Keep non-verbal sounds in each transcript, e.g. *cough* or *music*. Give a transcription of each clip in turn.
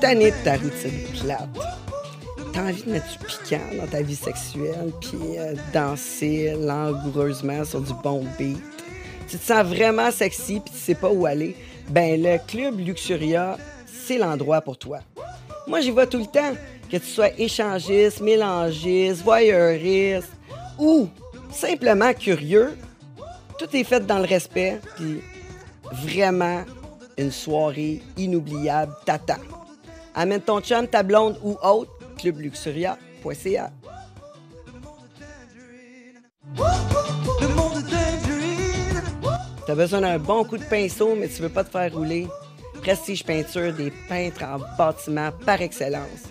tanné ta routine plate. T'as envie de mettre du piquant dans ta vie sexuelle, puis euh, danser langoureusement sur du bon beat. Tu te sens vraiment sexy, puis tu sais pas où aller. Ben, le club Luxuria, c'est l'endroit pour toi. Moi, j'y vais tout le temps. Que tu sois échangiste, mélangiste, voyeuriste ou simplement curieux, tout est fait dans le respect, puis vraiment une soirée inoubliable t'attend. Amène ton chum, ta blonde ou autre, clubluxuria.ca. T'as besoin d'un bon coup de pinceau, mais tu veux pas te faire rouler. Prestige Peinture, des peintres en bâtiment par excellence.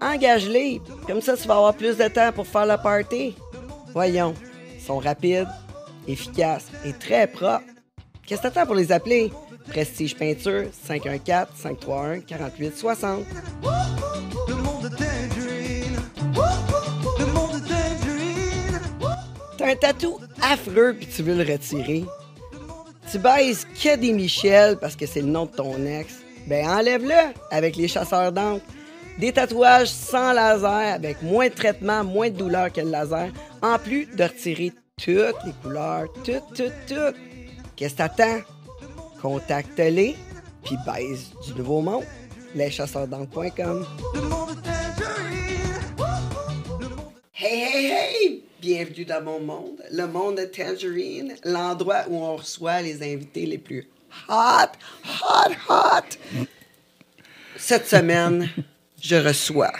Engage-les, comme ça tu vas avoir plus de temps pour faire la party. Voyons, ils sont rapides, efficaces et très propres. Qu'est-ce que t'attends pour les appeler? Prestige Peinture, 514-531-4860. Le monde de Tangerine. Le monde de Tangerine. T'as un tatou affreux puis tu veux le retirer. Tu baises que des Michel parce que c'est le nom de ton ex. Ben enlève-le avec les chasseurs d'encre. Des tatouages sans laser avec moins de traitement, moins de douleur que le laser. En plus de retirer toutes les couleurs, toutes, toutes, toutes. Qu'est-ce que t'attends? Contacte-les puis baise du nouveau monde. Leschasseursd'encre.com. Le monde de Tangerine. Hey, hey, hey! Bienvenue dans mon monde, le monde de Tangerine, l'endroit où on reçoit les invités les plus hot, hot, hot. Cette semaine, je reçois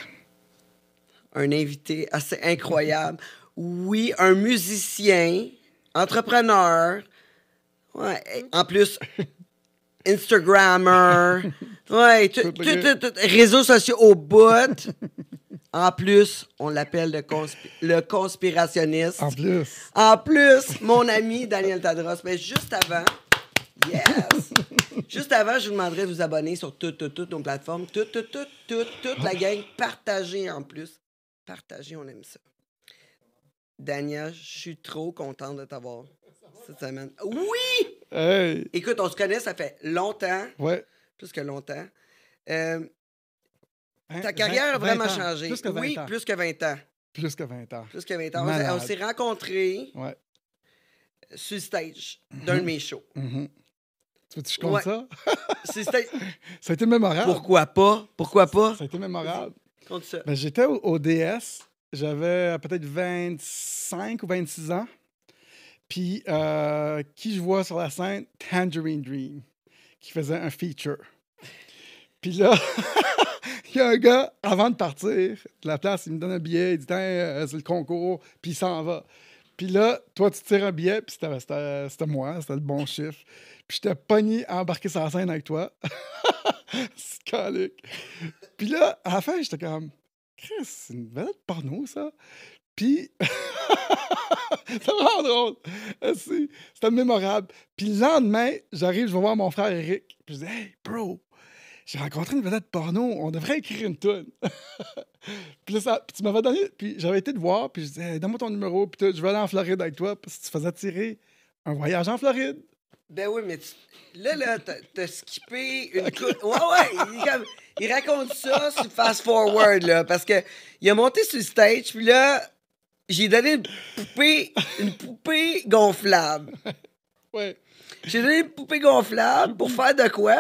un invité assez incroyable. Oui, un musicien, entrepreneur, ouais, en plus, Instagrammer, *laughs* ouais, tout- tout- tout- tout- réseaux sociaux au bout. En plus, on l'appelle le, conspi- le conspirationniste. En plus. En plus, mon ami Daniel Tadros. Mais juste avant, yes! *laughs* juste avant, je vous demanderai de vous abonner sur toutes, toutes, toutes nos plateformes. Toutes, toutes, toutes, toutes, toute la gang. Partagez en plus. Partagez, on aime ça. Daniel, je suis trop contente de t'avoir cette semaine. Oui! Hey! Écoute, on se connaît, ça fait longtemps, Ouais. plus que longtemps. Euh, Hein, ta carrière a 20 vraiment changé. Plus que 20 oui, ans. plus que 20 ans. Plus que 20 ans. Plus que 20 ans. On s'est- Malade. On s'est rencontrés Ouais. sur le stage d'un de mes shows. Mhm. Tu veux que je compte Ouais. ça? *laughs* Ça a été mémorable. Pourquoi pas? Pourquoi pas? Ça a été mémorable. Compte ça. Ben, J'étais au, au DS. J'avais peut-être 25 ou 26 ans. Puis, euh, qui je vois sur la scène? Tangerine Dream, qui faisait un feature. Puis là, *laughs* il y a un gars, avant de partir de la place, il me donne un billet, il dit euh, c'est le concours, puis il s'en va. Puis là, toi, tu tires un billet, puis c'était- moi, c'était le bon chiffre. Puis j'étais pogné à embarquer sur la scène avec toi. *laughs* c'est. Puis là, à la fin, j'étais comme Chris, c'est une vedette porno, ça. Puis, *laughs* c'est vraiment drôle. Euh, c'est- C'était mémorable. Puis le lendemain, j'arrive, je vais voir mon frère Eric. Puis je dis Hey, bro, j'ai rencontré une vedette porno, on devrait écrire une tune. *laughs* puis là, ça- puis tu m'avais donné, puis j'avais été te voir, puis je disais, hey, donne-moi ton numéro, puis je vais aller en Floride avec toi, parce que tu faisais tirer un voyage en Floride. Ben oui, mais tu- là, là, t'as skippé une Ouais, ouais, il, comme- il raconte ça sur Fast Forward, là, parce que il a monté sur le stage, puis là, j'ai donné une poupée, une poupée gonflable. Ouais. J'ai donné une poupée gonflable pour faire de quoi?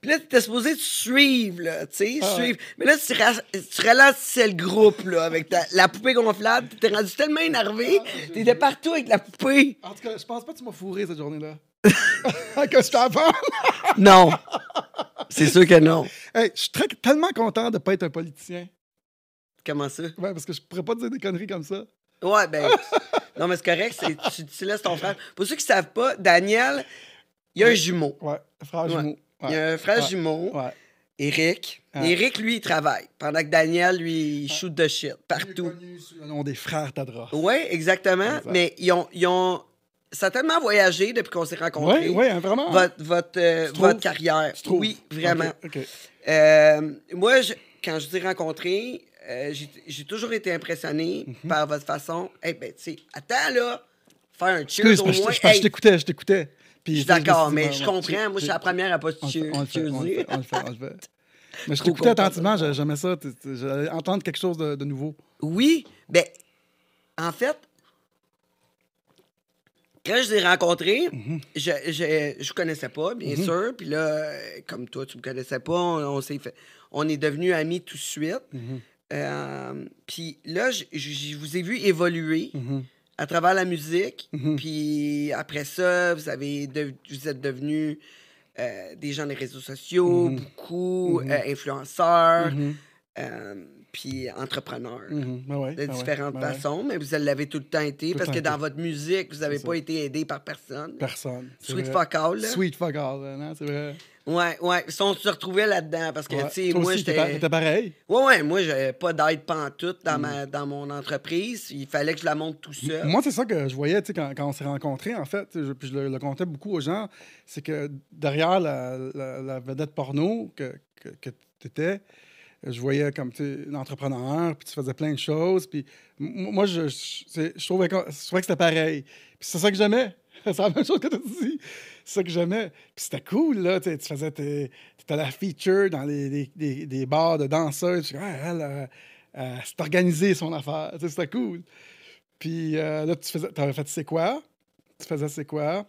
Puis là, t'étais supposé te suivre, là, tu sais, Ah suivre. Mais là, tu, ra- tu ralentissais le groupe, là, avec ta- la poupée gonflable. T'étais rendu tellement énervé, t'étais partout avec la poupée. En tout cas, je pense pas que tu m'as fourré cette journée-là. *laughs* que je t'en parle. Non. C'est sûr que non. Hey, je suis tellement content de pas être un politicien. Comment ça? Ouais, parce que je pourrais pas dire des conneries comme ça. Ouais, ben. *laughs* non, mais c'est correct, tu, tu laisses ton frère. Pour ceux qui savent pas, Daniel, il y a un jumeau. Ouais, frère jumeau. Il y a un frère jumeau, Ouais. Eric. Eric, lui, il travaille. Pendant que Daniel, lui, il shoot de shit partout. connu sous le nom des frères Tadra. Oui, exactement. Exact. Mais ils ont, ils ont. Tellement voyagé depuis qu'on s'est rencontrés. Oui, oui, vraiment. Votre, votre, euh, votre carrière. Tu? Oui, vraiment. Euh, moi, je- quand je t'ai rencontré, euh, j'ai toujours été impressionné Mhm. par votre façon. Eh ben, tu sais, attends là, faire un cheers Excuse, au moins. je, je- t'écoutais, je t'écoutais. D'accord, mais je comprends. Moi, je suis la première à pas cheer- on le fait, on le fait, on le fait, on le fait. *laughs* Mais je t'écoutais attentivement, j'a- j'aimais ça. J'allais entendre quelque chose de, de nouveau. Oui, ben, en fait, quand je les ai rencontrés, Mhm. je, je, je connaissais pas, bien sûr. Puis là, comme toi, tu me connaissais pas, on, on s'est fait, on est devenus amis tout de suite. Mhm. Euh, puis là, je, vous ai vu évoluer Mhm. à travers la musique. Mhm. Puis après ça, vous, avez de- vous êtes devenus euh, des gens des réseaux sociaux, Mhm. beaucoup euh, influenceurs, puis entrepreneurs Mhm. Ben ouais, de ben ouais, différentes ben ouais. façons, mais vous l'avez tout le temps été Tout parce que dans votre musique, vous n'avez pas été aidé par personne. Personne. Sweet vrai. fuck all, là. Sweet fuck all, non, c'est vrai. Ouais, ouais. Si on se retrouvait là-dedans, parce que, tu sais, moi, t'étais j'étais. t'étais pareil? Ouais, ouais, moi, j'avais pas d'aide pantoute Mm. dans, ma, dans mon entreprise. Il fallait que je la monte tout seul. Moi, c'est ça que je voyais tu sais, quand, quand on s'est rencontrés, en fait. tu je- Puis je le, le contais beaucoup aux gens. C'est que derrière la, la- la vedette porno que, que, tu étais, je voyais comme tu entrepreneur, puis tu faisais plein de choses. Puis moi, je, je, trouvais, que, c'était pareil. Puis c'est ça que j'aimais. *laughs* C'est la même chose que tu dit. C'est ça que j'aimais. Puis c'était cool, là. Tu sais, tu faisais tes, t'étais la feature dans les, bars de danseuses. Tu dis, Ah, elle, euh, euh, c'est organisé son affaire. C'était cool. Puis euh, là, tu faisais, avais fait c'est quoi? Tu faisais c'est quoi?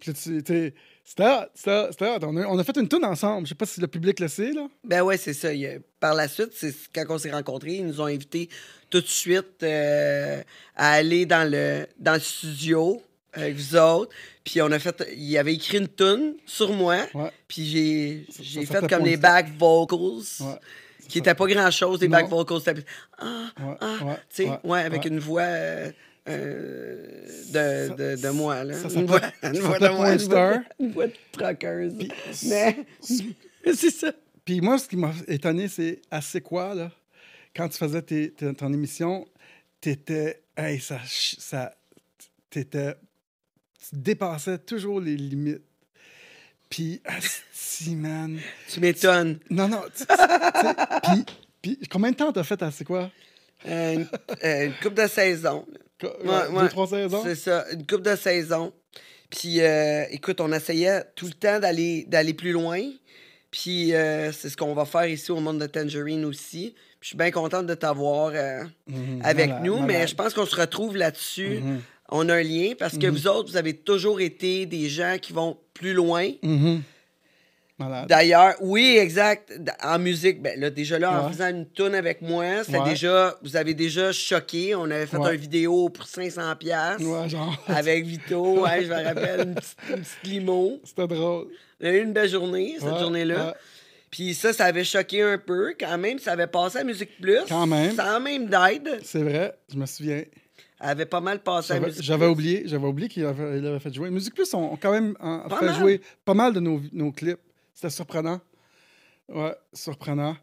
Puis tu c'était c'était. On a, on a fait une toune ensemble. Je sais pas si le public le sait, là. Ben ouais, c'est ça. Il Par la suite, c'est quand on s'est rencontrés, ils nous ont invités tout de suite euh, à aller dans le, dans le studio avec vous autres. Puis on a fait. Il avait écrit une tune sur moi. Ouais. Puis j'ai j'ai fait comme les back vocals. Ouais. Qui n'étaient pas grand chose, les Non. back vocals. C'était Ah, Ouais, ah, ouais, tu sais, ouais, ouais, avec une voix euh, euh, de, de, de moi, là. ça une voix, *laughs* une voix de moi, une voix- Star. Une voix de. Puis- *laughs* Mais *laughs* c'est ça. Puis moi, ce qui m'a étonné, c'est à c'est quoi, là? Quand tu faisais tes- tes- ton émission, t'étais. Hey, ça. ça t'étais. Tu dépassais toujours les limites. Puis, si, man. Tu m'étonnes. Non, non. puis, puis, combien de temps t'as fait à c'est quoi? Euh, une, euh, une coupe de saison. là. Co- Ouais, ouais, ouais. Deux, trois saisons? C'est ça, une coupe de saison. Puis, euh, écoute, on essayait tout le temps d'aller d'aller plus loin. Puis, euh, c'est ce qu'on va faire ici au monde de Tangerine aussi. Puis, je suis bien contente de t'avoir euh, Mhm, avec malade, nous, mais je pense qu'on se retrouve là-dessus. Mhm. On a un lien parce que vous autres, vous avez toujours été des gens qui vont plus loin. D'ailleurs, oui, exact. En musique, ben là, déjà là, en faisant une tune avec moi, c'était Ouais. déjà, vous avez déjà choqué. On avait fait Ouais. une vidéo pour 500 pièces Ouais, genre. avec Vito, *laughs* ouais, je me rappelle, une petite, une petite limo. C'était drôle. On a eu une belle journée, cette journée-là. Puis ça, ça avait choqué un peu. Quand même, ça avait passé à Musique Plus. Quand même. Sans même d'aide. C'est vrai, je me souviens. Elle avait pas mal passé à J'avais Musique j'avais oublié, j'avais oublié qu'il avait, fait jouer. Musique Plus ont, ont quand même en- fait mal. jouer pas mal de nos, nos clips. C'était surprenant. Ouais, surprenant.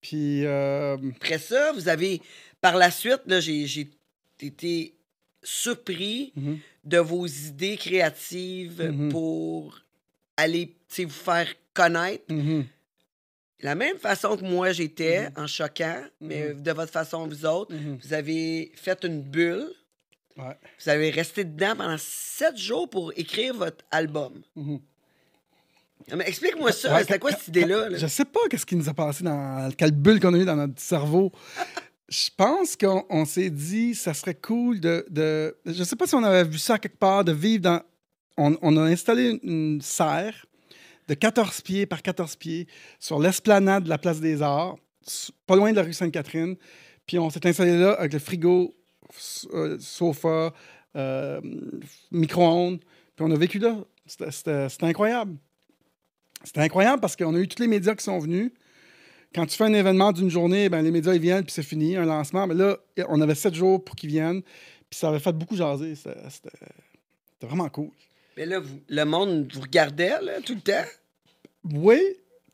Puis, euh, Après ça, vous avez. Par la suite, là, j'ai été surpris Mhm. de vos idées créatives Mhm. pour aller vous faire connaître. mhm, La même façon que moi j'étais, en choquant, mais de votre façon, vous autres, vous avez fait une bulle. Ouais. Vous avez resté dedans pendant sept jours pour écrire votre album. Mais explique-moi ça. Ouais, C'était quoi cette idée-là? là? Je sais pas qu'est-ce qui nous a passé dans quelle bulle qu'on a eu dans notre cerveau. Je pense qu'on on s'est dit ça serait cool de, de. Je sais pas si on avait vu ça quelque part, de vivre dans. On, on a installé une, une serre de 14 pieds par 14 pieds sur l'esplanade de la Place des Arts, pas loin de la rue Sainte-Catherine. Puis on s'est installé là avec le frigo, euh, sofa, euh, micro-ondes. Puis on a vécu là. C'était incroyable. C'était incroyable parce qu'on a eu tous les médias qui sont venus. Quand tu fais un événement d'une journée, ben, les médias ils viennent puis c'est fini, un lancement. Mais là, on avait sept jours pour qu'ils viennent. Puis ça avait fait beaucoup jaser. C'était vraiment cool. Mais là, vous- le monde vous regardait là, tout le temps? Oui,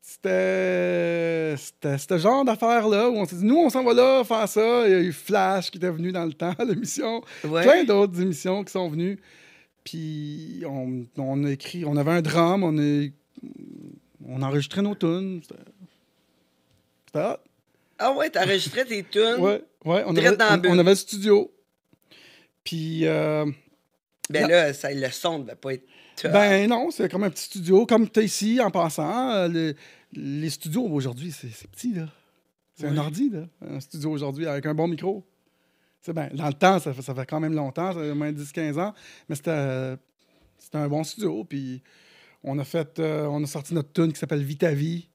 c'était c'était ce genre d'affaire-là où on s'est dit, nous, on s'en va là faire ça. Il y a eu Flash qui était venu dans le temps, l'émission. Ouais. Plein d'autres émissions qui sont venues. Puis on, on a écrit, on avait un drame, on a, on a enregistré nos tunes. C'était hot. Ah ouais, t'enregistrais tes tunes? Ouais, ouais, on, avait, dans on- avait le studio. Puis, euh, Ben là, ça, le son devait pas être top. ben non, c'est comme un petit studio, comme tu ici en passant. euh, le- les studios aujourd'hui, c'est petit, là. C'est un ordi, là, un studio aujourd'hui avec un bon micro. C'est ben, dans le temps, ça, fait- ça fait quand même longtemps, ça fait au moins 10-15 ans, mais c'était euh, c'était un bon studio. Puis on a fait, euh, on a sorti notre tune qui s'appelle Vita Vie.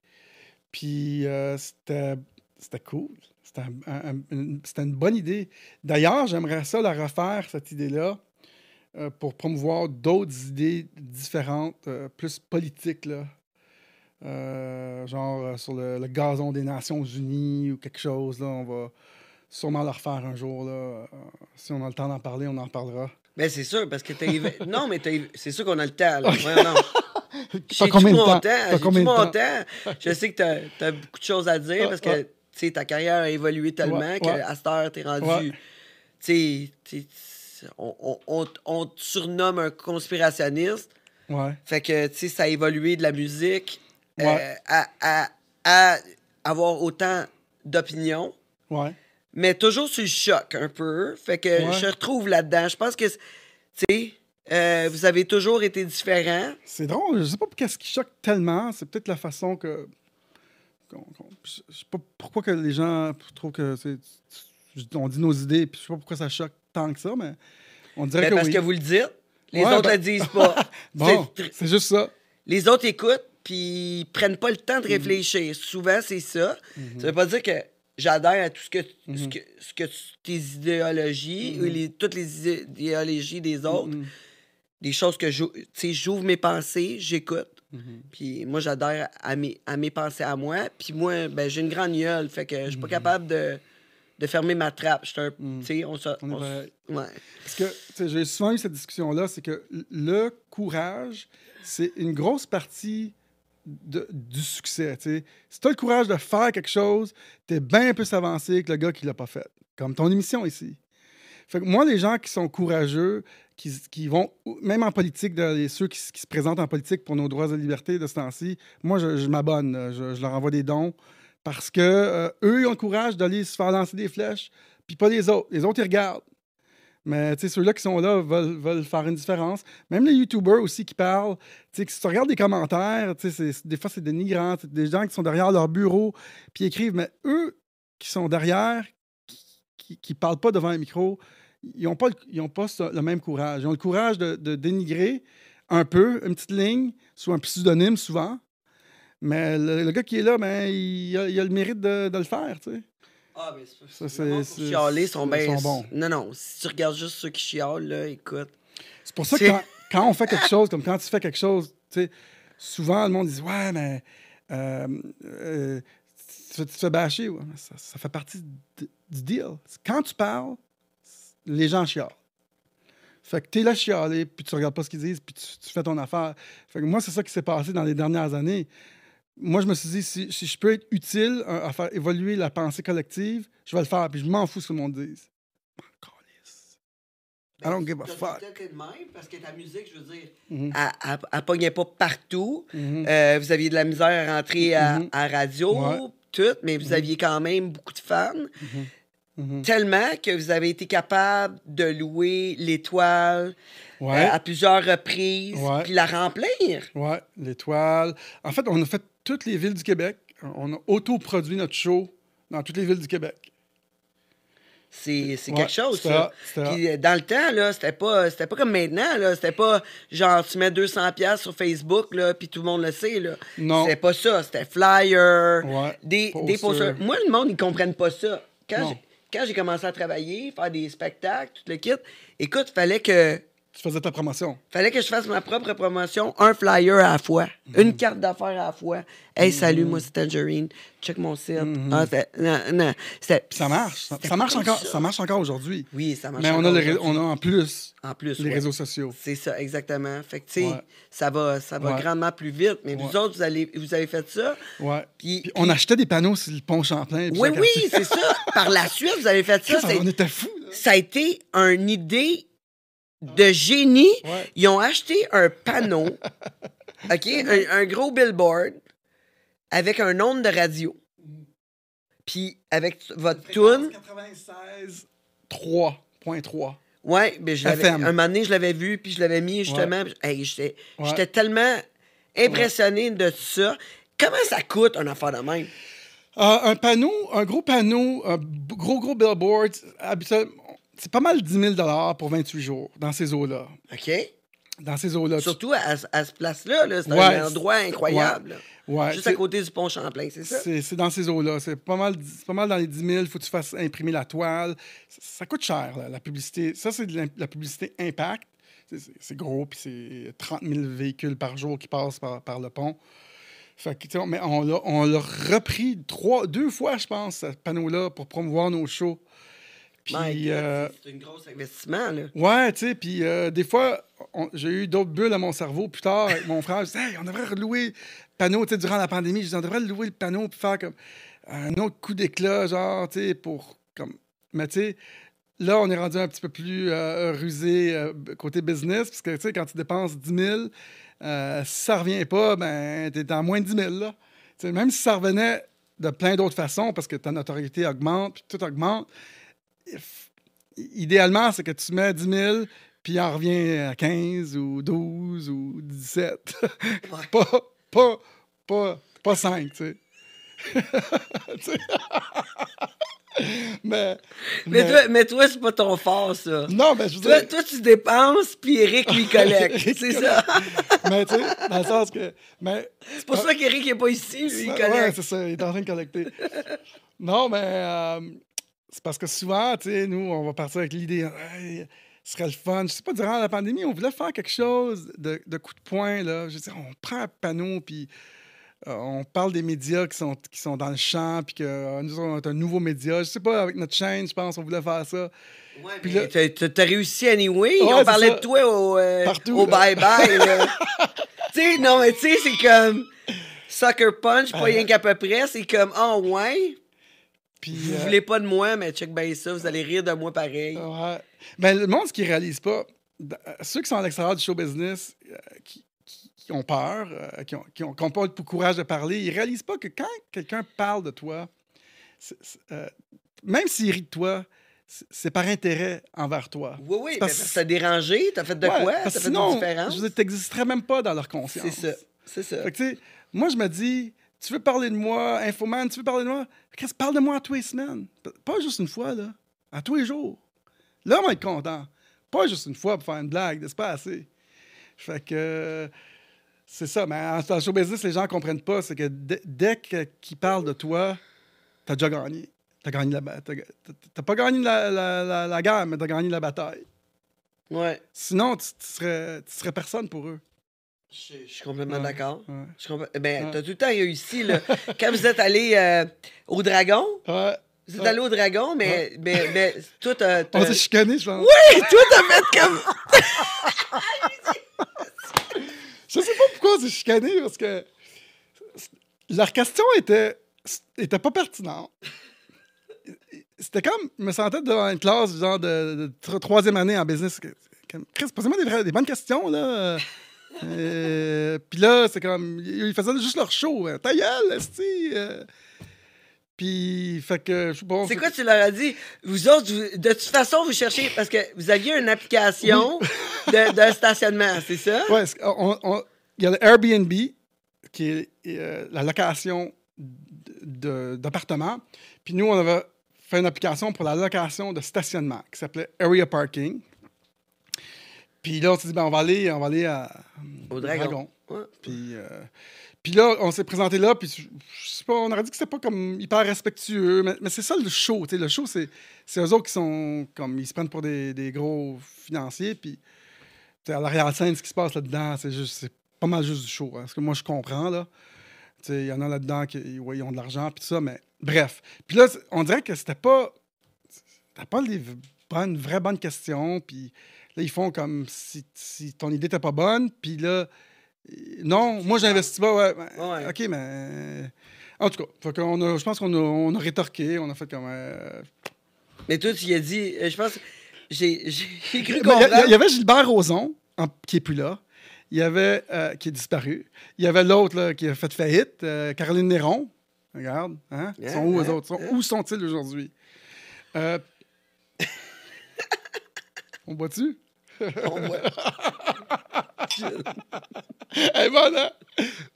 Puis euh, c'était c'était cool. C'était un- un- une, c'était une bonne idée. D'ailleurs, j'aimerais ça la refaire, cette idée-là, euh, pour promouvoir d'autres idées différentes, plus politiques, là. Genre sur le, le gazon des Nations Unies ou quelque chose. Là, on va sûrement le refaire un jour. Là. Si on a le temps d'en parler, on en parlera. Ben c'est sûr, parce que t'as... *laughs* non, mais t'as... c'est sûr qu'on a le temps. Là. J'ai tout mon temps? J'ai tout mon temps? *laughs* Je sais que t'as, t'as beaucoup de choses à dire Ah, parce que ah. tu sais, ta carrière a évolué tellement Ouais, ouais. à cette heure, rendu. Tu sais, tu sais, on, on, on, t- on te surnomme un conspirationniste. Ouais. Fait que, tu sais, ça a évolué de la musique euh, à, à- à avoir autant d'opinions, Ouais. mais toujours sur le choc un peu. Fait que je retrouve là-dedans. Je pense que, tu sais, euh, vous avez toujours été différents. C'est drôle, je sais pas qu'est-ce qui choque tellement. C'est peut-être la façon que. qu'on- qu'on- je je sais pas pourquoi que les gens trouvent que. On dit nos idées, puis je sais pas pourquoi ça choque tant que ça, mais on dirait Ben, que parce oui. que vous le dites. Les Ouais, autres ben- le disent pas. *laughs* Bon, C'est juste ça. les autres écoutent, puis ils prennent pas le temps de réfléchir. Souvent, c'est ça. Ça veut pas dire que j'adhère à tout ce que, ce que, ce que tes idéologies, ou les, toutes les idéologies des autres. Des choses que j'ouvre mes pensées, j'écoute. Mhm. Puis moi, j'adhère à mes, à mes pensées à moi. Puis moi, ben, j'ai une grande gueule, fait que je suis pas capable de, de fermer ma trappe. Je suis un- tu sais, on se... Ouais. Parce que j'ai souvent eu cette discussion-là, c'est que le courage, c'est une grosse partie de- du succès. Si tu as le courage de faire quelque chose, tu es bien plus avancé que le gars qui l'a pas fait. Comme ton émission ici. Moi, les gens qui sont courageux, qui, qui vont, même en politique, de- ceux qui, se présentent en politique pour nos droits et libertés de ce temps-ci, moi, je, m'abonne. Je, leur envoie des dons parce que euh, eux, ils ont le courage d'aller se faire lancer des flèches, puis pas les autres. Les autres, ils regardent. Mais ceux-là qui sont là veulent, veulent faire une différence. Même les YouTubers aussi qui parlent, si tu regardes les commentaires, des fois, c'est dénigrant. C'est des gens qui sont derrière leur bureau, puis écrivent, mais eux qui sont derrière, qui, qui parlent pas devant un micro, ils n'ont pas, le, ils ont pas le même courage. Ils ont le courage de, de dénigrer un peu, une petite ligne, sous un pseudonyme souvent, Mais le, le gars qui est là, ben, il, a, il a le mérite de, de le faire, tu sais. Ah, mais c'est Ça, c'est chialer sont bien. sont bons. Non, non. Si tu regardes juste ceux qui chialent, là, écoute. C'est pour ça que quand, quand on fait quelque chose, comme quand tu fais quelque chose, tu sais, souvent le monde dit Ouais, mais euh, euh, tu, te fais bâcher. Ouais, ça, ça fait partie d- du deal. Quand tu parles, les gens chialent. Fait que t'es là chialer, puis tu regardes pas ce qu'ils disent, puis tu, tu fais ton affaire. Fait que moi, c'est ça qui s'est passé dans les dernières années. Moi, je me suis dit, si, si je peux être utile à, à faire évoluer la pensée collective, je vais le faire, puis je m'en fous ce que le monde dise. I don't give a fuck. parce que ta musique, je veux dire, Mhm. elle, elle, elle pognait pas partout. Mhm. Euh, vous aviez de la misère à rentrer à, Mhm. à radio, Ouais. Tout, mais vous aviez quand même beaucoup de fans. Mhm. Tellement que vous avez été capable de louer l'étoile Ouais. euh, à plusieurs reprises, puis la remplir. Ouais, l'étoile. En fait, on a fait toutes les villes du Québec. On a autoproduit notre show dans toutes les villes du Québec. C'est Ouais, quelque chose, ça. Puis, euh, dans le temps, là, c'était pas, c'était pas comme maintenant, là. C'était pas genre, tu mets 200$ piastres sur Facebook, là, puis tout le monde le sait, là. Non. C'était pas ça. C'était flyer, Ouais, des, posters. des posters. Moi, le monde, ils comprennent pas ça. Quand Non. j'ai- quand j'ai commencé à travailler, faire des spectacles, tout le kit, écoute, fallait que, Tu faisais ta promotion. fallait que je fasse ma propre promotion, un flyer à la fois, Mhm. une carte d'affaires à la fois. Hey, salut, moi, c'est Tangerine. Check mon site. Ah, c'était- non, non, ça marche. Ça, marche encore. ça. Ça. marche encore aujourd'hui. Oui, ça marche. Mais on a, les on a en plus En plus, les ouais. réseaux sociaux. C'est ça, exactement. Fait que, tu sais, Ouais. ça va, ça va Ouais. grandement plus vite. Mais vous autres, vous, allez, vous avez fait ça. Ouais. Puis, Puis on achetait des panneaux sur le pont Champlain. oui, oui, c'est ça. Par la suite, vous avez fait ça. Ça, on était fous. là. Ça a été une idée de génie. Ouais. Ils ont acheté un panneau, *laughs* OK, un, un gros billboard avec un nombre de radio. Puis avec votre tune, 96 3.3. ouais, ben je l'avais- un moment donné, je l'avais vu, puis je l'avais mis justement. hey, j'étais Ouais. tellement impressionné de ça. Comment ça coûte un affaire de même? Euh, un panneau, un gros panneau, un b- gros, gros billboard, c'est pas mal 10 000 pour 28 jours dans ces eaux-là. OK? Dans ces eaux-là. Surtout à, à ce place-là, là, c'est Ouais, un endroit incroyable. Ouais, Juste à côté du pont Champlain, c'est ça? C'est dans ces eaux-là. C'est pas, mal, pas mal dans les 10 000. Il faut que tu fasses imprimer la toile. Ça, ça coûte cher, là, la publicité. Ça, c'est de l'im- la publicité impact. C'est- gros, puis c'est 30 000 véhicules par jour qui passent par, par le pont. Fait que, mais on l'a on l'a repris trois, deux fois, je pense, ce panneau-là, pour promouvoir nos shows. Puis, euh, c'est- un gros investissement, là. Ouais, tu sais, puis euh, des fois, j'ai eu d'autres bulles à mon cerveau. Plus tard, avec mon frère, je disais, hey, on devrait relouer le panneau, tu sais, durant la pandémie. Je disais, on devrait louer le panneau puis faire comme un autre coup d'éclat, genre, tu sais, pour. Comme... Mais tu sais, là, on est rendu un petit peu plus euh, rusé côté business, parce que, tu sais, quand tu dépenses 10 000, euh, si ça revient pas, ben, t'es à moins de 10 000, là. Tu sais, même si ça revenait de plein d'autres façons, parce que ta notoriété augmente, puis tout augmente, idéalement, c'est que tu mets 10 000, puis il en revient à 15 ou 12 ou 17. *laughs* pas, pas, pas, pas 5, tu sais. *laughs* *laughs* Mais, Mais, toi, mais toi, c'est pas ton fort, ça. Non, mais je veux Toi, dire- toi, tu dépenses, puis Eric lui collecte. C'est ça. mais tu sais, dans le sens que. Mais, C'est pour ça qu'Eric n'est pas ici, lui, il Ouais, collecte. c'est ça, il est en train de collecter. non, mais euh, c'est parce que souvent, tu sais, nous, on va partir avec l'idée, Hey, ce serait le fun. Je sais pas, durant la pandémie, on voulait faire quelque chose de, de coup de poing, là. Je veux dire, on prend un panneau, puis euh, on parle des médias qui sont, qui sont dans le champ, puis que euh, nous, on est un nouveau média. Je sais pas, avec notre chaîne, je pense, on voulait faire ça. Ouais, Puis là- t'as- réussi anyway. Ouais, on parlait ça. de toi au, euh, Partout, au là. bye-bye. là. *laughs* tu sais, non, mais tu sais, c'est comme Sucker Punch, pas rien qu'à peu près. C'est comme, oh ouais, Puis, vous euh, voulez pas de moi, mais check bien ça, vous allez rire de moi pareil. Ouais. Ben, le monde, ce qu'ils réalisent pas, euh, ceux qui sont à l'extérieur du show business, euh, qui, qui- qui ont peur, euh, qui n'ont qui ont, qui ont pas le courage de parler, ils réalisent pas que quand quelqu'un parle de toi, euh, même s'il rit de toi, c'est- par intérêt envers toi. Oui, oui, parce- que t'as dérangé, t'as fait de Ouais, quoi, t'as fait sinon, une différence? je veux dire, t'existerais même pas dans leur conscience. C'est ça, c'est ça. Fait que, moi, je me dis, tu veux parler de moi, Infoman, tu veux parler de moi, qu'est-ce parle de moi à tous les semaines. Pas juste une fois, là. À tous les jours. Là, on va être content. Pas juste une fois pour faire une blague, c'est pas assez? Fait que. C'est ça, mais en, en show business, les gens ne comprennent pas. C'est que dès, qu'ils parlent de toi, tu as déjà gagné. Tu as gagné la t'as- t'as- T'as pas gagné la, la, la, la guerre, mais tu as gagné la bataille. Ouais. Sinon, tu, tu serais, tu serais personne pour eux. Je, je suis complètement Ouais, d'accord. ouais. Je suis compl- Ben, Ouais. t'as tout le temps réussi, là. Quand vous êtes allé euh, au Dragon, vous êtes allé au Dragon, mais, mais, mais toi, t'as. On s'est chicané, je pense. Oui, toi, t'as fait comme. *laughs* Je sais pas pourquoi on s'est chicané, parce que leur question était, était pas pertinente. C'était comme, je me sentais devant une classe genre de, de tro- troisième année en business. Chris, posez-moi des, des bonnes questions, là. Euh, Puis là, c'est comme, ils faisaient juste leur show. hein. Ta gueule, euh. Puis, fait que. C'est quoi tu leur as dit? Vous autres, vous- de toute façon, vous cherchez. Parce que vous aviez une application *laughs* de, d'un stationnement, c'est ça? On- il y a le Airbnb, qui est euh, la location de- d'appartements. Puis nous, on avait fait une application pour la location de stationnement qui s'appelait Area Parking. Puis là, on s'est dit, ben, on va aller, on va aller à, Au Dragon. Ouais. Puis, euh, puis là, on s'est présenté là, puis je, je sais pas, on aurait dit que c'était pas comme hyper respectueux, mais, mais c'est ça le show, tu sais. Le show, c'est, c'est eux autres qui sont comme, ils se prennent pour des, des gros financiers, puis à l'arrière-scène, ce qui se passe là-dedans, c'est juste, c'est pas mal juste du show, hein, parce que moi, je comprends, là. Tu sais, il y en a là-dedans qui ouais, ils ont de l'argent, puis tout ça, mais bref. Puis là, on dirait que c'était pas, c'était pas les v- bonnes, vraies bonnes questions, puis là, ils font comme si, si ton idée n'était pas bonne, puis là, non, moi, j'investis pas, ouais. ben, Ouais. OK, mais. En tout cas, a- je pense qu'on a, on a rétorqué, on a fait comme. euh, Mais toi, tu y as dit. euh, Je pense. J'ai, j'ai cru comprendre. il y avait Gilbert Rozon, en- qui est plus là. Il y avait. euh, qui est disparu. Il y avait l'autre, qui a fait faillite, euh, Caroline Néron. Regarde, hein? Ils sont où, eux Hein, autres? Sont- Où sont-ils aujourd'hui? *laughs* On boit-tu? On voit- Eh ben là,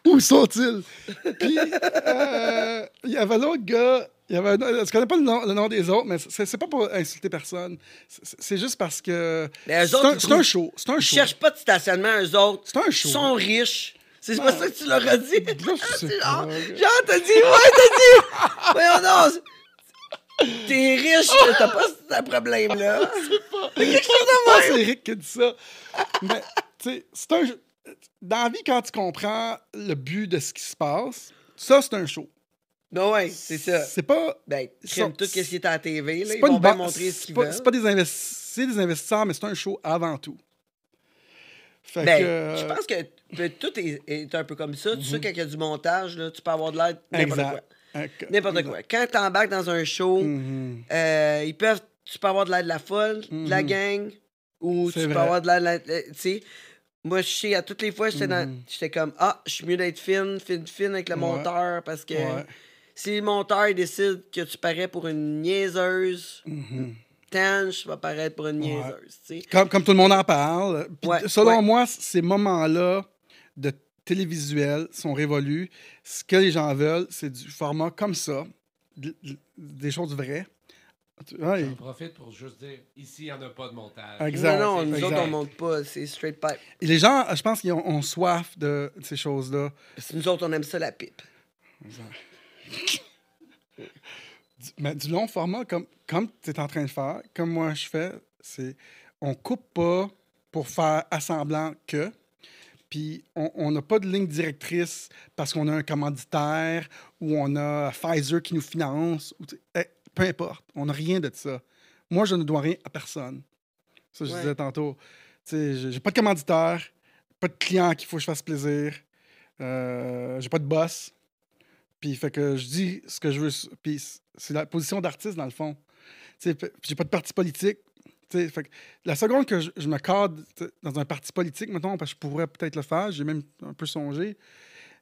où sont-ils? Puis, euh, il y avait l'autre gars, il y avait un autre- je connais pas le nom, le nom des autres, mais c'est pas pour insulter personne. C'est juste parce que Mais c'est un, ils c'est un show. Ils show. cherchent pas de stationnement, eux autres. C'est un show. Ils sont riches. C'est pas ça que tu leur as dit? Genre, *laughs* t'as dit, ouais, t'as dit! Voyons donc! T'es riche, t'as pas ce problème-là. *laughs* Je pense que c'est Eric qui dit ça. Mais, tu sais, c'est un. Dans la vie, quand tu comprends le but de ce qui se passe, ça, c'est un show. Non, ouais, c'est ça. C'est pas. Ben, crème tout ce qui est à la TV, là, C'est ils pas vont bien montrer ce c'est qu'ils pas- veulent. C'est pas des investisseurs, c'est des investisseurs, mais c'est un show avant tout. Fait Ben, que, euh, je pense que ben, tout est, est un peu comme ça. Tu sais, quand il y a du montage, là, tu peux avoir de l'aide n'importe quoi. N'importe quoi. Quand tu embarques dans un show, Mhm. euh, ils peuvent, tu peux avoir de l'aide de la folle, de la Mhm. gang, ou tu peux avoir de l'aide de la. Tu sais, moi, je sais, à toutes les fois, j'étais dans- Mhm. j'étais comme, ah, je suis mieux d'être fine, fine, fine avec le Ouais. monteur, parce que Ouais. si le monteur il décide que tu parais pour une niaiseuse, Mhm. Tange va paraître pour une niaiseuse. Comme, comme tout le monde en parle. Ouais, selon ouais. moi, ces moments-là de télévisuel sont révolus. Ce que les gens veulent, c'est du format comme ça, des choses vraies. Ouais, J'en profite pour juste dire, ici, il n'y en a pas de montage. Exact. non, non, nous exact. autres, on monte pas, c'est straight pipe. Et les gens, je pense qu'ils ont, ont soif de ces choses-là. Nous autres, on aime ça, la pipe. Du- mais du long format, comme, comme tu es en train de faire, comme moi je fais, c'est on coupe pas pour faire assemblant que, puis on- n'a pas de ligne directrice parce qu'on a un commanditaire ou on a Pfizer qui nous finance, ou, eh, peu importe, on n'a rien de ça. Moi, je ne dois rien à personne. Ça, je Ouais. disais tantôt. J'ai- pas de commanditaire, pas de client qu'il faut que je fasse plaisir, euh, j'ai pas de boss. Puis fait que je dis ce que je veux. Puis c'est la position d'artiste, dans le fond. J'ai pas de parti politique. Fait que la seconde que je, je me cadre dans un parti politique, mettons, parce que je pourrais peut-être le faire, j'ai même un peu songé,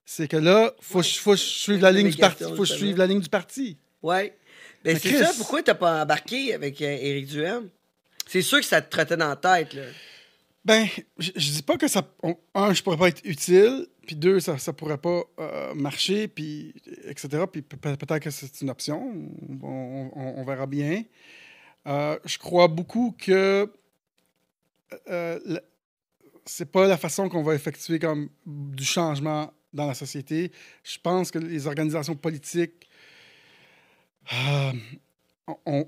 c'est que là, faut, que je- faut que je suive la ligne du parti. faut que je suive la ligne du parti. Ouais. Ben, Mais c'est ça, pourquoi t'as pas embarqué avec euh, Éric Duhem? C'est sûr que ça te trottait dans la tête, là. Ben, je, je dis pas que ça. on- un, je pourrais pas être utile, puis deux, ça, ça pourrait pas euh, marcher, puis etc. Puis pe- pe- peut-être que c'est une option. On, on- on verra bien. Euh, je crois beaucoup que. euh, la- c'est pas la façon qu'on va effectuer comme du changement dans la société. Je pense que les organisations politiques, euh, on,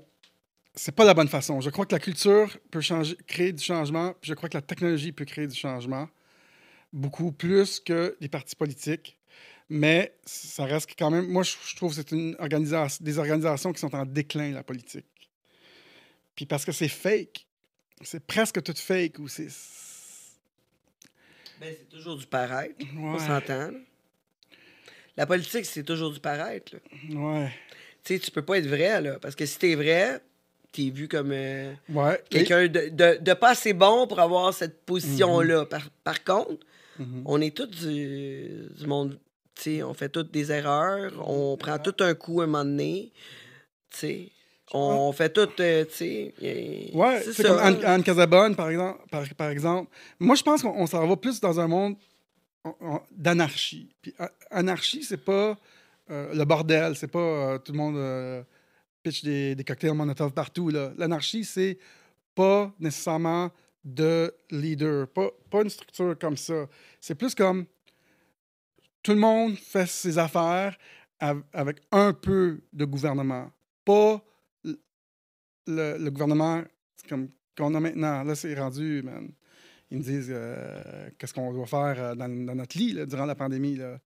c'est pas la bonne façon. Je crois que la culture peut créer du changement, je crois que la technologie peut créer du changement, beaucoup plus que les partis politiques. Mais ça reste quand même. Moi, je, trouve que c'est des organisations qui sont en déclin, la politique. Puis parce que c'est fake. C'est presque tout fake. Ou c'est. Ben, c'est toujours du paraître. On s'entend. La politique, c'est toujours du paraître. là. Ouais. Tu sais, tu peux pas être vrai, là. Parce que si t'es vrai, t'es vu comme euh, Ouais. Quelqu'un de, de, de pas assez bon pour avoir cette position-là. Mhm. Par, par contre, on est tous du, du monde. Tu sais, on fait toutes des erreurs. On prend tout un coup un moment donné. Tu sais. On fait tout, euh, tu sais. Ouais, c'est comme Anne, Anne Casabonne, par exemple, par, par exemple. Moi, je pense qu'on on s'en va plus dans un monde on- on- d'anarchie. Puis anarchie, c'est pas euh, le bordel, c'est pas euh, tout le monde pitch des, des cocktails Molotov partout. L'anarchie, c'est pas nécessairement de leader, pas, pas une structure comme ça. C'est plus comme tout le monde fait ses affaires av- avec un peu de gouvernement, pas le, le gouvernement comme qu'on a maintenant. Là, c'est rendu, man. Ils me disent euh, qu'est-ce qu'on doit faire euh, dans, dans notre lit là, durant la pandémie. Là.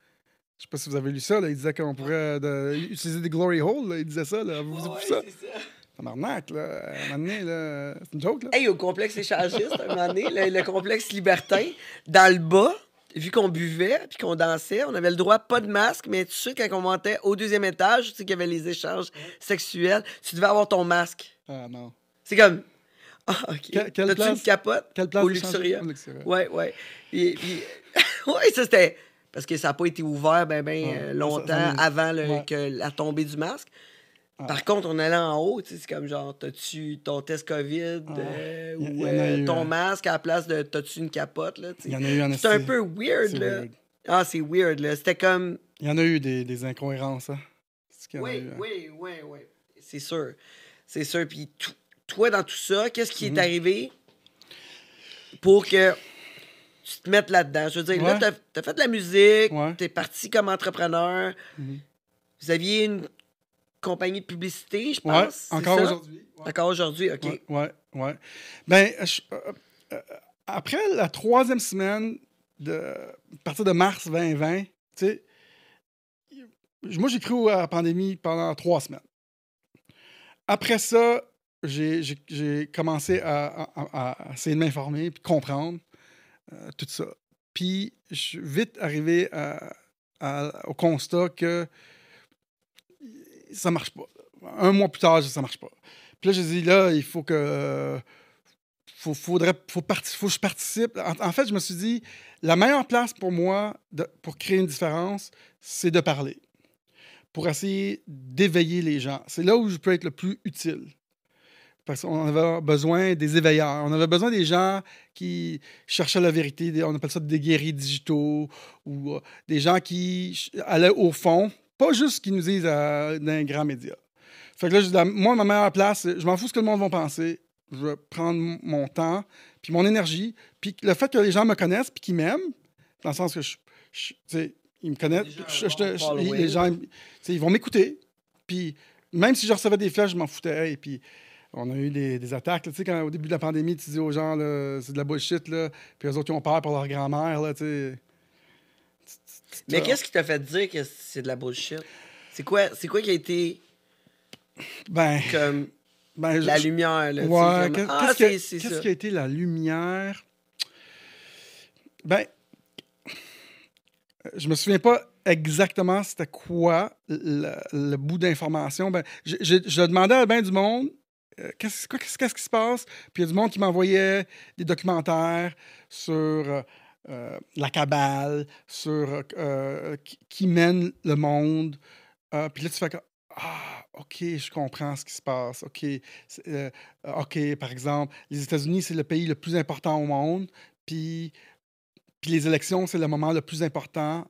Je sais pas si vous avez lu ça. Là. Ils disaient qu'on pourrait euh, de- utiliser des glory holes. Là. Ils disaient ça. Là. Vous Ouais, vu ça? c'est ça. Tabarnak, là. À un moment donné, là, c'est une joke, là. Hey, au complexe échangiste, un moment donné, le, le complexe libertin, dans le bas, vu qu'on buvait puis qu'on dansait, on avait le droit, pas de masque, mais tu sais, quand on montait au deuxième étage, tu sais qu'il y avait les échanges sexuels, tu devais avoir ton masque. Ah, non. C'est comme. Ah, OK. Que- quelle T'as-tu place- une capote? Quelle place Au Luxuria. Ouais, ouais. Et, puis, *laughs* ouais, ça c'était. Parce que ça n'a pas été ouvert ben, ben, Ouais, euh, ça- longtemps ça avant le- ouais. que la tombée du masque. Ah. Par contre, on allait en haut, c'est comme genre, t'as-tu ton test COVID Ah. euh, ou en euh, eu, ton masque à la place de t'as-tu une capote. Il y en a eu en C'est un peu weird, là. weird. Ah, c'est weird, là. C'était comme. Il y en a eu des, des incohérences, hein. En a Oui, eu, hein. oui, oui, oui. C'est sûr. C'est sûr. Puis to- toi, dans tout ça, qu'est-ce qui est arrivé pour que tu te mettes là-dedans? Je veux dire, là, t'as as fait de la musique, Ouais. t'es parti comme entrepreneur. Mhm. Vous aviez une compagnie de publicité, je pense. encore aujourd'hui. Ouais. Encore aujourd'hui, OK. Ouais, ouais, ouais. Ben, je- euh, euh, après la troisième semaine, de, à partir de mars 2020, tu sais, moi, j'ai cru à la pandémie pendant trois semaines. Après ça, j'ai- commencé à, à- à- à essayer de m'informer puis comprendre euh, tout ça. Puis, je suis vite arrivé au constat que ça marche pas. Un mois plus tard, ça marche pas. Puis là, j'ai dit, là, il faut que. faut, faudrait, faut, faut je participe. En, fait, je me suis dit, la meilleure place pour moi pour créer une différence, c'est de parler. Pour essayer d'éveiller les gens. C'est là où je peux être le plus utile. Parce qu'on avait besoin des éveilleurs. On avait besoin des gens qui cherchaient la vérité. On appelle ça des guéris digitaux ou euh, des gens qui allaient au fond, pas juste ce qu'ils nous disent euh, dans les grands médias. Fait que là, la- moi, ma meilleure place, je m'en fous ce que le monde va penser. Je vais prendre mon temps, puis mon énergie, puis le fait que les gens me connaissent, puis qu'ils m'aiment, dans le sens que je, ils me connaissent, je- je- les gens, ils- vont m'écouter, puis même si je recevais des flèches, je m'en foutais, et puis on a eu des, des attaques, sais, quand au début de la pandémie, tu dis aux gens, c'est de la bullshit, là, puis eux autres, ils ont peur pour leur grand-mère, là, tu sais. Mais qu'est-ce qui t'a fait dire que c'est de la bullshit? C'est quoi, c'est quoi qui a été Ben, comme ben, la je- lumière? Là, Ouais, comme, qu'est- ah, qu'est-ce qui a- c'est c'est qu'est-ce ça. qui a été la lumière? Ben, je me souviens pas exactement c'était quoi le, le bout d'information. Ben, je, je, je demandais à bien du monde euh, qu'est-ce qu'est-ce- qu'est-ce qui se passe? Puis il y a du monde qui m'envoyait des documentaires sur euh, euh, la cabale, sur euh, qui, qui mène le monde. Euh, puis là, tu fais comme Ah, OK, je comprends ce qui se passe. OK, euh, OK, par exemple, les États-Unis, c'est le pays le plus important au monde. Puis, puis les élections, c'est le moment le plus important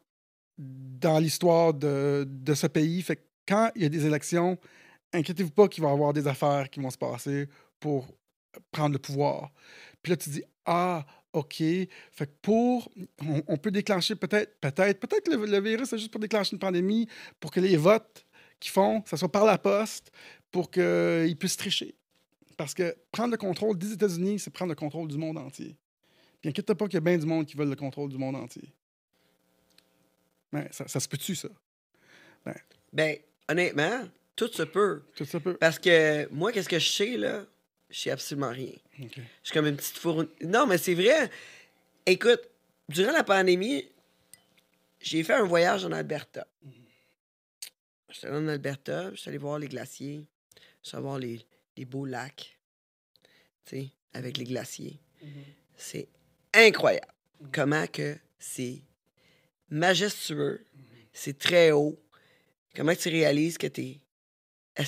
dans l'histoire de, de ce pays. Fait que quand il y a des élections, inquiétez-vous pas qu'il va y avoir des affaires qui vont se passer pour prendre le pouvoir. Puis là, tu dis Ah, OK. Fait que pour. On, on peut déclencher peut-être, peut-être, peut-être le, le virus, c'est juste pour déclencher une pandémie, pour que les votes qu'ils font, ça soit par la poste, pour qu'ils puissent tricher. Parce que prendre le contrôle des États-Unis, c'est prendre le contrôle du monde entier. Puis inquiète pas qu'il y a bien du monde qui veut le contrôle du monde entier. Ben, ça, ça se peut-tu, ça? Ben, honnêtement, tout se peut. Tout ça peut. Parce que moi, qu'est-ce que je sais, là? Je sais absolument rien. Je suis comme une petite fourne. Non, mais c'est vrai. Écoute, durant la pandémie, j'ai fait un voyage en Alberta. J'étais allé en Alberta, j'étais allé voir les glaciers, j'étais allé voir les, les beaux lacs, tu sais, avec les glaciers. C'est incroyable comment que c'est majestueux, c'est très haut. Comment tu réalises que t'es es-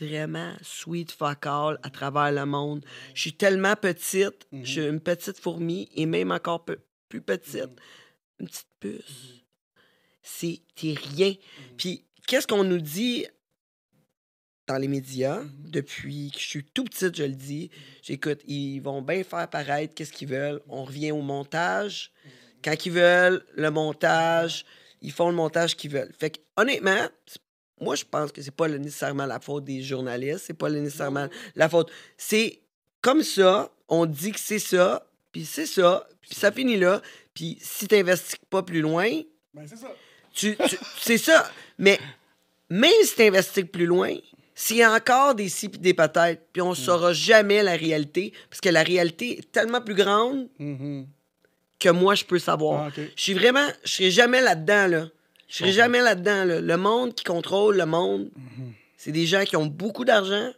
vraiment sweet fuck all à travers le monde. Je suis tellement petite, je suis une petite fourmi et même encore peu- plus petite, une petite puce. C'est t'es rien. Puis qu'est-ce qu'on nous dit dans les médias depuis que je suis tout petite, je le dis. J'écoute, ils vont bien faire paraître qu'est-ce qu'ils veulent. On revient au montage. Quand ils veulent le montage, ils font le montage qu'ils veulent. Fait que honnêtement, c'est- moi je pense que c'est pas nécessairement la faute des journalistes, c'est pas nécessairement la faute. C'est comme ça, on dit que c'est ça, puis c'est ça, puis ça finit là. Puis si t'investis pas plus loin, Ben, c'est ça. tu, tu- c'est ça. Mais même si tu investis plus loin, s'il y a encore des si pis des peut-être, puis on saura jamais la réalité, parce que la réalité est tellement plus grande Mhm. que moi, je peux savoir. Ah. Je suis vraiment... Je serai jamais là-dedans, là. Je serai jamais là-dedans, là. Le monde qui contrôle le monde, Mhm. c'est des gens qui ont beaucoup d'argent,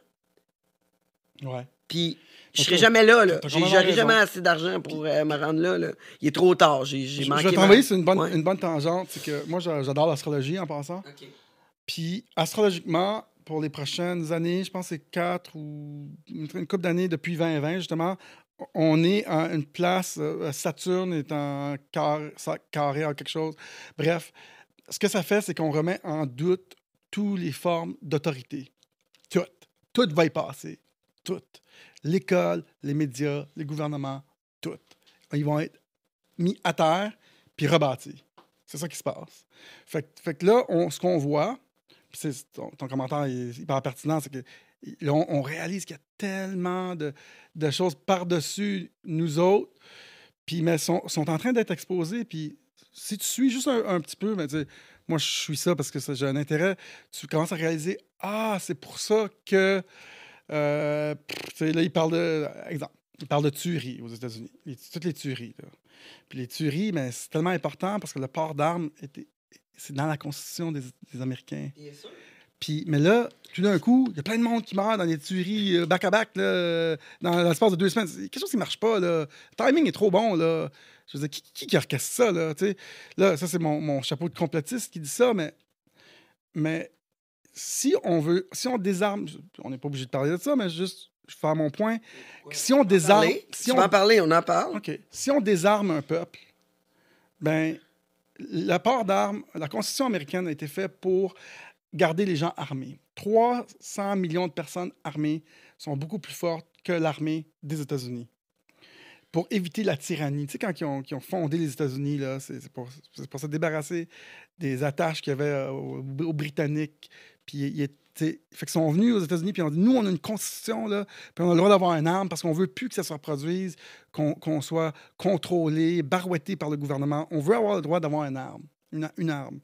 Ouais. puis je Ok. serai jamais là, là. T'as J'ai- complètement J'aurai jamais assez d'argent pour euh, me rendre là, là. Il est trop tard. J'ai manqué je vais t'envoyer sur une bonne, Ouais. une bonne tangente. C'est que moi, j'a- j'adore l'astrologie en passant. Puis, astrologiquement, pour les prochaines années, je pense que c'est quatre ou une, une couple d'années depuis 2020, justement, on est à une place, euh, Saturne est en carré en quelque chose. Bref, ce que ça fait, c'est qu'on remet en doute toutes les formes d'autorité. Toutes. Tout va y passer. Toutes. L'école, les médias, les gouvernements, toutes. Ils vont être mis à terre puis rebâtis. C'est ça qui se passe. Fait, que- là, ce qu'on voit, ton, ton commentaire est hyper pertinent, c'est que on, réalise qu'il y a tellement de, choses par-dessus nous autres, puis mais sont, sont en train d'être exposées. Puis si tu suis juste un, un petit peu, mais sais, moi je suis ça parce que j'ai un intérêt, tu commences à réaliser ah c'est pour ça que euh, là il parle de exemple, il parle de tuerie aux États-Unis, Les- toutes les tueries. là. Puis les tueries, mais c'est tellement important parce que le port d'armes c'est dans la constitution des, des Américains. Puis, mais là, tout d'un coup, il y a plein de monde qui meurt dans des tueries euh, back-à-back euh, dans l'espace de deux semaines. Quelque chose qui marche pas. Là. Le timing est trop bon. Là. Je veux dire, qui, qui, orchestre ça? Là, là ça, c'est mon, mon chapeau de complotiste qui dit ça, mais, mais si on veut, si on désarme, on n'est pas obligé de parler de ça, mais juste faire mon point. Si on désarme. Parler? Si tu on, en parler, on en parle. OK. Si on désarme un peuple, ben, la part d'armes, la Constitution américaine a été faite pour garder les gens armés. 300 millions de personnes armées sont beaucoup plus fortes que l'armée des États-Unis. Pour éviter la tyrannie. Tu sais, quand ils ont, ont fondé les États-Unis, c'est pour, se débarrasser des attaches qu'il y avait euh, aux, Britanniques. Puis, ils, ils- fait qu'ils sont venus aux États-Unis, puis ils ont dit Nous, on a une constitution, là, puis on a le droit d'avoir une arme parce qu'on veut plus que ça se reproduise, qu'on qu'on soit contrôlé, barouetté par le gouvernement. On veut avoir le droit d'avoir une arme. Une, arme.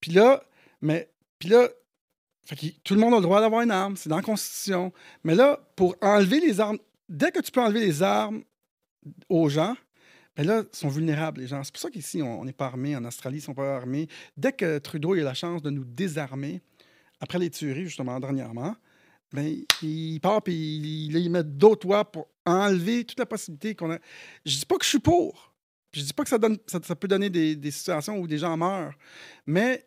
Puis là, mais, puis là, tout le monde a le droit d'avoir une arme, c'est dans la Constitution. Mais là, pour enlever les armes, dès que tu peux enlever les armes aux gens, ben là, sont vulnérables, les gens. C'est pour ça qu'ici, on n'est pas armés. En Australie, ils ne sont pas armés. Dès que Trudeau a eu la chance de nous désarmer, après les tueries, justement, dernièrement, ben, il part et il, met d'autres lois pour enlever toute la possibilité qu'on a. Je dis pas que je suis pour. Je dis pas que ça, peut donner des, situations où des gens meurent. Mais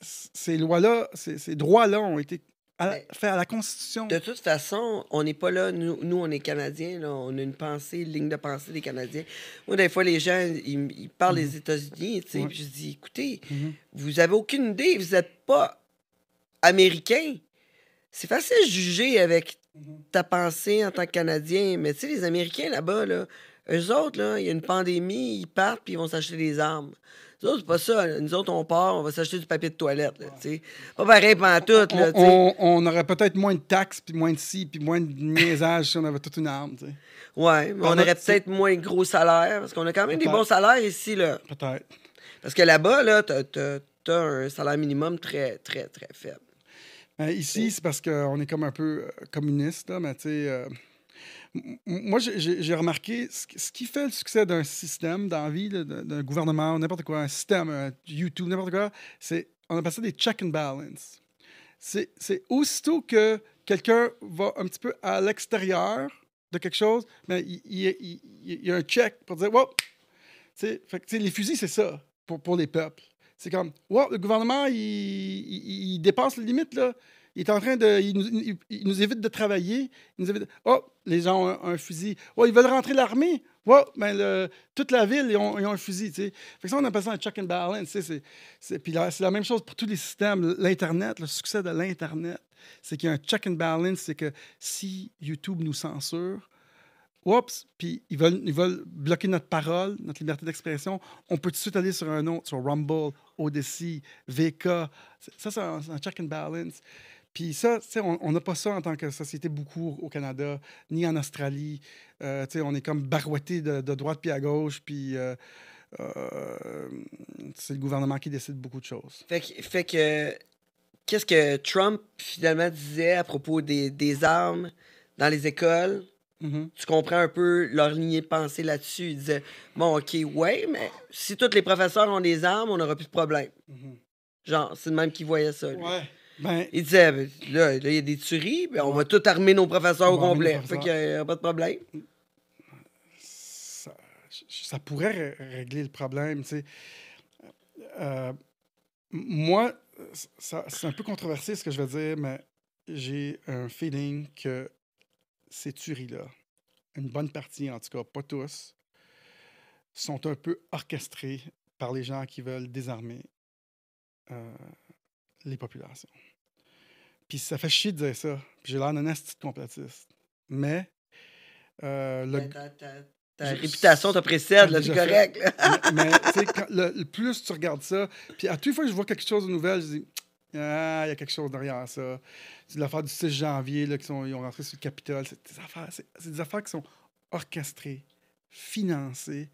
ces lois-là, ces droits-là ont été à la- Mais- faits à la Constitution. De toute façon, on n'est pas là. Nous, nous, on est Canadiens. Là, on a une pensée, une ligne de pensée des Canadiens. Moi, des fois, les gens, ils, ils parlent des États-Unis. tu sais, Ouais. Je dis, écoutez, Mhm. vous avez aucune idée. Vous n'êtes pas Américain. C'est facile de juger avec ta pensée en tant que Canadien. Mais tu sais, les Américains là-bas, là, Eux autres, là, il y a une pandémie, ils partent puis ils vont s'acheter des armes. Nous autres, c'est pas ça. Nous autres, on part, on va s'acheter du papier de toilette. Là. Pas pareil pendant tout. Là. On, on aurait peut-être moins de taxes, puis moins de ci, puis moins de niaisage si on avait toute une arme, tu sais. Ouais, mais on aurait peut-être moins de gros salaires parce qu'on a quand même des bons salaires ici. Là. Peut-être. Parce que là-bas, là, t'as, t'as- un salaire minimum très, très, très faible. Euh, ici, c'est parce qu'on est comme un peu euh, communiste, là, mais tu sais. euh, moi, j'ai- remarqué ce qui- fait le succès d'un système dans la vie, d'un gouvernement, n'importe quoi, un système, un YouTube, n'importe quoi, c'est. On appelle ça des check and balance. C'est aussitôt que quelqu'un va un petit peu à l'extérieur de quelque chose, mais il, il- y a un check pour dire, wow, fait les fusils, c'est ça pour, pour les peuples. C'est comme, wow, le gouvernement, il dépasse les limites, là. Il est en train de. Il nous, évite de travailler. Il nous évite. Oh, les gens ont un, fusil. Oh, ils veulent rentrer l'armée. Oh, ben, toute la ville, ils ont, ils ont un fusil, tu sais. Fait que ça, on appelle ça un check and balance, tu sais. c'est- c'est- Puis c'est la même chose pour tous les systèmes. L'Internet, le succès de l'Internet, c'est qu'il y a un check and balance, c'est que si YouTube nous censure, Oups, puis ils veulent, ils veulent bloquer notre parole, notre liberté d'expression. On peut tout de suite aller sur un autre, sur Rumble, Odyssey, VK. Ça, c'est un check and balance. Puis ça, tu sais, on n'a pas ça en tant que société beaucoup au Canada, ni en Australie. Euh, tu sais, on est comme barouetté de, de droite puis à gauche, puis euh, euh, c'est le gouvernement qui décide beaucoup de choses. Fait que, fait que qu'est-ce que Trump finalement disait à propos des, des armes dans les écoles? Mhm. Tu comprends un peu leur lignée de pensée là-dessus? Il disait Bon, OK, ouais, mais si tous les professeurs ont des armes, on n'aura plus de problème. Genre, c'est le même qui voyait ça. lui. Ouais. Ben, Il disait ben, là, il y a des tueries, ben, on va tout armer nos professeurs au complet. Fait qu'il n'y a pas de problème. ça, ça pourrait ré- régler le problème. tu sais. Euh, moi, c'est un peu controversé ce que je vais dire, mais j'ai un feeling que ces tueries-là, une bonne partie en tout cas, pas tous, sont un peu orchestrées par les gens qui veulent désarmer euh, les populations. Puis ça fait chier de dire ça. Puis j'ai l'air d'un asti de complotiste. Mais euh, le, ta ta- ta Je- réputation te précède, là, *laughs* c'est correct. là. mais mais, tu sais, quand- le, le plus tu regardes ça, puis à toutes fois que je vois quelque chose de nouvel, je dis Ah, il y a quelque chose derrière ça. C'est l'affaire du 6 janvier, là, qui sont, ils ont rentré sur le Capitole. C'est des affaires, des affaires qui sont orchestrées, financées,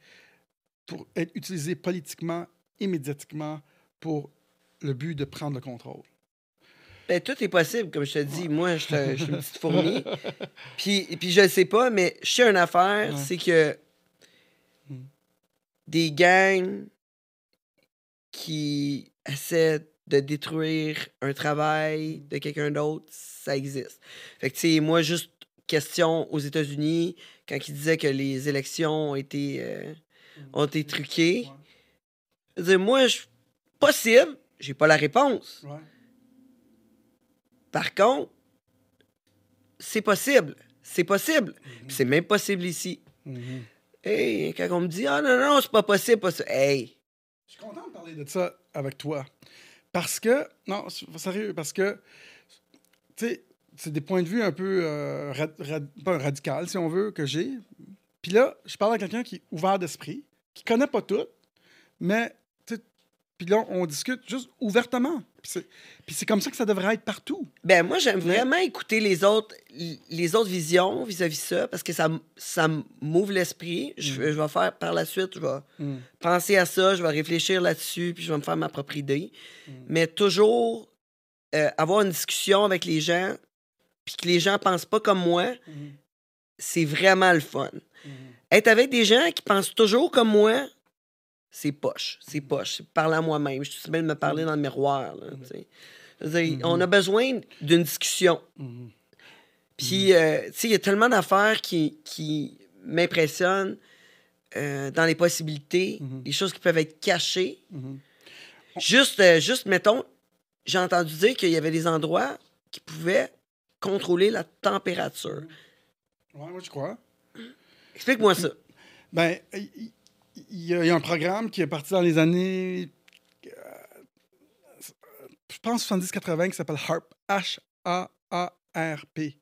pour être utilisées politiquement et médiatiquement pour le but de prendre le contrôle. Ben, tout est possible, comme je te dis. Moi, je, te- je suis une petite fourmi. *laughs* Puis, puis je le sais pas, mais je sais une affaire, Ouais. c'est que Hmm. des gangs qui essaient de détruire un travail de quelqu'un d'autre, ça existe. Fait que, tu sais, moi, juste question aux États-Unis, quand ils disaient que les élections ont été, euh, ont été truquées, je veux dire, moi, je possible, j'ai pas la réponse. Ouais. Par contre, c'est possible. C'est possible. Puis C'est même possible ici. Mhm. Hey, quand on me dit Ah non, non, c'est pas possible, pas ça. Hey, Je suis content de parler de ça avec toi. Parce que, non, sérieux, parce que, tu sais, c'est des points de vue un peu, euh, rad- rad- pas radical, si on veut, que j'ai. Puis là, je parle à quelqu'un qui est ouvert d'esprit, qui connaît pas tout, mais, puis là, on discute juste ouvertement. Puis c'est- comme ça que ça devrait être partout. ben moi, j'aime vraiment écouter les autres, les autres visions vis-à-vis ça, parce que ça, ça m'ouvre l'esprit. Je, je vais faire par la suite, je vais Mm. penser à ça, je vais réfléchir là-dessus, puis je vais me faire ma propre idée. Mais toujours euh, avoir une discussion avec les gens, puis que les gens pensent pas comme moi, c'est vraiment le fun. Être avec des gens qui pensent toujours comme moi, c'est poche. C'est poche. C'est parler à moi-même. Je suis bien de me parler dans le miroir. là, veux dire, On a besoin d'une discussion. Puis, euh, tu sais, il y a tellement d'affaires qui, qui m'impressionnent euh, dans les possibilités, des choses qui peuvent être cachées. Juste, euh, juste, mettons, j'ai entendu dire qu'il y avait des endroits qui pouvaient contrôler la température. Ouais, moi, je crois. Explique-moi ça. Ben, il y, a- il y a un programme qui est parti dans les années, euh, je pense 70-80, qui s'appelle HARP, H-A-A-R-P.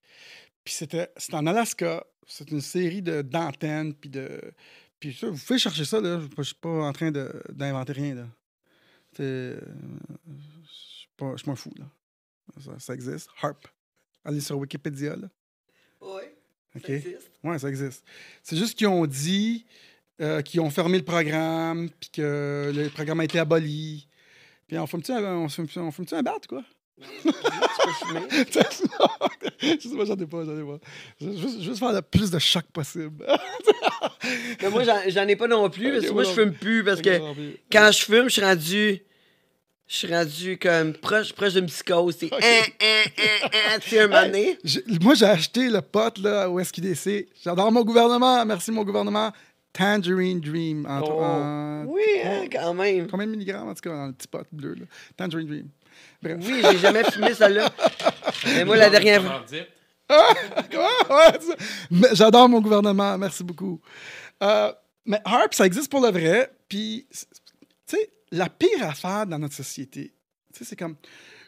Puis c'était c'était en Alaska, c'est une série de- d'antennes, puis de. Puis ça, vous pouvez chercher ça, là. Je suis pas en train de- d'inventer rien, là. C'est, Je suis pas- je suis pas fou, là. Ça, ça existe. Harp. Allez sur Wikipédia, là. Oui. OK? Oui, ça existe. C'est juste qu'ils ont dit euh, qu'ils ont fermé le programme, puis que le programme a été aboli. Puis on fume-tu un, on fume, on un bat, quoi? *laughs* je sais pas, j'en ai pas, j'en ai pas. Juste, juste faire le plus de choc possible. *laughs* Mais moi, j'en- ai pas non plus, parce que moi, je fume plus, parce que quand je fume, je suis rendu. Je suis rendu comme proche, proche d'une psychose. C'est. Hein, hein, hein, Tu un. J'ai- Moi, j'ai acheté le pote là, au SQDC. J'adore mon gouvernement. Merci, mon gouvernement. Tangerine Dream. En, Oh. en- Oui, hein, quand même. Combien de milligrammes, en tout cas, dans le petit pot bleu? Là? Tangerine Dream. Bref. Oui, j'ai jamais fumé celle-là. *laughs* Mais moi, la dernière fois. Ouais. Mais J'adore mon gouvernement. Merci beaucoup. Euh, mais Harp, ça existe pour le vrai. Puis, tu sais, la pire affaire dans notre société, tu sais, c'est comme,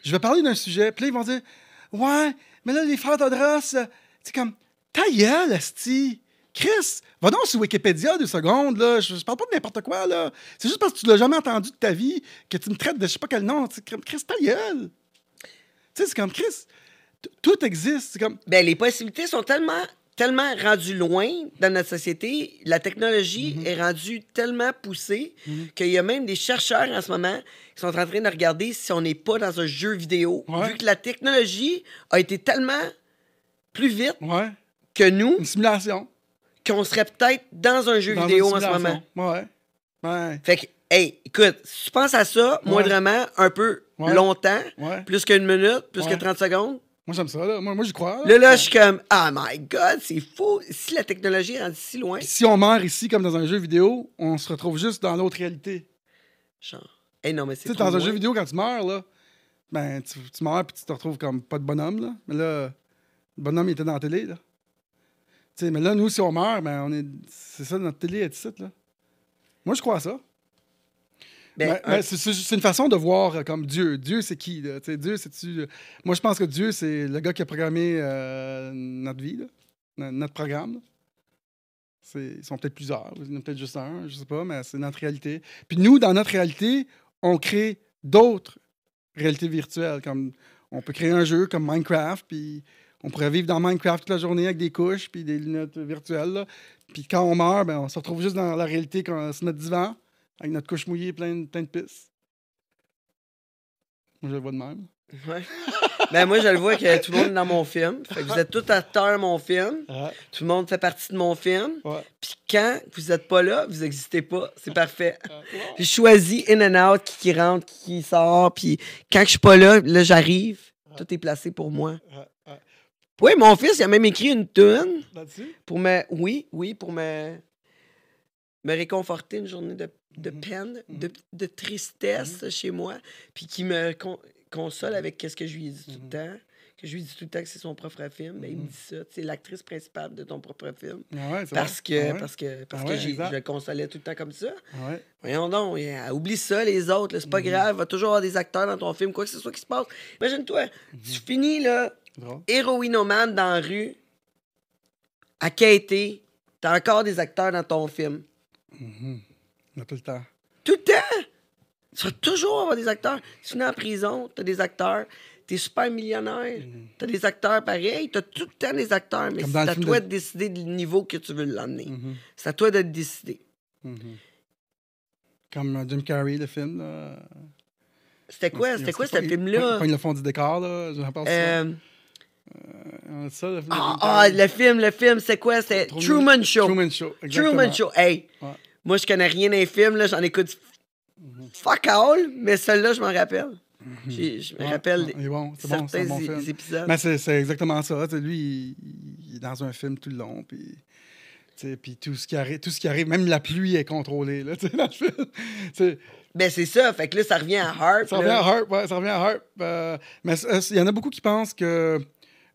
je vais parler d'un sujet, puis là, ils vont dire, ouais, mais là, les frères Todros, euh, c'est comme, ta gueule, esti. Chris, va donc sur Wikipédia deux secondes, là. Je, je parle pas de n'importe quoi, là. C'est juste parce que tu l'as jamais entendu de ta vie que tu me traites de je sais pas quel nom. Tu sais, Chris, ta gueule. Tu sais, c'est comme, Chris, tout existe. C'est comme, Ben, les possibilités sont tellement, tellement rendues loin dans notre société. La technologie Mhm. est rendue tellement poussée qu'il y a même des chercheurs en ce moment qui sont en train de regarder si on n'est pas dans un jeu vidéo. Ouais. Vu que la technologie a été tellement plus vite ouais, que nous une simulation. Qu'on serait peut-être dans un jeu Dans vidéo en ce moment. Ouais. Ouais. Fait que, hey, écoute, si tu penses à ça, Ouais. moindrement, un peu Ouais. longtemps, plus qu'une minute, plus que 30 secondes, Moi, j'aime ça. Là. Moi, moi j'y crois. là. là, je suis comme, oh my god, c'est fou. Si la technologie est rendue si loin, si on meurt ici, comme dans un jeu vidéo, on se retrouve juste dans l'autre réalité. genre, hey, non, mais Tu c'est sais, trop dans un jeu vidéo, quand tu meurs, là, ben, tu, tu meurs puis tu te retrouves comme pas de bonhomme, là. Mais là, le bonhomme, il était dans la télé, là. Mais là, nous, si on meurt, ben, on est... C'est ça, notre télé est ici, là. Moi, je crois à ça. Ben, c'est- une façon de voir euh, comme Dieu. Dieu, c'est qui? Là? Dieu, c'est-tu. Moi, je pense que Dieu, c'est le gars qui a programmé euh, notre vie, là, notre programme. là. Ils sont peut-être plusieurs, il y en a peut-être juste un, je sais pas, mais c'est notre réalité. Puis nous, dans notre réalité, on crée d'autres réalités virtuelles. Comme on peut créer un jeu comme Minecraft, puis on pourrait vivre dans Minecraft toute la journée avec des couches puis des lunettes virtuelles. là. Puis quand on meurt, ben, on se retrouve juste dans la réalité, quand- sur notre divan, avec notre couche mouillée pleine, plein de pisse. Moi, je le vois de même. Ouais. *laughs* ben, moi, je le vois que tout le monde est dans mon film. Fait que vous êtes tous acteurs de mon film. Ouais. Tout le monde fait partie de mon film. Ouais. Puis quand vous n'êtes pas là, vous n'existez pas. C'est parfait. *laughs* Puis je choisis in and out, qui, qui rentre, qui, qui sort. Puis quand je suis pas là, là, j'arrive. Tout est placé pour moi. Oui, mon fils, il a même écrit une tune pour me. Oui, oui, pour me. Me réconforter une journée de, de Mhm. peine, de, de tristesse chez moi, puis qui me con- console avec qu'est-ce que je lui ai dit tout le temps. Que je lui dis tout le temps que c'est son propre film. Ben, il me dit ça. C'est l'actrice principale de ton propre film. Ah ouais, Parce que, Ah ouais. parce que, parce Ah que j'ai- exact. je le consolais tout le temps comme ça. Voyons donc, oublie ça, les autres, c'est pas grave, va toujours avoir des acteurs dans ton film, quoi que ce soit qui se passe. Imagine-toi, tu finis, là. Héroïnomane dans la rue, à Katie, t'as encore des acteurs dans ton film. On a tout le temps. Tout le temps! Tu vas toujours avoir des acteurs. Tu finis en prison, t'as des acteurs. T'es super millionnaire, t'as des acteurs pareils, t'as tout le temps des acteurs, mais Mhm. Comme c'est à toi de- de... décider du niveau que tu veux l'emmener. Mhm. C'est à toi de le décider. Comme euh, Jim Carrey, le film. C'était quoi, c'était quoi ce film-là? Ils le fond du décor, là. Je pense Euh, ça. le film Ah, ah, le film, le film, c'est quoi? C'était Truman- Truman Show. Truman Show. exactement. Truman Show. Hey, Ouais. moi, je connais rien d'un film, là, j'en écoute fuck all, mais celui-là, je m'en rappelle. J'ai- Je me. Ouais, rappelle ouais, bon, c'est bon, c'est certains bon film. épisodes. Mais c'est c'est exactement ça. tu sais, lui, il, il est dans un film tout le long. Puis, puis tout, ce qui arrive, tout ce qui arrive, même la pluie est contrôlée là, *laughs* dans le film. Ben, c'est ça. Fait que là, ça revient à Harp. Ça revient à Harp, ouais, ça revient à Harp. Euh, mais euh, il y en a beaucoup qui pensent que.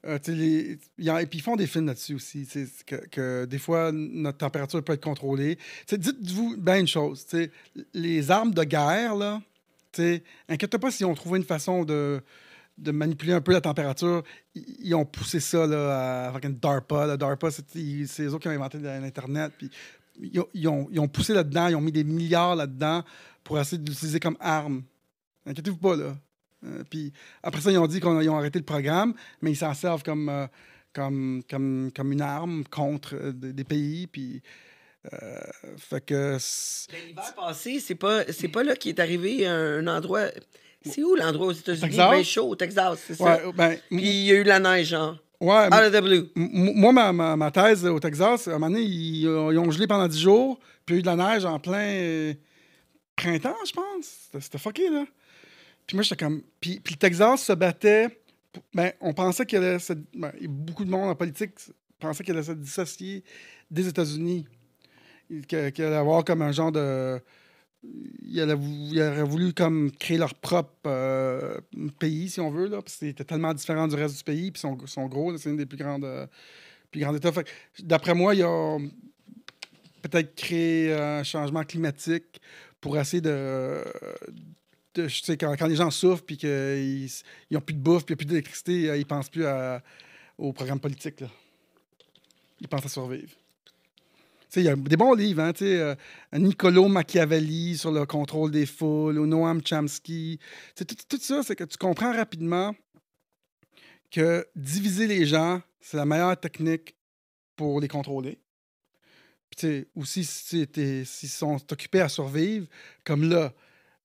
Euh, y en- et puis ils font des films là-dessus aussi, que, des fois notre température peut être contrôlée. Dites-vous bien une chose, les armes de guerre, là, inquiète pas si on trouvait une façon de, manipuler un peu la température. Ils, ont poussé ça là, avec une DARPA. DARPA, c'est eux qui ont inventé l'Internet. Ils ont poussé là-dedans, ils ont mis des milliards là-dedans pour essayer de l'utiliser comme arme. Inquiétez-vous pas, là. Euh, puis après ça, ils ont dit qu'ils ont arrêté le programme, mais ils s'en servent comme, euh, comme, comme, comme une arme contre euh, des, pays. Puis, euh, fait que. Ben, L'hiver passé, c'est pas, c'est pas là qu'il est arrivé un, endroit. C'est où l'endroit aux États-Unis? Bien chaud, au Texas, c'est ça. Ouais, ben, Puis il y a eu la neige, genre. ouais, Out of the blue. Moi, ma, ma- ma thèse au Texas, à un moment donné, ils, ils ont gelé pendant 10 jours, puis il y a eu de la neige en plein euh, printemps, je pense. C'était- C'était fucké, là. Puis moi, j'étais comme. Puis, puis le Texas se battait. Ben, on pensait qu'il allait. Se... ben, beaucoup de monde en politique pensait qu'il allait se dissocier des États-Unis. Qu'il allait avoir comme un genre de. Il, allait aurait voulu comme créer leur propre euh, pays, si on veut, là, parce c'était tellement différent du reste du pays, puis ils sont, gros, c'est une des plus grandes, euh, plus États. D'après moi, il a peut-être créé un changement climatique pour essayer de. Quand, quand les gens souffrent puis qu'ils n'ont plus de bouffe puis plus d'électricité, euh, ils pensent plus au programme politique. Là. Ils pensent à survivre. Il y a des bons livres, hein, euh, Niccolo Machiavelli sur le contrôle des foules, ou Noam Chomsky. Tout, tout ça, c'est que tu comprends rapidement que diviser les gens, c'est la meilleure technique pour les contrôler. Puis, aussi, si s'ils sont occupés à survivre, comme là,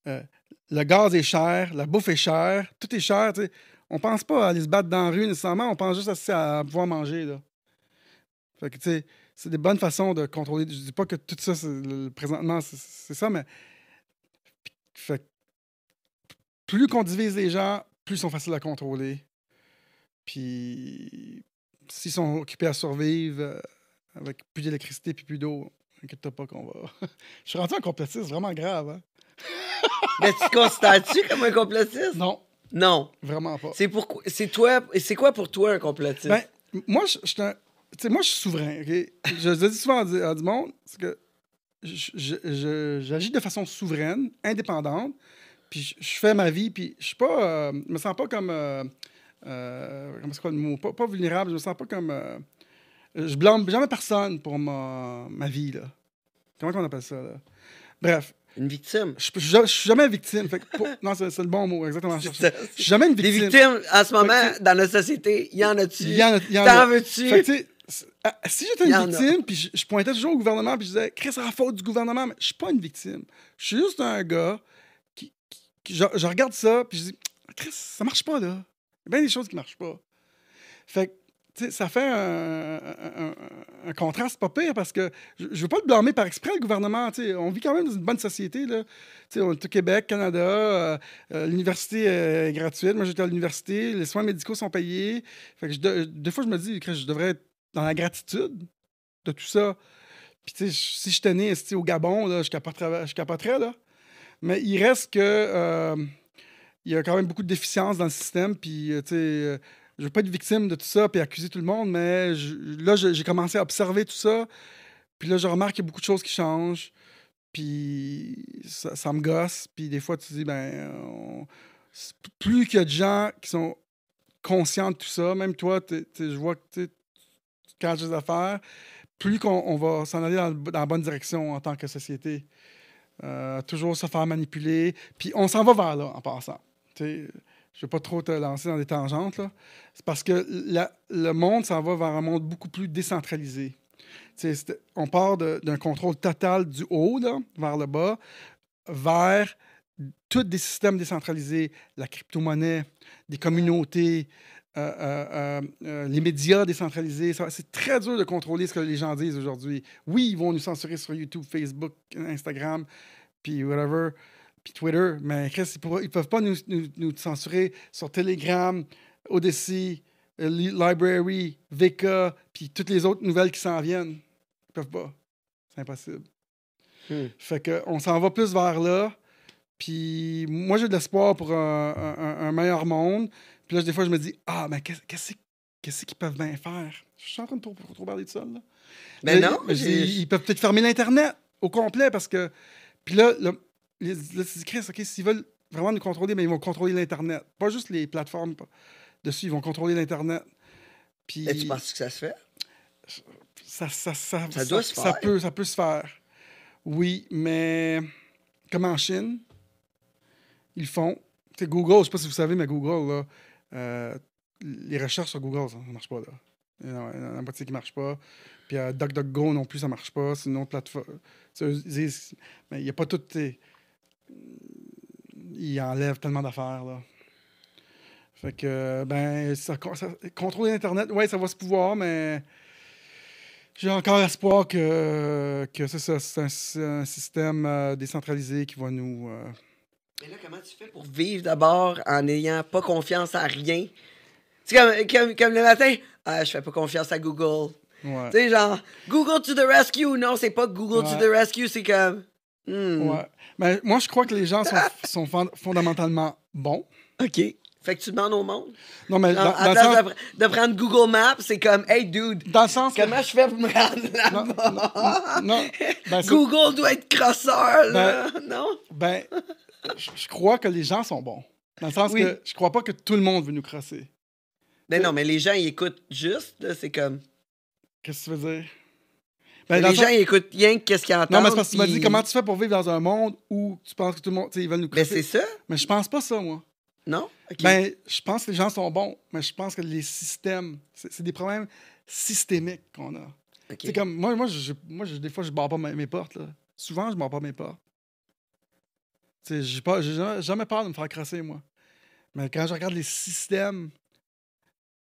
euh, le gaz est cher, la bouffe est chère, tout est cher. tu sais. On pense pas à aller se battre dans la rue nécessairement, on pense juste à, à pouvoir manger. Là. Fait que, c'est des bonnes façons de contrôler. Je dis pas que tout ça, c'est- présentement, c'est- c'est ça, mais. Plus qu'on divise les gens, plus ils sont faciles à contrôler. Puis, s'ils sont occupés à survivre euh, avec plus d'électricité puis plus d'eau, inquiète-toi pas qu'on va. *laughs* Je suis rendu un complotiste vraiment grave, hein? *laughs* Mais tu te considères-tu comme un complotiste? Non, Non. vraiment pas. C'est pourquoi. C'est toi. C'est quoi pour toi un complotiste? Ben, moi, je, je suis un- moi, je suis souverain, OK? Je le dis souvent à, du- à du monde, c'est que j'agis de façon souveraine, indépendante, puis je, je fais ma vie, puis je suis pas... euh, je me sens pas comme... Euh, euh, comment c'est quoi le mot? Pas, pas vulnérable, je me sens pas comme... je blâme jamais personne pour ma, ma vie, là. Comment on appelle ça, là? Bref, Une victime. je, je, je suis jamais victime. Fait que pour- *laughs* non, c'est le bon mot, exactement. Je, suis jamais une Des victime. victimes, en ce moment, que dans notre société, il y en a-tu? Il y en a- il y en a. T'en veux-tu? Ah, si j'étais une victime, puis je, je pointais toujours au gouvernement, puis je disais, Chris, c'est la faute du gouvernement, mais je suis pas une victime. Je suis juste un gars qui. qui- qui- je, je regarde ça, puis je dis, Chris, ça marche pas, là. Il y a bien des choses qui marchent pas. Fait que, ça fait un, contraste pas pire parce que je, je veux pas le blâmer par exprès, le gouvernement. On vit quand même dans une bonne société. Là. On est au Québec, Canada, euh, euh, l'université est gratuite. Moi, j'étais à l'université, les soins médicaux sont payés. Fait que je de- des fois, je me dis que je devrais être dans la gratitude de tout ça. Puis, si né esti, au Gabon, là, je, capoterais, je capoterais, là. Mais il reste que. euh, il y a quand même beaucoup de déficiences dans le système. Puis, euh, tu sais, euh, je veux pas être victime de tout ça puis accuser tout le monde, mais là, j'ai commencé à observer tout ça. Puis là, je remarque qu'il y a beaucoup de choses qui changent. Puis ça, me gosse. Puis des fois, tu dis, ben, plus qu'il y a de gens qui sont conscients de tout ça, même toi, je vois que tu caches des affaires, plus qu'on on va s'en aller dans, la bonne direction en tant que société. Euh, toujours se faire manipuler. Puis on s'en va vers là en passant. Je ne vais pas trop te lancer dans des tangentes. C'est parce que le monde s'en va vers un monde beaucoup plus décentralisé. On part d'un contrôle total du haut vers le bas, vers tous des systèmes décentralisés, la crypto-monnaie, des communautés, euh, euh, euh, les médias décentralisés. C'est très dur de contrôler ce que les gens disent aujourd'hui. Oui, ils vont nous censurer sur YouTube, Facebook, Instagram, puis whatever, puis Twitter, mais Chris, ils ne peuvent pas nous, nous- nous censurer sur Telegram, Odyssey, euh, Li- Library, VK, puis toutes les autres nouvelles qui s'en viennent. Ils peuvent pas. C'est impossible. Hmm. Fait que on s'en va plus vers là. Puis moi, j'ai de l'espoir pour un, un- un meilleur monde. Puis là, des fois, je me dis, ah, mais qu'est- qu'est-ce qu'ils peuvent bien faire? Je suis en train de trop, trop parler de ça, là. Ben Là, non, j'ai- ils peuvent peut-être fermer l'Internet au complet parce que. Puis là, là, les- Chris, OK, s'ils veulent vraiment nous contrôler, mais ils vont contrôler l'Internet. Pas juste les plateformes dessus, ils vont contrôler l'Internet. Puis Et tu penses que ça se fait? ça, ça, ça, Ça doit se faire. peut, ça peut se faire. Oui, mais comme en Chine, ils font. Tu sais, Google, je sais pas si vous savez, mais Google, là, euh, les recherches sur Google, ça ne marche pas. Là. Il y en a- moitié qui ne marche pas. Puis euh, DuckDuckGo non plus, ça ne marche pas. C'est une autre plateforme. Ils disent- mais il n'y a pas tout. tu sais, Ils enlèvent tellement d'affaires. là. Fait que, ben, ça, ça- contrôler Internet, ouais, ça va se pouvoir, mais j'ai encore espoir que, que c'est ça, c'est un, système euh, décentralisé qui va nous. euh, Mais là, comment tu fais pour vivre d'abord en n'ayant pas confiance en rien? C'est comme, comme, comme le matin, ah, je fais pas confiance à Google. ouais. Tu sais, genre, Google to the rescue. Non, c'est pas Google to the rescue, c'est comme. Hmm, Ouais. Mais moi, je crois que les gens sont, *laughs* sont fond- fondamentalement bons. OK. Fait que tu demandes au monde? Non, mais dans, sens, de, pr- de prendre Google Maps, c'est comme, hey dude, dans le sens comment je fais pour me rendre Non, là-bas? non, ben, Google doit être crosseur, là. non? Ben, je, crois que les gens sont bons. Dans le sens Oui. que je crois pas que tout le monde veut nous crosser. Mais non, mais les gens, ils écoutent juste, c'est comme. Qu'est-ce que tu veux dire? Ben, les le sens- gens, ils écoutent rien que qu'est-ce qu'ils entendent. Non, mais c'est parce que tu m'as dit comment tu fais pour vivre dans un monde où tu penses que tout le monde, tu sais, ils veulent nous Mais crosser. c'est ça, Mais je pense pas ça, moi. non? Ben, je pense que les gens sont bons, mais je pense que les systèmes, c'est des problèmes systémiques qu'on a. C'est comme, moi, moi, je, moi je- des fois, je barre pas mes, mes portes. Là. Souvent, je barre pas mes portes. Tu sais, j'ai jamais, jamais peur de me faire crosser, moi. Mais quand je regarde les systèmes,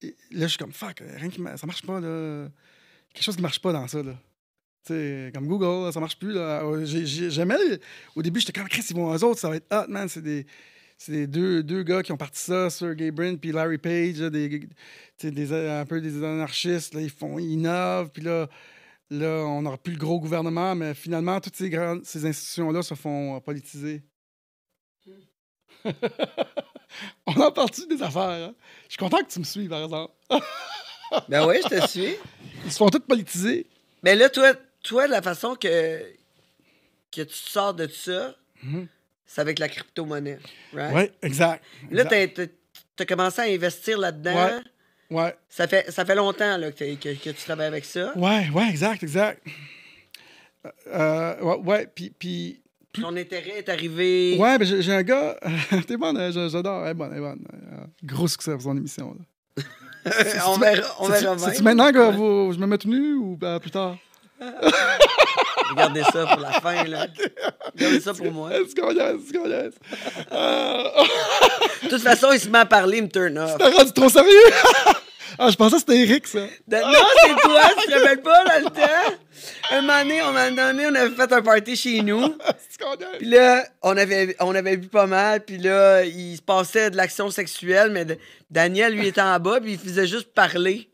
et- là, je suis comme, fuck, rien qui ça marche pas, là. Quelque chose qui marche pas dans ça, là. Comme Google, là, ça marche plus. Euh, j'ai- j'ai- J'aimais, au début, j'étais comme, Chris, ils vont, eux autres, ça va être hot, man. C'est des, c'est des deux, deux gars qui ont parti ça, Sergey Brin puis Larry Page, là, des, des, un peu des anarchistes, là, ils font, ils innovent, puis là, là, on n'aura plus le gros gouvernement, mais finalement, toutes ces, grandes, ces institutions-là se font euh, politiser. *laughs* on a parti des affaires. hein? Je suis content que tu me suives, par exemple. Ben oui, je te suis. Ils se font tous politiser. Mais là, toi, toi, la façon que, que tu sors de ça, c'est avec la crypto-monnaie. Right? Oui, exact. Là, tu as commencé à investir là-dedans. Ouais. Ouais, Ça, fait, ça fait longtemps là, que, t'es- que, que tu travailles avec ça. ouais, ouais, exact, exact. Euh, ouais, ouais, puis, puis Ton intérêt est arrivé. Ouais, ben j'ai un gars. *laughs* T'es bonne, j'a- j'adore. Elle est bonne, elle est bonne. Euh, gros succès pour son émission. Là. *laughs* on verra, on verra maintenant que vous- je me mets nu ou ben, plus tard? Regardez ça pour la fin. Là. Regardez ça pour moi. Est-ce qu'on y est? Est-ce qu'on? Euh, De toute façon, il se met à parler, il me turn off. T'as rendu trop sérieux? ah, je pensais que c'était Eric, ça. De- Non, c'est toi, tu te rappelles pas dans le temps? Un moment donné, on, m'a donné, on avait fait un party chez nous. Puis là, on avait, on avait bu pas mal. Puis là, il se passait de l'action sexuelle, mais de- Daniel, lui, était en bas, puis il faisait juste parler.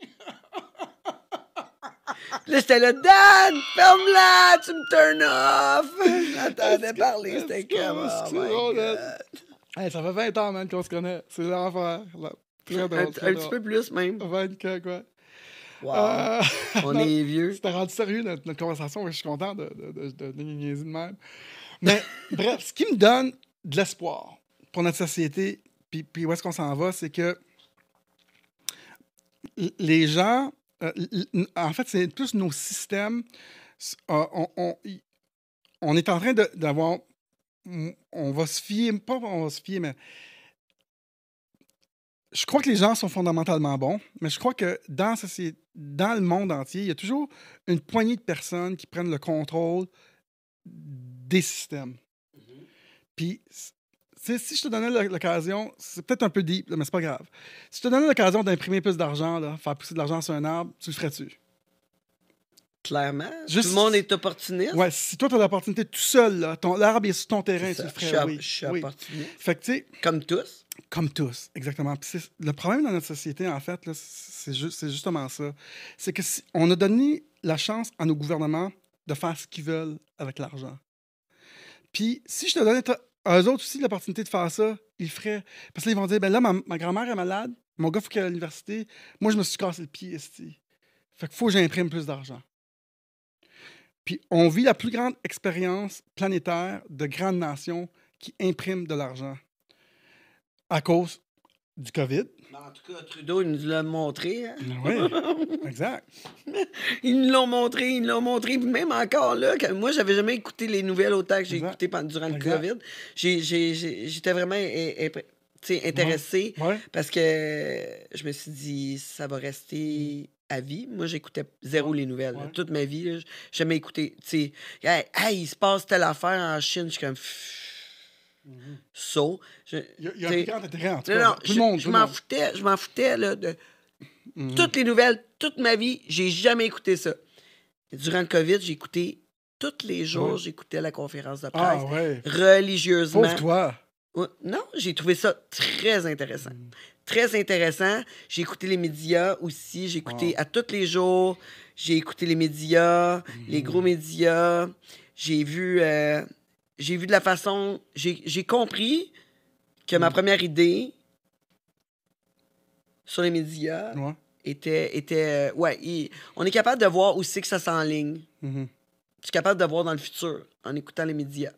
Là, j'étais là, Dan, ferme-la, tu me turn off. Je l'entendais parler, c'était comme, oh my? Hey, ça fait 20 ans, man, qu'on se connaît. C'est l'enfer. Très Un, drôle, un très petit drôle. peu plus, même. 20 que, quoi. Wow. Euh, on non, *laughs* est vieux. C'était rendu sérieux notre, notre conversation. Je suis content de, de, de, de, de niaiser de même. Mais *laughs* bref, ce qui me donne de l'espoir pour notre société, puis, puis où est-ce qu'on s'en va, c'est que les gens, euh, en fait, c'est plus nos systèmes. euh, on, on- y- on est en train d'avoir. On va se fier, pas on va se fier, mais je crois que les gens sont fondamentalement bons, mais je crois que dans, le monde entier, il y a toujours une poignée de personnes qui prennent le contrôle des systèmes. Puis, c- tu sais, si je te donnais l'oc- l'occasion, c'est peut-être un peu deep, là, mais c'est pas grave. Si je te donnais l'occasion d'imprimer plus d'argent, là, faire pousser de l'argent sur un arbre, tu le ferais-tu? Clairement. Juste- Tout le monde est opportuniste. Ouais, si toi, tu as l'opportunité tout seul, là, ton, l'arbre est sur ton terrain, tu le ça. Je suis ferais, oui. je suis oui. opportuniste. Fait que, tu sais, Comme tous. Comme tous, exactement. C'est- le problème dans notre société, en fait, là, c'est ju- c'est justement ça. C'est que si, on a donné la chance à nos gouvernements de faire ce qu'ils veulent avec l'argent. Puis si je te donnais eux autres aussi l'opportunité de faire ça, ils feraient. Parce que là, ils vont dire, ben là, ma, grand-mère est malade, mon gars, faut qu'il aille à l'université. Moi, je me suis cassé le pied. Fait qu'il faut que j'imprime plus d'argent. Puis on vit la plus grande expérience planétaire de grandes nations qui impriment de l'argent à cause du COVID. En tout cas, Trudeau, il nous l'a montré. hein? Oui, *laughs* exact. Ils nous l'ont montré, ils nous l'ont montré. Même encore là, que moi, j'avais jamais écouté les nouvelles autant que j'ai écouté pendant, durant le. COVID. J'étais vraiment intéressée Ouais. parce que je me suis dit, ça va rester à vie. Moi, j'écoutais zéro les nouvelles. là. Toute ma vie, j'ai jamais écouté. Tu sais, hey, hey, il se passe telle affaire en Chine. Je suis comme. So. Je- Il y a, un grand intérêt, en tout cas. non, tout je, le monde. je tout le m'en foutais, je m'en foutais là, de Mhm. toutes les nouvelles, toute ma vie, j'ai jamais écouté ça. Durant le COVID, j'ai écouté tous les jours, Ouais. j'écoutais la conférence de presse Ah, ouais. religieusement. Pauvre toi. Non, j'ai trouvé ça très intéressant. Mm. Très intéressant. J'ai écouté les médias aussi. J'ai écouté Wow. à tous les jours. J'ai écouté les médias, les gros médias. J'ai vu, euh, j'ai vu de la façon. J'ai j'ai compris que Mm. ma première idée sur les médias Ouais. était. était euh, ouais, il- on est capable de voir où c'est que ça s'enligne. Mhm. Je suis capable de voir dans le futur en écoutant les médias.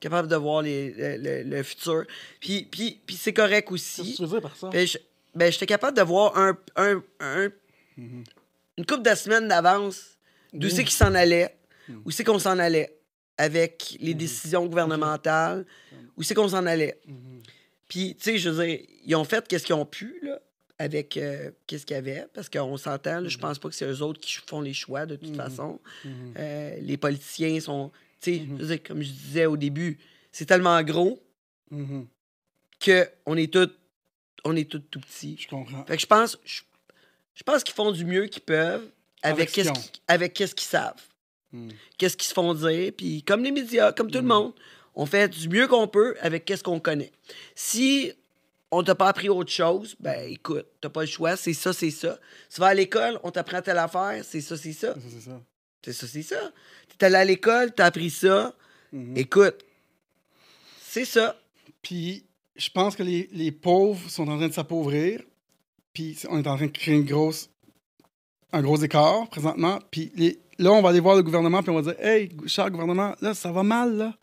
capable de voir les- le, le- le futur. Puis, puis, puis c'est correct Qu'est-ce que aussi. tu veux dire par ça? Ben, ben, j'étais capable de voir un, un- un- Mhm. une couple de semaines d'avance d'où c'est qu'il s'en allait, où c'est qu'on s'en allait avec les décisions gouvernementales, où c'est qu'on s'en allait. Mhm. Puis, tu sais, je veux dire, ils ont fait qu'est-ce qu'ils ont pu, là, avec euh, qu'est-ce qu'il y avait, parce qu'on s'entend, là, je pense pas que c'est eux autres qui font les choix, de toute façon. Mhm. Euh, les politiciens sont, tu sais, je veux dire, comme je disais au début, c'est tellement gros Mhm. qu'on est tous, on est tous tout petits. Je comprends. Fait que je pense, je, je pense qu'ils font du mieux qu'ils peuvent avec Avec ce qu'ils savent. Mhm. Qu'est-ce qu'ils se font dire? Puis comme les médias, comme tout le monde, on fait du mieux qu'on peut avec qu'est-ce qu'on connaît. Si on t'a pas appris autre chose, ben écoute, t'as pas le choix, c'est ça, c'est ça. Tu vas à l'école, on t'apprend telle affaire, c'est ça, c'est ça. C'est ça. C'est ça, c'est ça. T'es allé à l'école, t'as appris ça. Mhm. Écoute, c'est ça. Puis, je pense que les, les pauvres sont en train de s'appauvrir. Puis, on est en train de créer une grosse, un gros écart présentement. Puis, les- là, on va aller voir le gouvernement, puis on va dire Hey, cher gouvernement, là, ça va mal, là.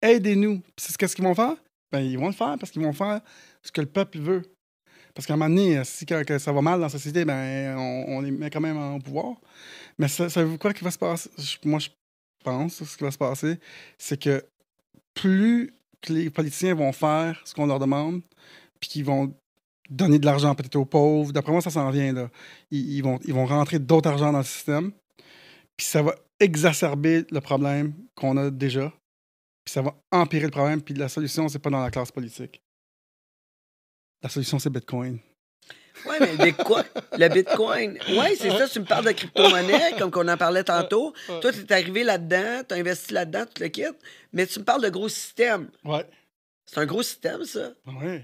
Aidez-nous. Puis, qu'est-ce qu'ils vont faire? Ben, ils vont le faire parce qu'ils vont faire ce que le peuple veut. Parce qu'à un moment donné, si que, que ça va mal dans la société, ben, on, les met quand même en pouvoir. Mais ça, savez-vous quoi qui va se passer? Moi, je pense ce qui va se passer, c'est que plus que les politiciens vont faire ce qu'on leur demande, puis qu'ils vont donner de l'argent peut-être aux pauvres, d'après moi, ça s'en vient. Ils, ils vont, ils vont rentrer d'autres argent dans le système, puis ça va exacerber le problème qu'on a déjà, puis ça va empirer le problème, puis la solution, c'est pas dans la classe politique. La solution, c'est Bitcoin. Ouais, mais le Bitcoin, le Bitcoin, ouais, c'est ça, tu me parles de crypto-monnaie, comme qu'on en parlait tantôt. Toi, tu es arrivé là-dedans, tu as investi là-dedans, tu le quittes, mais tu me parles de gros système. Ouais. C'est un gros système, ça. Oui.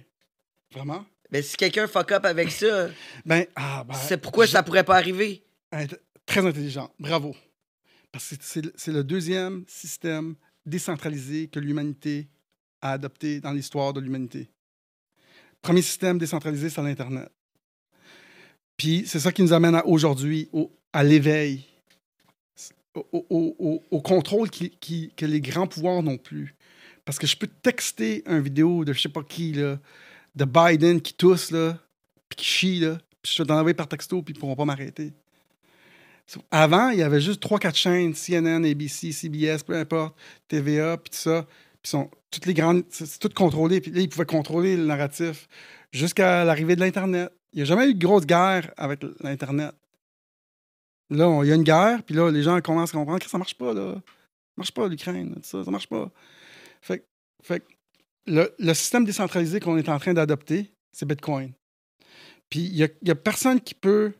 Vraiment? Mais si quelqu'un fuck up avec ça, Ben, ah, ben, c'est pourquoi je- ça pourrait pas arriver? Très intelligent. Bravo. Parce que c'est- le deuxième système décentralisé que l'humanité a adopté dans l'histoire de l'humanité. Premier système décentralisé, c'est l'Internet. Puis c'est ça qui nous amène aujourd'hui, au- à l'éveil, au, contrôle qui- que les grands pouvoirs n'ont plus. Parce que je peux texter une vidéo de je sais pas qui, là, de Biden qui tousse, là, puis qui chie, là, puis je te l'envoie par texto, puis ils pourront pas m'arrêter. Avant, il y avait juste 3-4 chaînes, CNN, ABC, CBS, peu importe, TVA, puis tout ça. Puis sont toutes les grandes, c'est tout contrôlé. Puis là, ils pouvaient contrôler le narratif jusqu'à l'arrivée de l'Internet. Il n'y a jamais eu de grosse guerre avec l'Internet. Là, il y a une guerre, puis là, les gens commencent à comprendre que ça marche pas, là. Ça marche pas, l'Ukraine, ça, ça marche pas. Fait, fait le, système décentralisé qu'on est en train d'adopter, c'est Bitcoin. Puis il n'y a personne qui peut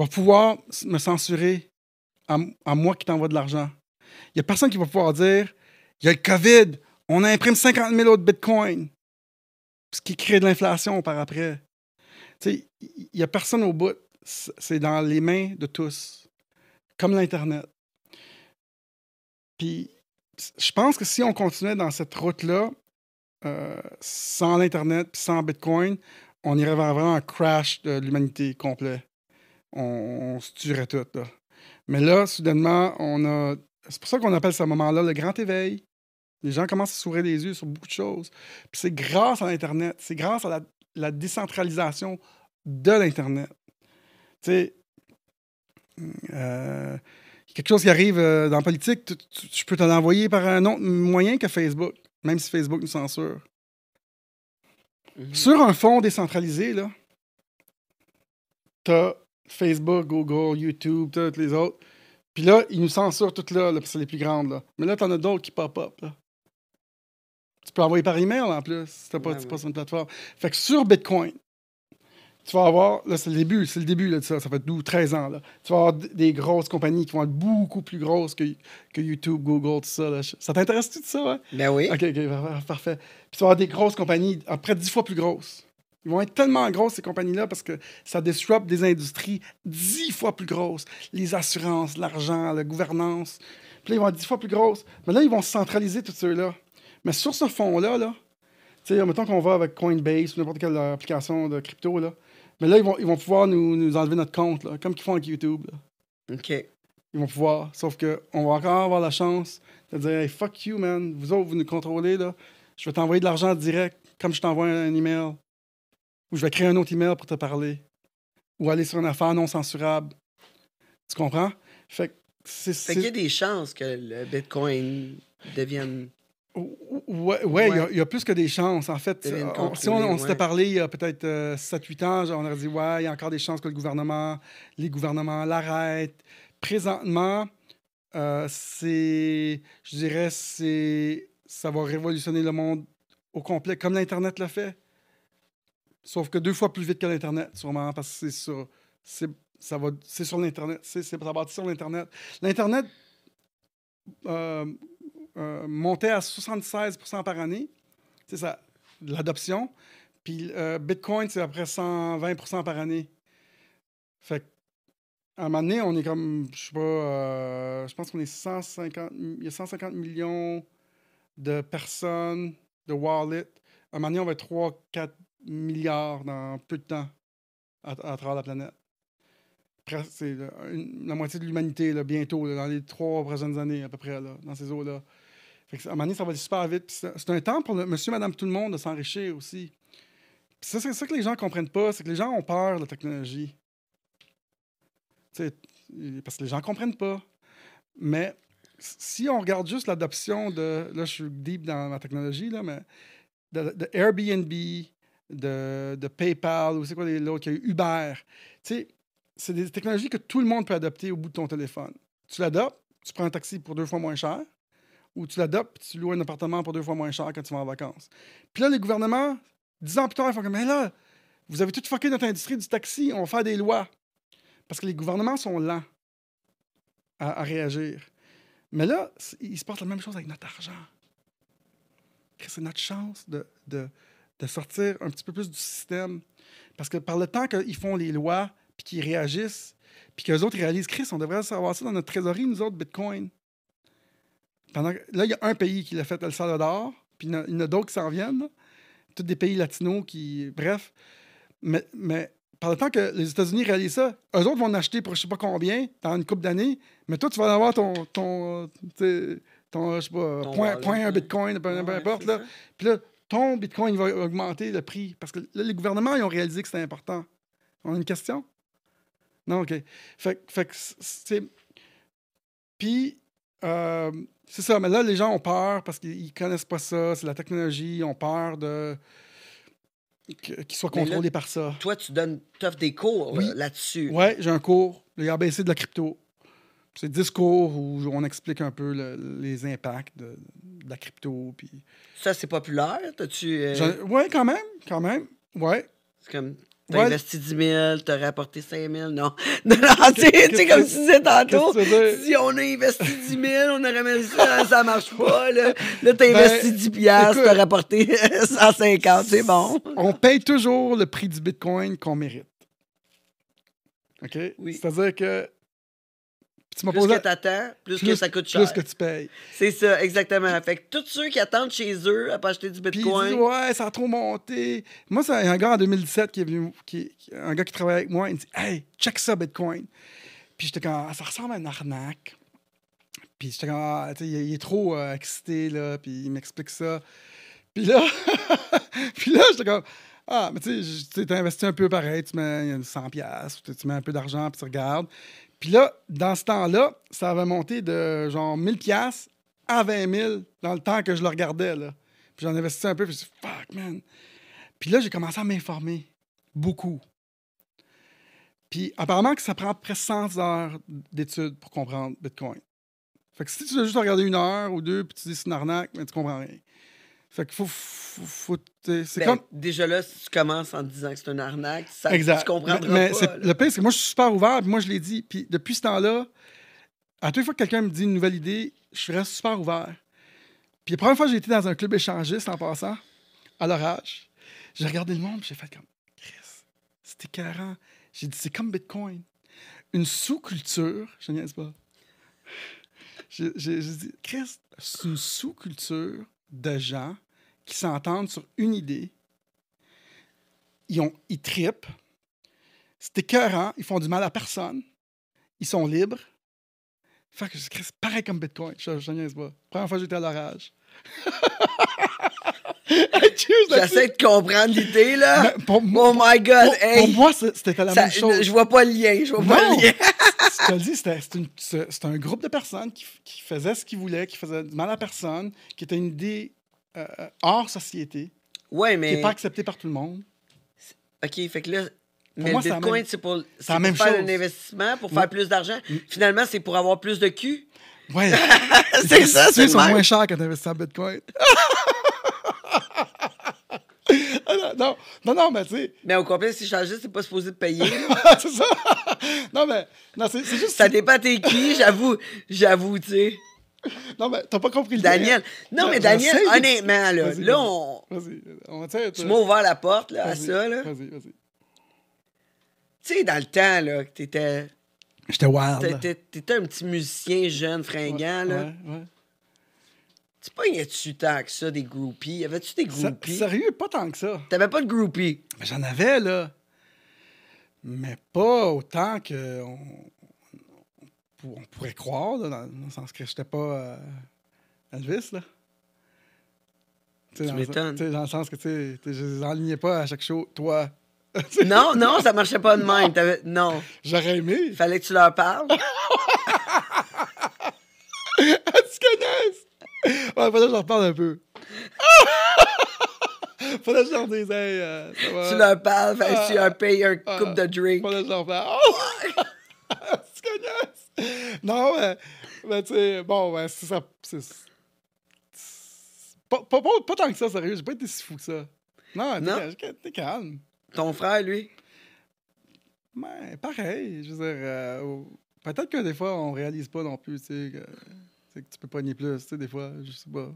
va pouvoir me censurer à, moi qui t'envoie de l'argent. Il n'y a personne qui va pouvoir dire il y a le COVID, on imprime 50 000 autres bitcoins. Ce qui crée de l'inflation par après. Il n'y a personne au bout. C'est dans les mains de tous. Comme l'Internet. Puis, je pense que si on continuait dans cette route-là, euh, sans l'Internet sans Bitcoin, on irait vers vraiment un crash de l'humanité complet on, on se tuerait tout. Là. Mais là, soudainement, on a. C'est pour ça qu'on appelle ce moment-là le grand éveil. Les gens commencent à s'ouvrir les yeux sur beaucoup de choses. Puis c'est grâce à l'Internet, c'est grâce à la, la décentralisation de l'Internet. Tu sais, euh, quelque chose qui arrive euh, dans la politique, tu- tu- je peux te l'envoyer par un autre moyen que Facebook, même si Facebook nous censure. Mhm. Sur un fond décentralisé, là, t'as Facebook, Google, YouTube, toutes les autres. Puis là, ils nous censurent toutes là, là parce que c'est les plus grandes. Là. Mais là, t'en as d'autres qui pop-up. Tu peux envoyer par email en plus, si t'as pas, Ouais, t'es ouais. pas sur une plateforme. Fait que sur Bitcoin, tu vas avoir, là, c'est le début, c'est le début là, de ça, ça fait 12, 13 ans. Là. Tu vas avoir des grosses compagnies qui vont être beaucoup plus grosses que, que YouTube, Google, tout ça. là. Ça t'intéresse-tu de ça? Ouais? Ben oui. OK, OK, par- par- parfait. Puis tu vas avoir des grosses compagnies, à près de 10 fois plus grosses. Ils vont être tellement grosses, ces compagnies-là, parce que ça disrupt des industries 10 fois plus grosses. Les assurances, l'argent, la gouvernance. Puis là, ils vont être 10 fois plus grosses. Mais là, ils vont se centraliser, tous ceux-là. Mais sur ce fond-là, là, tu sais, mettons qu'on va avec Coinbase ou n'importe quelle application de crypto, là. Mais là, ils vont, ils vont pouvoir nous, nous enlever notre compte, là, comme qu'ils font avec YouTube. là. OK. Ils vont pouvoir. Sauf qu'on va encore avoir la chance de dire Hey, fuck you, man. Vous autres, vous nous contrôlez, là. Je vais t'envoyer de l'argent direct, comme je t'envoie un email. Ou je vais créer un autre email pour te parler. Ou aller sur une affaire non censurable. Tu comprends? Fait que c'est. Fait qu'il y a des chances que le Bitcoin devienne. Ouais, ouais, il y a- il y, a plus que des chances. En fait, on- si on, s'était ouais. parlé il y a peut-être 7-8 ans, genre, on aurait dit, ouais, il y a encore des chances que le gouvernement, les gouvernements l'arrêtent. Présentement, euh, c'est, je dirais, c'est, ça va révolutionner le monde au complet, comme l'Internet l'a fait. Sauf que deux fois plus vite que l'Internet, sûrement, parce que c'est sur, ça va, c'est sur l'Internet, c'est, c'est, bâti sur l'Internet. L'Internet euh, euh, montait à 76% par année. C'est ça, l'adoption. Puis euh, Bitcoin, c'est à peu près 120% par année. Fait à un moment donné, on est comme, je sais pas, je pense qu'on est 150, il y a 150 millions de personnes, de wallets. À un moment donné, on va être 3-4 milliards dans peu de temps à, travers la planète. C'est une- la moitié de l'humanité, bientôt, dans les trois prochaines années, à peu près, là, dans ces eaux-là. À un moment donné, ça va aller super vite. C'est un temps pour le monsieur, madame, tout le monde de s'enrichir aussi. C'est ça que les gens ne comprennent pas, c'est que les gens ont peur de la technologie. Parce que les gens ne comprennent pas. Mais si on regarde juste l'adoption de. Là, je suis deep dans la technologie, là, mais de Airbnb, de, PayPal, ou c'est quoi l'autre, il y a eu Uber. Tu sais, c'est des technologies que tout le monde peut adopter au bout de ton téléphone. Tu l'adoptes, tu prends un taxi pour deux fois moins cher, ou tu l'adoptes, tu loues un appartement pour deux fois moins cher quand tu vas en vacances. Puis là, les gouvernements, dix ans plus tard, ils font comme, mais là, vous avez tout fucké notre industrie du taxi, on va faire des lois. Parce que les gouvernements sont lents à, réagir. Mais là, il se passe la même chose avec notre argent. C'est notre chance de, de sortir un petit peu plus du système. Parce que par le temps qu'ils font les lois, puis qu'ils réagissent, puis qu'eux autres réalisent, Chris, on devrait savoir ça dans notre trésorerie, nous autres, Bitcoin. Pendant que- là, il y a un pays qui l'a fait, El Salvador, puis il y en a- d'autres qui s'en viennent. là. Tous des pays latinos qui. Bref. Mais, mais par le temps que les États-Unis réalisent ça, eux autres vont en acheter pour je sais pas combien dans une couple d'années, mais toi, tu vas avoir ton. ton, je sais pas, Ton point, wallet, point un bitcoin, peu, importe. Là. Puis là, ton bitcoin va augmenter le prix. Parce que là, les gouvernements, ils ont réalisé que c'était important. On a une question? Non, OK. Fait, que- fait que c'est. Puis, euh, c'est ça, mais là, les gens ont peur parce qu'ils connaissent pas ça, c'est la technologie, ils ont peur de. qu'ils soient là, contrôlés par ça. Toi, tu donnes, offres des cours Oui. là, là-dessus. Ouais, j'ai un cours, le ABC de la crypto. C'est 10 cours où on explique un peu le- les impacts de, de la crypto. Puis... Ça, c'est populaire? T'as-tu. euh, Ouais, quand même, quand même. Ouais. C'est comme. T'as Ouais. investi 10 000, t'as rapporté 5 000. *laughs* Non. Non, non, tu sais, comme tu disais tantôt. Si on a investi 10 000, on aurait mis ça, ça marche pas. Là, là t'as Ben, investi 10 piastres, t'as rapporté *laughs* 150, c'est bon. On paye toujours le prix du bitcoin qu'on mérite. OK? Oui. C'est-à-dire que. Tu Plus posé. que t'attends, plus, que ça coûte cher. Plus que tu payes. C'est ça, exactement. Fait que tous ceux qui attendent chez eux à pas acheter du Puis bitcoin. dit, ouais, ça a trop monté. Moi, c'est un gars en 2017 qui est venu, qui, un gars qui travaillait avec moi, il me dit, hey, check ça, Bitcoin. Puis j'étais comme, Ah, ça ressemble à une arnaque. Puis j'étais comme, ah, tu sais, il, est- il est trop euh, excité, là, puis il m'explique ça. Puis là, *laughs* puis là, j'étais comme, ah, mais tu sais, tu sais, t'as investi un peu pareil, tu mets 100 pièces, tu mets un peu d'argent, puis tu regardes. Puis là, dans ce temps-là, ça avait monté de genre 1000 pièces à 20 000 dans le temps que je le regardais, là. Puis j'en investissais un peu, puis je me suis dit, fuck, man. Puis là, j'ai commencé à m'informer beaucoup. Puis apparemment que ça prend presque 100 heures d'études pour comprendre Bitcoin. Fait que si tu veux juste regarder une heure ou deux, puis tu dis c'est une arnaque, mais tu comprends rien. Fait qu'il faut. faut, faut- t'sais, c'est Ben, comme. Déjà là, si tu commences en disant que c'est une arnaque, ça, Exact. tu comprendras mais, mais pas. le pire, c'est que moi, je suis super ouvert, puis moi, je l'ai dit. Puis depuis ce temps-là, à toutes les fois que quelqu'un me dit une nouvelle idée, je reste super ouvert. Puis la première fois que j'ai été dans un club échangiste en passant, à l'orage, j'ai regardé le monde, puis j'ai fait comme Chris, c'était écœurant. J'ai dit, c'est comme Bitcoin. Une sous-culture, je niaise pas. J'ai dit, Chris, c'est une sous-culture de gens qui s'entendent sur une idée. Ils, ont, tripent. C'est écœurant. Ils font du mal à personne. Ils sont libres. Fait que je Chris, pareil comme Bitcoin. Je, je niaise pas. Première fois j'étais à l'orage. *laughs* J'essaie de comprendre l'idée, là. Mais pour, Oh my God, pour, hey. pour moi, c'était la Ça- même chose. Je vois pas le lien, je vois pas le lien. *laughs* je te le dis, c'était un groupe de personnes qui, qui faisaient ce qu'ils voulaient, qui faisaient du mal à personne, qui était une idée euh, hors société, Ouais, qui mais. n'est pas acceptée par tout le monde. OK, fait que là. mais moi, le Bitcoin, c'est pour, pour même faire chose. un investissement, pour Ouais. faire plus d'argent. Finalement, c'est pour avoir plus de cul. Ouais. *laughs* C'est ça, c'est actions sont moins chers quand tu investis en Bitcoin. *laughs* *laughs* Non, non, non, mais tu sais, Mais au complet, si je changeais, c'est pas supposé de payer. *laughs* c'est ça. *laughs* Non, mais, non, c'est juste. ça dépend t'es qui, j'avoue. J'avoue, tu sais. Non, mais t'as pas compris le Daniel. Non, mais Daniel, honnêtement, là, là, on. Vas-y, on va tu m'as ouvert la porte, là, à ça, là. Vas-y, vas-y. Tu sais, dans le temps, là, que t'étais. J'étais wild. t'étais un petit musicien jeune, fringant, là. Ouais, ouais. Tu pognais-tu tant que ça des groupies? Y avait-tu des groupies? Sérieux, pas tant que ça. T'avais pas de groupies? J'en avais, là. Mais pas autant que on, pourrait croire, là, dans, le sens que j'étais pas euh, Elvis, là. Tu m'étonnes. Dans le sens que, tu je les enlignais pas à chaque show. Toi, *laughs* Non, non, ça marchait pas de même. Non. j'aurais aimé. Fallait que tu leur parles. *laughs* Tu? *laughs* Ouais, fallait que j'en reparle un peu. *laughs* fallait que je leur dise, hey, euh, ça va. tu leur parles, tu Ah. leur payes un Ah. coupe de drink. Fallait que je leur parle. *laughs* Oh! tu connais? Non, mais, mais tu sais, bon, ben, c'est ça. c'est- Pas, pas, pas, pas tant que ça, sérieux. J'ai pas été si fou que ça. Non, t'es t'es calme. Ton frère, lui? Mais pareil, je veux dire, euh, peut-être que des fois, on réalise pas non plus, tu sais, que, tu sais, que tu peux pogner plus, tu sais, des fois, je sais pas.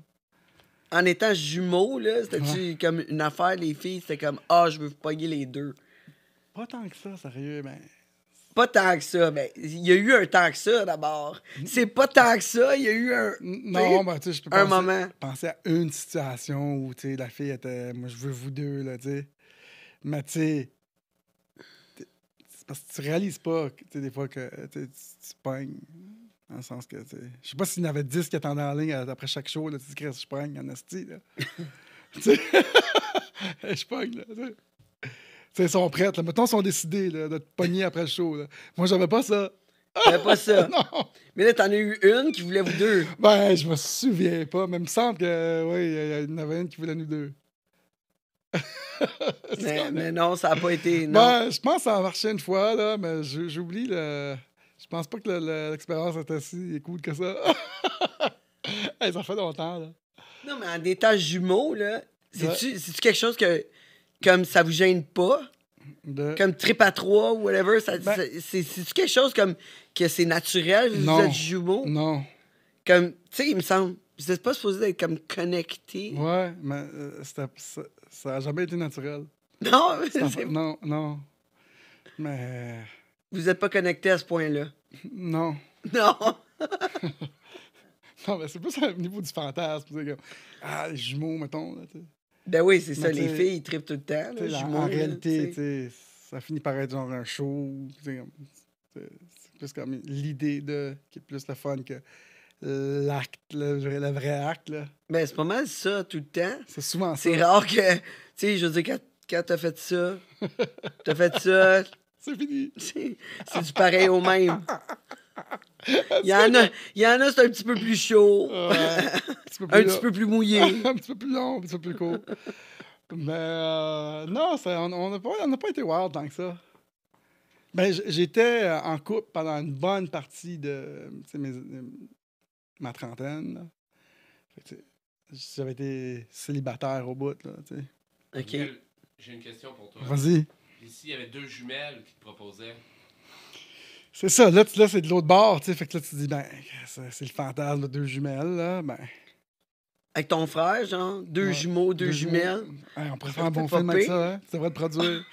En étant jumeau, là, c'était-tu comme une affaire, les filles, c'était comme Ah, je veux pogner les deux. Pas tant que ça, sérieux, mais... Pas tant que ça, mais il y a eu un temps que ça d'abord. C'est pas tant que ça, il y a eu un. Non, ben, tu sais, je peux un penser, moment. penser à une situation où, tu sais, la fille était, moi, je veux vous deux, là, tu sais. Mais, tu sais, parce que tu réalises pas, tu sais, des fois, que tu pognes. Dans le sens que, tu sais, je sais pas s'il y en avait 10 qui attendaient en ligne après chaque show, là, tu dis, Chris, je pogne en esti, là. *laughs* tu sais, *laughs* je pogne, là, tu sais. Ils sont prêts, là. Mettons, ils sont décidés, là, de te pogner après le show, là. Moi, j'avais pas ça. T'avais pas ça. *laughs* non! Mais là, t'en as eu une qui voulait vous deux. Ben, je me souviens pas, mais il me semble que, oui, il y en avait une qui voulait nous deux. Mais, mais non, ça a pas été. Non. Ben, je pense que ça a marché une fois, là, mais j'oublie le. Je pense pas que le- le- l'expérience était si cool que ça. *laughs* Hey, ça fait longtemps, là. Non, mais en étant jumeau, là, c'est-tu quelque chose que. Comme ça vous gêne pas? De- Comme trip à trois ou whatever? Ben- C'est-tu quelque chose comme que c'est naturel? Vous Non. êtes jumeaux? Non. Comme, tu sais, il me semble. Vous êtes pas supposé être comme connectés. Ouais, mais euh, ça, ça a jamais été naturel. Non, *laughs* Ça- c'est- non, non. Mais. Vous êtes pas connectés à ce point-là. Non. *laughs* Non. Non, mais c'est plus au niveau du fantasme. comme, ah, les jumeaux, mettons. Là. Ben oui, c'est ça. Les filles, ils trippent tout le temps. Là, en- jumeaux, en réalité, ça finit par être genre un show. C'est plus comme l'idée de qui est plus le fun que l'acte, le, vrai- le vrai acte. là. Ben, c'est pas mal ça tout le temps. C'est souvent ça. C'est rare que, tu sais, je veux dire, quand, quand t'as fait ça, t'as fait ça, C'est fini. c'est du pareil au même. Il y en a, il y en a, c'est un petit peu plus chaud, Ouais. un petit peu *laughs* un plus petit long. peu plus mouillé. *laughs* un petit peu plus long, un petit peu plus court. Mais euh, non, ça- on n'a pas, on n'a pas été wild tant que ça. Ben, j'étais en couple pendant une bonne partie de mes- ma trentaine. J'avais été célibataire au bout. Là, J'ai une question pour toi. Vas-y. Ici, il y avait deux jumelles qui te proposaient? C'est ça, là, là c'est de l'autre bord. tu sais, Fait que là, tu te dis, ben, c'est le fantasme de deux jumelles. Là, ben, Avec ton frère, genre, deux Ouais. jumeaux, deux, jumelles. Hey, on pourrait faire un bon film avec ça. Hein? Ça devrait te produire.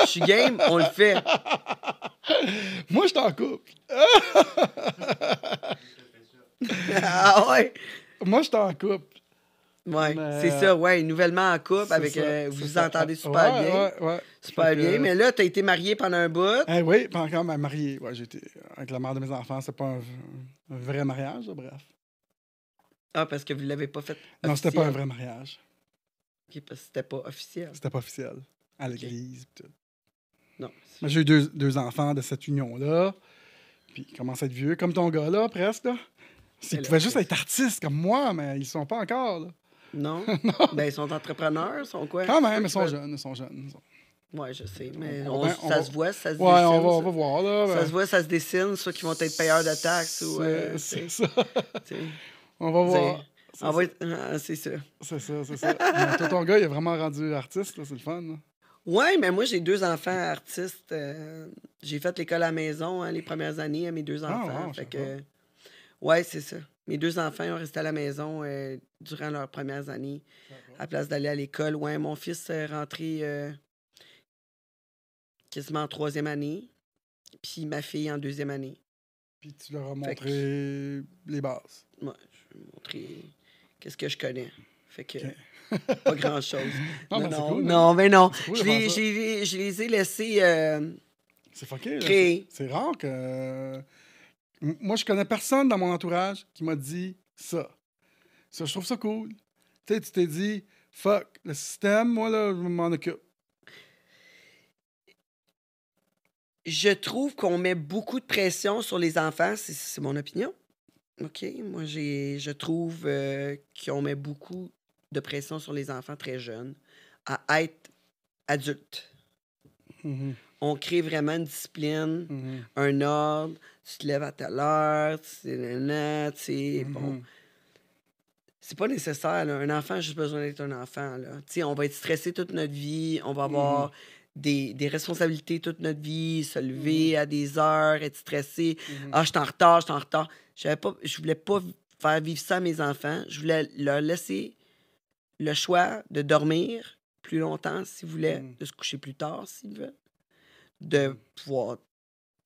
Je suis game, on le fait. *laughs* Moi, je suis en couple. *laughs* ah ouais? Moi, je suis en couple. Mais, c'est ça, ouais, nouvellement en couple, avec, ça, euh, vous vous ça. entendez super Ouais, bien. Ouais, ouais. Super que, bien, mais là, t'as été marié pendant un bout. Eh oui, pas encore ma- marié. Ouais, j'étais avec la mère de mes enfants. C'est pas un, un vrai mariage, là, bref. Ah, parce que vous l'avez pas fait Non, c'était pas un vrai mariage. Ok, parce que c'était pas officiel. C'était pas officiel. À l'église. pis tout. Non. Mais j'ai eu deux, deux enfants de cette union-là. Puis ils commencent à être vieux, comme ton gars, là, presque. Là. Ils pouvaient juste être artistes comme moi, mais ils sont pas encore. Là. *laughs* Non? ben, ils sont entrepreneurs, ils sont quoi? Quand même, ils sont jeunes. Ils sont jeunes. ils sont- Ouais, je sais, mais On ça se voit, ça se Ouais, dessine. on va, on va voir. Là, Ça ben, se voit, ça se dessine, ceux qui vont être payeurs de taxes ou... euh, c'est- sais, ça. On va voir. C'est ça. être- ah, C'est ça. C'est ça, c'est ça. Toi, ton gars, il est vraiment rendu artiste, c'est le fun. Ouais, mais moi, j'ai deux enfants artistes. euh, j'ai fait l'école à la maison hein, les premières années à mes deux Ah, enfants. wow, je fait que, ouais, c'est ça. Mes deux enfants ont resté à la maison euh, durant leurs premières années. À la place d'aller à l'école, ouais, mon fils est rentré euh, quasiment en troisième année. Puis ma fille en deuxième année. Puis tu leur as que- montré les bases. Ouais, je vais montrer qu'est-ce que je connais. Fait que pas grand-chose. *laughs* Non, non, non, cool, hein. non, mais non. Cool je, les, je ai laissés... euh, C'est. C'est c'est rare que. Moi, je connais personne dans mon entourage qui m'a dit ça. Ça, je trouve ça cool. Tu sais, tu t'es dit, fuck, le système, moi, là, je m'en occupe. Je trouve qu'on met beaucoup de pression sur les enfants, c'est- mon opinion. OK? Moi, je trouve euh, qu'on met beaucoup de pression sur les enfants très jeunes à être adultes. Mhm, On crée vraiment une discipline, mhm, un ordre. Tu te lèves à telle heure, tu sais, sais, bon. C'est pas nécessaire. là. Un enfant a juste besoin d'être un enfant. Là. Tu sais, On va être stressé toute notre vie. On va avoir des, des responsabilités toute notre vie. Se lever à des heures, être stressé. Ah, je suis en retard, je suis en retard. Pas, je voulais pas faire vivre ça à mes enfants. Je voulais leur laisser le choix de dormir plus longtemps s'ils voulaient, Mm. de se coucher plus tard s'ils veulent, de pouvoir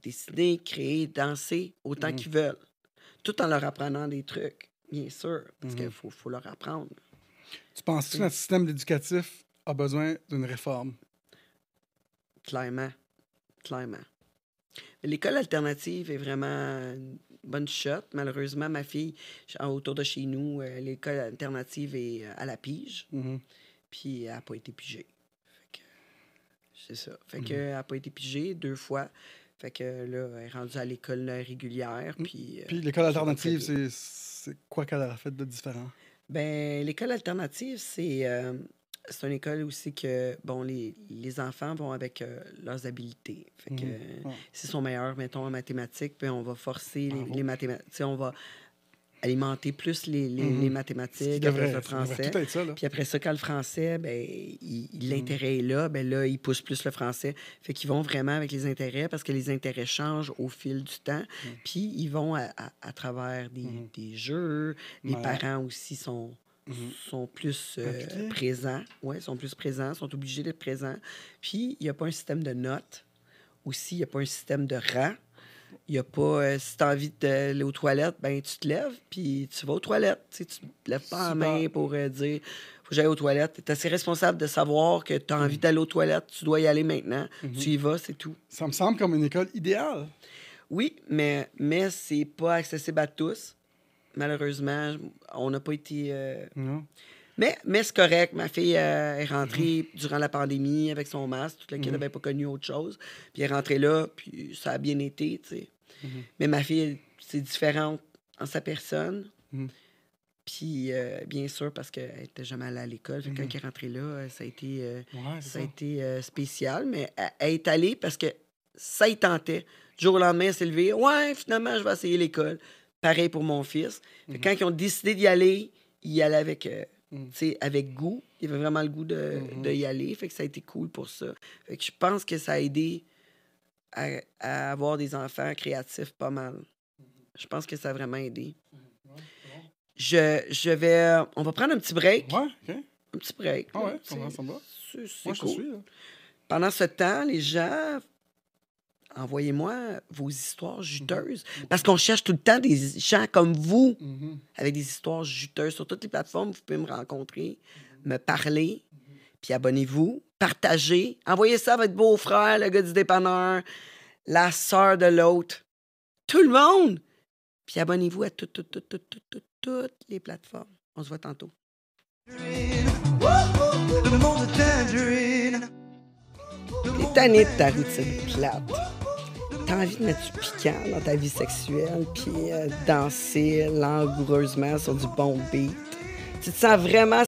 dessiner, créer, danser autant Mm. qu'ils veulent, tout en leur apprenant des trucs, bien sûr, parce qu'il faut, faut leur apprendre. Tu penses que notre système éducatif a besoin d'une réforme? Clairement. Clairement. L'école alternative est vraiment une bonne shot. Malheureusement, ma fille, autour de chez nous, euh, l'école alternative est euh, à la pige. Mhm. Puis elle n'a pas été pigée. C'est ça. Fait que elle n'a pas été pigée deux fois. Fait que là, elle est rendue à l'école régulière. Puis, euh, Puis l'école alternative, c'est c'est quoi qu'elle a fait de différent? Ben, l'école alternative, c'est euh, c'est une école aussi que, bon, les, les enfants vont avec euh, leurs habiletés. Fait que euh, Ouais. s'ils sont meilleurs, mettons, en mathématiques, puis on va forcer les mathématiques. On va alimenter plus les, les, Mhm. les mathématiques, après ça, le français. tout être ça, là. Puis après ça, quand le français, ben, Mm. l'intérêt est là, ben là, ils poussent plus le français. Fait qu'ils vont vraiment avec les intérêts parce que les intérêts changent au fil du temps. Puis ils vont à, à- à travers des, Mhm. des jeux. Les Ouais. parents aussi sont, Mhm. sont plus euh, présents. Oui, sont plus présents, sont obligés d'être présents. Puis il n'y a pas un système de notes. Aussi, il n'y a pas un système de rang. Il n'y a pas, euh, si tu as envie d'aller aux toilettes, ben tu te lèves, puis tu vas aux toilettes. Tu sais, tu te lèves pas en main pour euh, dire faut que j'aille aux toilettes. Tu es assez responsable de savoir que tu as envie d'aller aux toilettes, tu dois y aller maintenant. Tu y vas, c'est tout. Ça me semble comme une école idéale. Oui, mais, mais c'est pas accessible à tous. Malheureusement, on n'a pas été. euh, Non. Mais, mais c'est correct. Ma fille euh, est rentrée durant la pandémie avec son masque. Toute la kid n'avait pas connu autre chose. Puis elle est rentrée là, puis ça a bien été, tu sais. Mais ma fille, c'est différente en sa personne. Mhm. Puis, euh, bien sûr, parce qu'elle était jamais allée à l'école. Fait que Quand elle est rentrée là, euh, ça a été, euh, Ouais, ça a été spécial. Mais elle, elle est allée parce que ça y tentait. Du jour au lendemain, elle s'est levée. Ouais, finalement, je vais essayer l'école. Pareil pour mon fils. Fait que Quand ils ont décidé d'y aller, ils y allaient avec, sais, avec goût. Il avait vraiment le goût de, Mhm. de y aller. Fait que ça a été cool pour ça. Fait que je pense que ça a aidé à, à avoir des enfants créatifs pas mal. Je pense que ça a vraiment aidé. Je, je vais. On va prendre un petit break. Ouais. Un petit break. Ah ouais, va? Je cool. suis, là. Pendant ce temps, les gens, envoyez-moi vos histoires Mhm. juteuses. Parce qu'on cherche tout le temps des gens comme vous Mhm. avec des histoires juteuses. Sur toutes les plateformes, vous pouvez me rencontrer, Mhm. me parler. Puis abonnez-vous, partagez. Envoyez ça à votre beau-frère, le gars du dépanneur, la sœur de l'autre. Tout le monde! Puis abonnez-vous à toutes, toutes, toutes, toutes, toutes, toutes, toutes les plateformes. On se voit tantôt. Le monde de Tangerine. T'es tanné de ta routine plate. T'as envie de mettre du piquant dans ta vie sexuelle, puis euh, danser langoureusement sur du bon beat. Tu te sens vraiment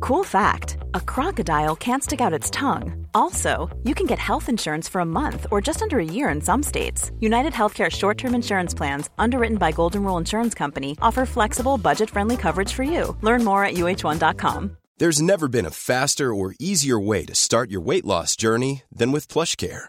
Cool fact a crocodile can't stick out its tongue. Also, you can get health insurance for a month or just under a year in some states. United Healthcare short term insurance plans, underwritten by Golden Rule Insurance Company, offer flexible, budget friendly coverage for you. Learn more at uh1.com. There's never been a faster or easier way to start your weight loss journey than with PlushCare.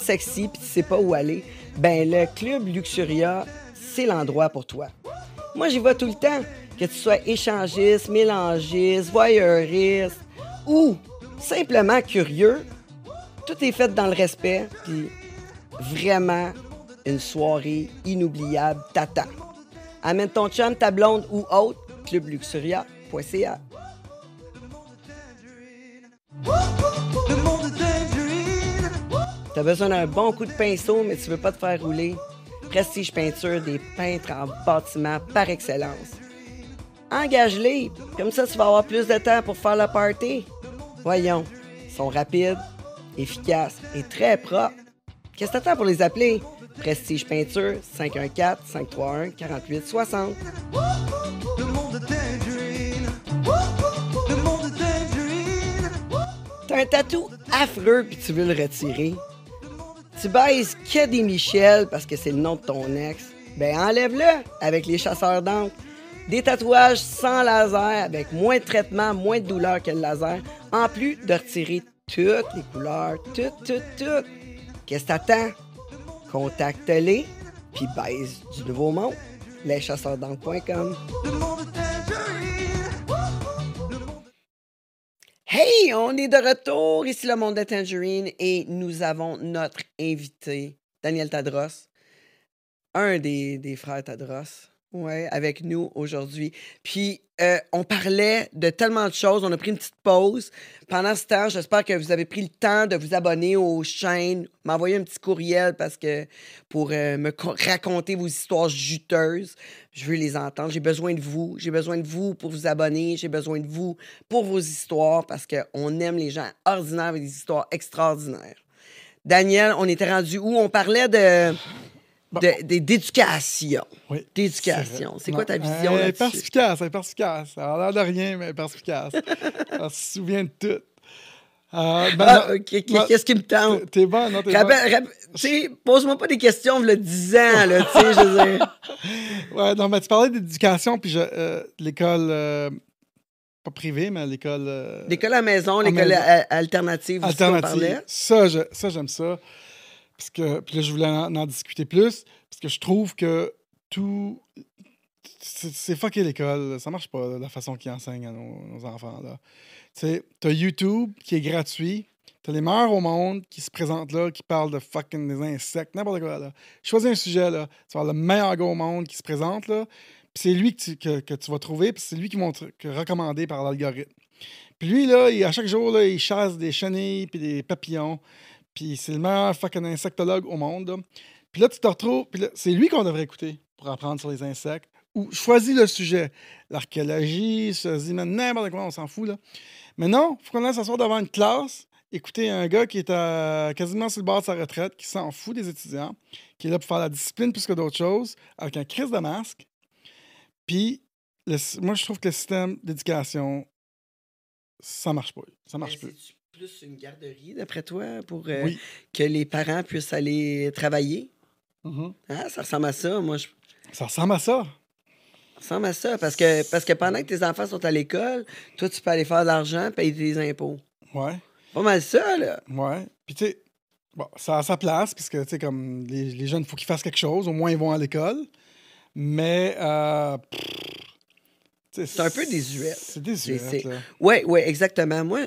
Sexy puis tu sais pas où aller, ben le club Luxuria, c'est l'endroit pour toi. Moi, j'y vais tout le temps, que tu sois échangiste, mélangiste, voyeuriste ou simplement curieux. Tout est fait dans le respect, puis vraiment une soirée inoubliable t'attend. Amène ton chum, ta blonde ou autre, clubluxuria.ca. T'as besoin d'un bon coup de pinceau, mais tu veux pas te faire rouler. Prestige Peinture, des peintres en bâtiment par excellence. Engage-les, comme ça tu vas avoir plus de temps pour faire le party. Voyons, ils sont rapides, efficaces et très propres. Qu'est-ce que t'attends pour les appeler? Prestige Peinture, 514-531-4860. Le monde de Tangerine. Le monde de Tangerine. T'as un tatou affreux puis tu veux le retirer. Tu baises que des Michel parce que c'est le nom de ton ex. Ben enlève-le avec les chasseurs d'encre. Des tatouages sans laser avec moins de traitement, moins de douleur que le laser. En plus de retirer toutes les couleurs, toutes, toutes, toutes. Qu'est-ce que t'attends? Contacte-les puis baise du nouveau monde. Leschasseursd'encre.com. Hey, on est de retour. Ici le monde de Tangerine et nous avons notre invité, Daniel Tadros, un des, des frères Tadros, ouais, avec nous aujourd'hui. Puis, euh, on parlait de tellement de choses. On a pris une petite pause. Pendant ce temps, j'espère que vous avez pris le temps de vous abonner aux chaînes, m'envoyer un petit courriel parce que pour euh, me co- raconter vos histoires juteuses. Je veux les entendre. J'ai besoin de vous. J'ai besoin de vous pour vous abonner. J'ai besoin de vous pour vos histoires parce qu'on aime les gens ordinaires avec des histoires extraordinaires. Daniel, on était rendu où? On parlait de- d'éducation. Oui. D'éducation. C'est quoi ta vision Elle est là-dessus? perspicace, elle est perspicace. Elle a l'air de rien, mais elle est perspicace. *laughs* elle se souvient de tout. Euh, ben, Ah, non, Qu'est-ce qui me tente? t'es- bon, non, t'es bon. Pose-moi pas des questions, le 10 ans, là, tu sais, je veux dire. *laughs* Ouais, non, mais tu parlais d'éducation, puis je, euh, l'école, euh, pas privée, mais l'école. euh, L'école à la maison, l'école maison. a- alternative, aussi, on parlait. alternative. Ça, je- ça, j'aime ça. Parce que, puis là, je voulais en, discuter plus, parce que je trouve que tout. C'est fucké l'école. Ça marche pas, la façon qu'ils enseignent à nos, enfants. Tu sais, t'as YouTube qui est gratuit. T'as les meilleurs au monde qui se présentent là, qui parlent de fucking des insectes, n'importe quoi. Là. Choisis un sujet, là. Tu vas avoir le meilleur gars au monde qui se présente, là. Puis c'est lui que tu, que, tu vas trouver, puis c'est lui qui va te recommander par l'algorithme. Puis lui, là, il- à chaque jour, là, il chasse des chenilles puis des papillons. Puis c'est le meilleur fucking insectologue au monde. là. Puis là, tu te retrouves. Puis là, c'est lui qu'on devrait écouter pour apprendre sur les insectes. Ou choisis le sujet. L'archéologie, choisis n'importe quoi, on s'en fout. Là. Mais non, il faut qu'on aille s'asseoir devant une classe, écouter un gars qui est à- quasiment sur le bord de sa retraite, qui s'en fout des étudiants, qui est là pour faire la discipline plus que d'autres choses, avec un crise de masque. Puis, le moi, je trouve que le système d'éducation, ça marche pas. Ça marche plus. Plus une garderie, d'après toi, pour euh, Oui. que les parents puissent aller travailler? Mhm. Hein, Ça ressemble à ça. Moi, je Ça ressemble à ça. ça ressemble à ça. Parce que, parce que pendant que tes enfants sont à l'école, toi, tu peux aller faire de l'argent, payer tes impôts. Ouais. Pas mal ça, là. Ouais. Puis, tu sais, bon, ça a sa place, puisque, tu sais, comme les, les jeunes, il faut qu'ils fassent quelque chose. Au moins, ils vont à l'école. Mais, euh, C'est un peu désuet. C'est désuet. Oui, oui, exactement. Moi,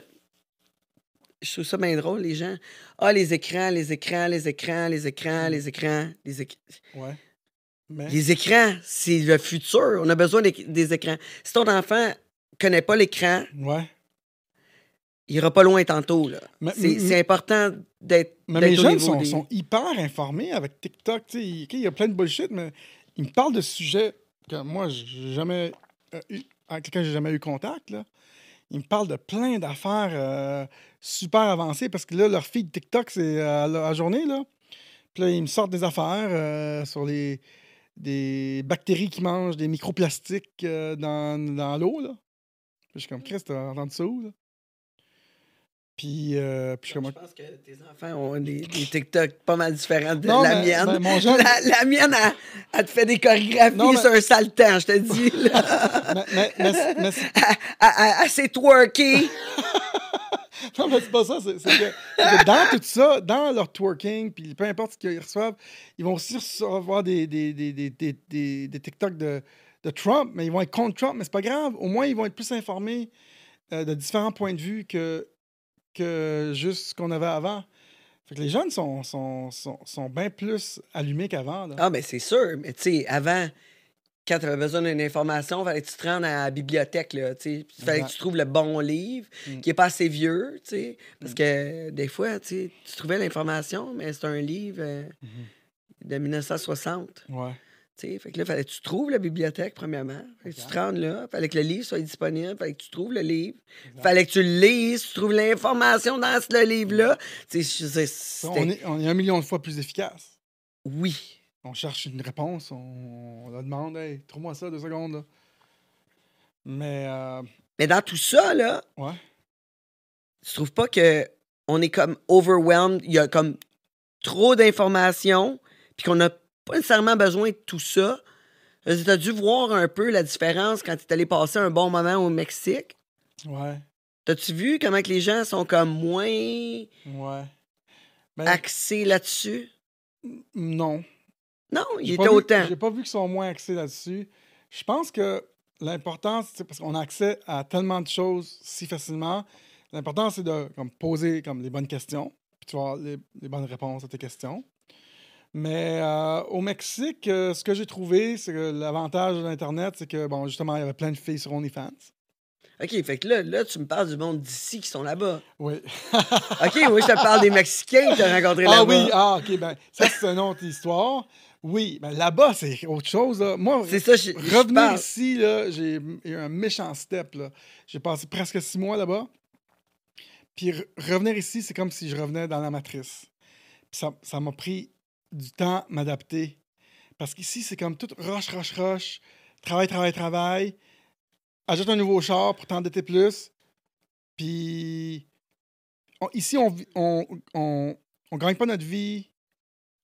je trouve ça bien drôle, les gens. Ah, les écrans, les écrans, les écrans, les écrans, les écrans, les écrans. Ouais. Mais, Les écrans, c'est le futur. On a besoin des, des écrans. Si ton enfant connaît pas l'écran, ouais. il ira pas loin tantôt. là. Mais- C'est important d'être Mais mes jeunes sont, des- sont hyper informés avec TikTok. Il y a plein de bullshit, mais ils me parlent de sujets que moi, j'ai jamais euh, eu, avec lesquels j'ai jamais eu contact. Là. Ils me parlent de plein d'affaires euh, super avancées parce que là, leur feed TikTok, c'est à la à la journée. Là. Puis là, ils me sortent des affaires euh, sur les des bactéries qui mangent des microplastiques euh, dans, dans l'eau. Là. Puis je suis comme, Chris, t'as entendu ça où? Là? Puis, euh, puis je Je pense que tes enfants ont des, des TikTok pas mal différents de Non, la mais- mienne. ben, mon jeune- la, la mienne, elle, elle te fait des chorégraphies Non, mais- sur un sale temps, je te dis. *laughs* mais, mais, *laughs* elle, s'est twerkée. *laughs* Non, mais c'est pas ça. C'est que, dans tout ça, dans leur twerking, puis peu importe ce qu'ils reçoivent, ils vont aussi recevoir des, des, des, des, des, des- des TikTok de, de Trump, mais ils vont être contre Trump, mais c'est pas grave. Au moins, ils vont être plus informés euh, de différents points de vue que, que juste ce qu'on avait avant. Fait que les jeunes sont, sont, sont, sont bien plus allumés qu'avant. là. Ah, ben c'est sûr. Mais tu sais, avant, quand tu avais besoin d'une information, il fallait que tu te rendes à la bibliothèque. Là, tu sais. Il fallait que tu trouves le bon livre, Mm. qui n'est pas assez vieux. tu sais. Parce que des fois, tu sais, tu trouvais l'information, mais c'est un livre euh, Mm-hmm. de 1960. Ouais. Tu sais. Fait que là, fallait que tu trouves la bibliothèque, premièrement. Fallait que tu te rendes là. Fallait que le livre soit disponible. Fallait que tu trouves le livre. Fallait que tu le lises. Tu trouves l'information dans ce livre-là. On est, on est un million de fois plus efficace. Oui. On cherche une réponse, on, on la demande, hey, trouve-moi ça deux secondes. Là. Mais, euh, Mais dans tout ça, là, ouais. tu trouves pas que on est comme overwhelmed, il y a comme trop d'informations, puis qu'on n'a pas nécessairement besoin de tout ça. Tu as dû voir un peu la différence quand tu es allé passer un bon moment au Mexique. Ouais. T'as-tu vu comment que les gens sont comme moins Ouais. Ben, axés là-dessus? non. Non, il était autant. J'ai pas vu qu'ils sont moins axés là-dessus. Je pense que l'important, c'est parce qu'on a accès à tellement de choses si facilement. L'important, c'est de comme, poser comme, les bonnes questions, puis tu vas avoir les, les bonnes réponses à tes questions. Mais euh, au Mexique, euh, ce que j'ai trouvé, c'est que l'avantage de l'Internet, c'est que, bon, justement, il y avait plein de filles sur OnlyFans. OK, fait que là, là, tu me parles du monde d'ici qui sont là-bas. Oui. *laughs* OK, oui, je te parle des Mexicains que tu as rencontrés Ah là-bas. oui, ah, OK, ben, ça, c'est une autre histoire. Oui, ben là-bas, c'est autre chose. là. Moi, C'est ça, je- revenir ici, là, j'ai eu un méchant step. là. J'ai passé presque six mois là-bas. Puis re- revenir ici, c'est comme si je revenais dans la matrice. Puis ça ça m'a pris du temps m'adapter. Parce qu'ici, c'est comme tout roche, roche, roche. Travail, travail, travail. Ajoute un nouveau char pour t'endetter plus. Puis on- ici, on, on, on, on gagne pas notre vie.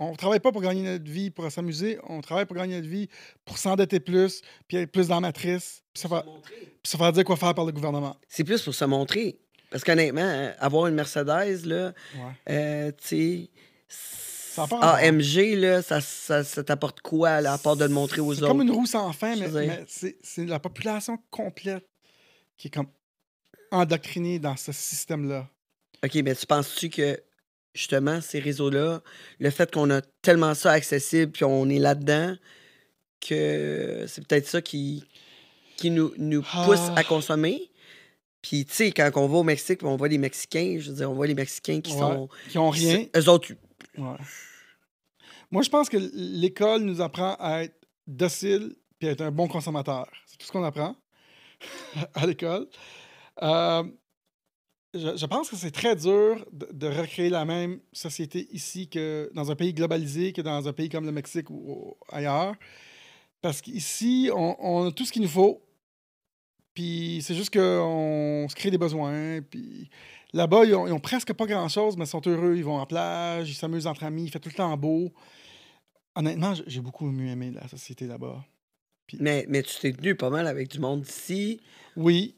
On travaille pas pour gagner notre vie, pour s'amuser. On travaille pour gagner notre vie, pour s'endetter plus, puis être plus dans la matrice. Puis ça, va, puis ça va dire quoi faire par le gouvernement. C'est plus pour se montrer. Parce qu'honnêtement, hein, avoir une Mercedes, là, Ouais. euh, tu sais, AMG, là, ça, ça, ça t'apporte quoi, là, à part de le montrer aux C'est autres? comme une roue sans fin, mais, c'est c'est la population complète qui est comme endoctrinée dans ce système-là. OK, mais tu penses-tu que, justement, ces réseaux-là, le fait qu'on a tellement ça accessible, puis on est là-dedans, que c'est peut-être ça qui, qui nous, nous pousse Ah. à consommer? Puis, tu sais, quand on va au Mexique, on voit les Mexicains, je veux dire, on voit les Mexicains qui Ouais, sont... Qui ont rien. Eux autres, Ouais. Moi, je pense que l'école nous apprend à être docile puis à être un bon consommateur. C'est tout ce qu'on apprend *laughs* à l'école. Euh, je, pense que c'est très dur de, recréer la même société ici que dans un pays globalisé, que dans un pays comme le Mexique ou, ailleurs. Parce qu'ici, on, a tout ce qu'il nous faut. Puis c'est juste qu'on se crée des besoins. Puis là-bas, ils ils ont presque pas grand-chose, mais ils sont heureux. Ils vont en plage, ils s'amusent entre amis, il fait tout le temps beau. Honnêtement, j'ai beaucoup mieux aimé la société là-bas. mais, mais tu t'es tenu pas mal avec du monde d'ici Oui.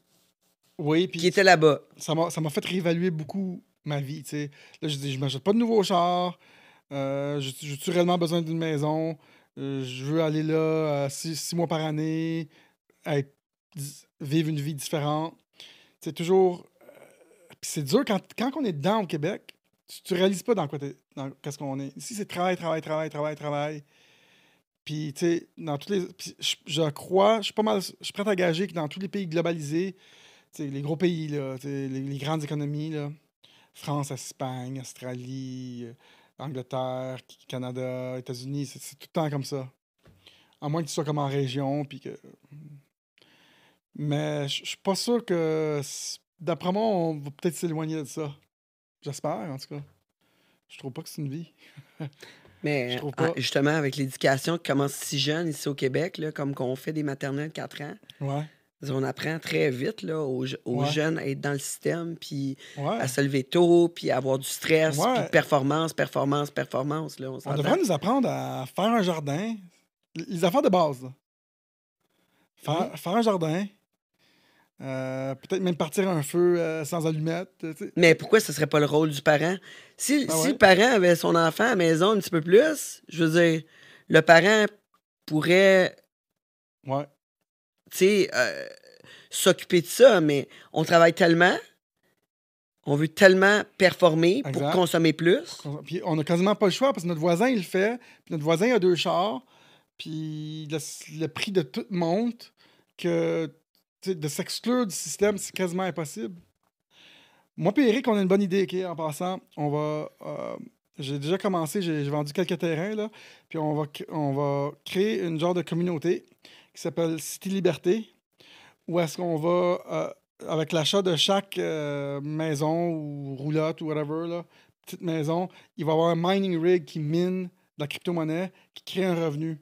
Oui, qui était là-bas. ça m'a fait réévaluer beaucoup ma vie, sais. Là, je dis, je m'achète pas de nouveau char. Euh, J'ai-tu réellement besoin d'une maison? Euh, je veux aller là euh, six, six mois par année, être- vivre une vie différente. C'est toujours... euh, c'est dur quand, quand on est dedans au Québec, tu, réalises pas dans quoi qu'est-ce qu'on est. Ici, c'est travail, travail, travail, travail, travail. Puis, tu sais, dans tous les... je, je crois, je suis pas mal... Je suis prêt à gager que dans tous les pays globalisés, les gros pays, là, les, grandes économies, là, France, Espagne, Australie, euh, Angleterre, Canada, États-Unis, c'est tout le temps comme ça. À moins que tu sois comme en région, puis que... Mais je suis pas sûr que... D'après moi, on va peut-être s'éloigner de ça. J'espère, en tout cas. Je trouve pas que c'est une vie. *laughs* Mais Je ah, pas. justement, avec l'éducation qui commence si jeune ici au Québec, là, comme qu'on fait des maternelles 4 ans, Ouais. on apprend très vite là, aux, je- aux Ouais. jeunes à être dans le système, puis Ouais. à se lever tôt, puis à avoir du stress, puis performance, performance, performance. Là, on devrait nous apprendre à faire un jardin. Les affaires de base. là. Faire, faire un jardin. Euh, Peut-être même partir un feu euh, sans allumette. Mais pourquoi ce serait pas le rôle du parent? Si, Ah si le parent avait son enfant à la maison un petit peu plus, je veux dire, le parent pourrait, Ouais. tu sais, euh, s'occuper de ça, mais on travaille tellement, on veut tellement performer pour consommer plus. Puis on a quasiment pas le choix parce que notre voisin, il le fait. Puis notre voisin a deux chars. Puis le, le prix de tout monte. Que de s'exclure du système, c'est quasiment impossible. Moi et Eric, on a une bonne idée, en passant. On va. euh, j'ai déjà commencé, j'ai vendu quelques terrains, là. Puis on va, on va créer une genre de communauté qui s'appelle City Liberté, où est-ce qu'on va, euh, avec l'achat de chaque euh, maison ou roulotte ou whatever, là, petite maison, il va y avoir un mining rig qui mine de la crypto-monnaie, qui crée un revenu.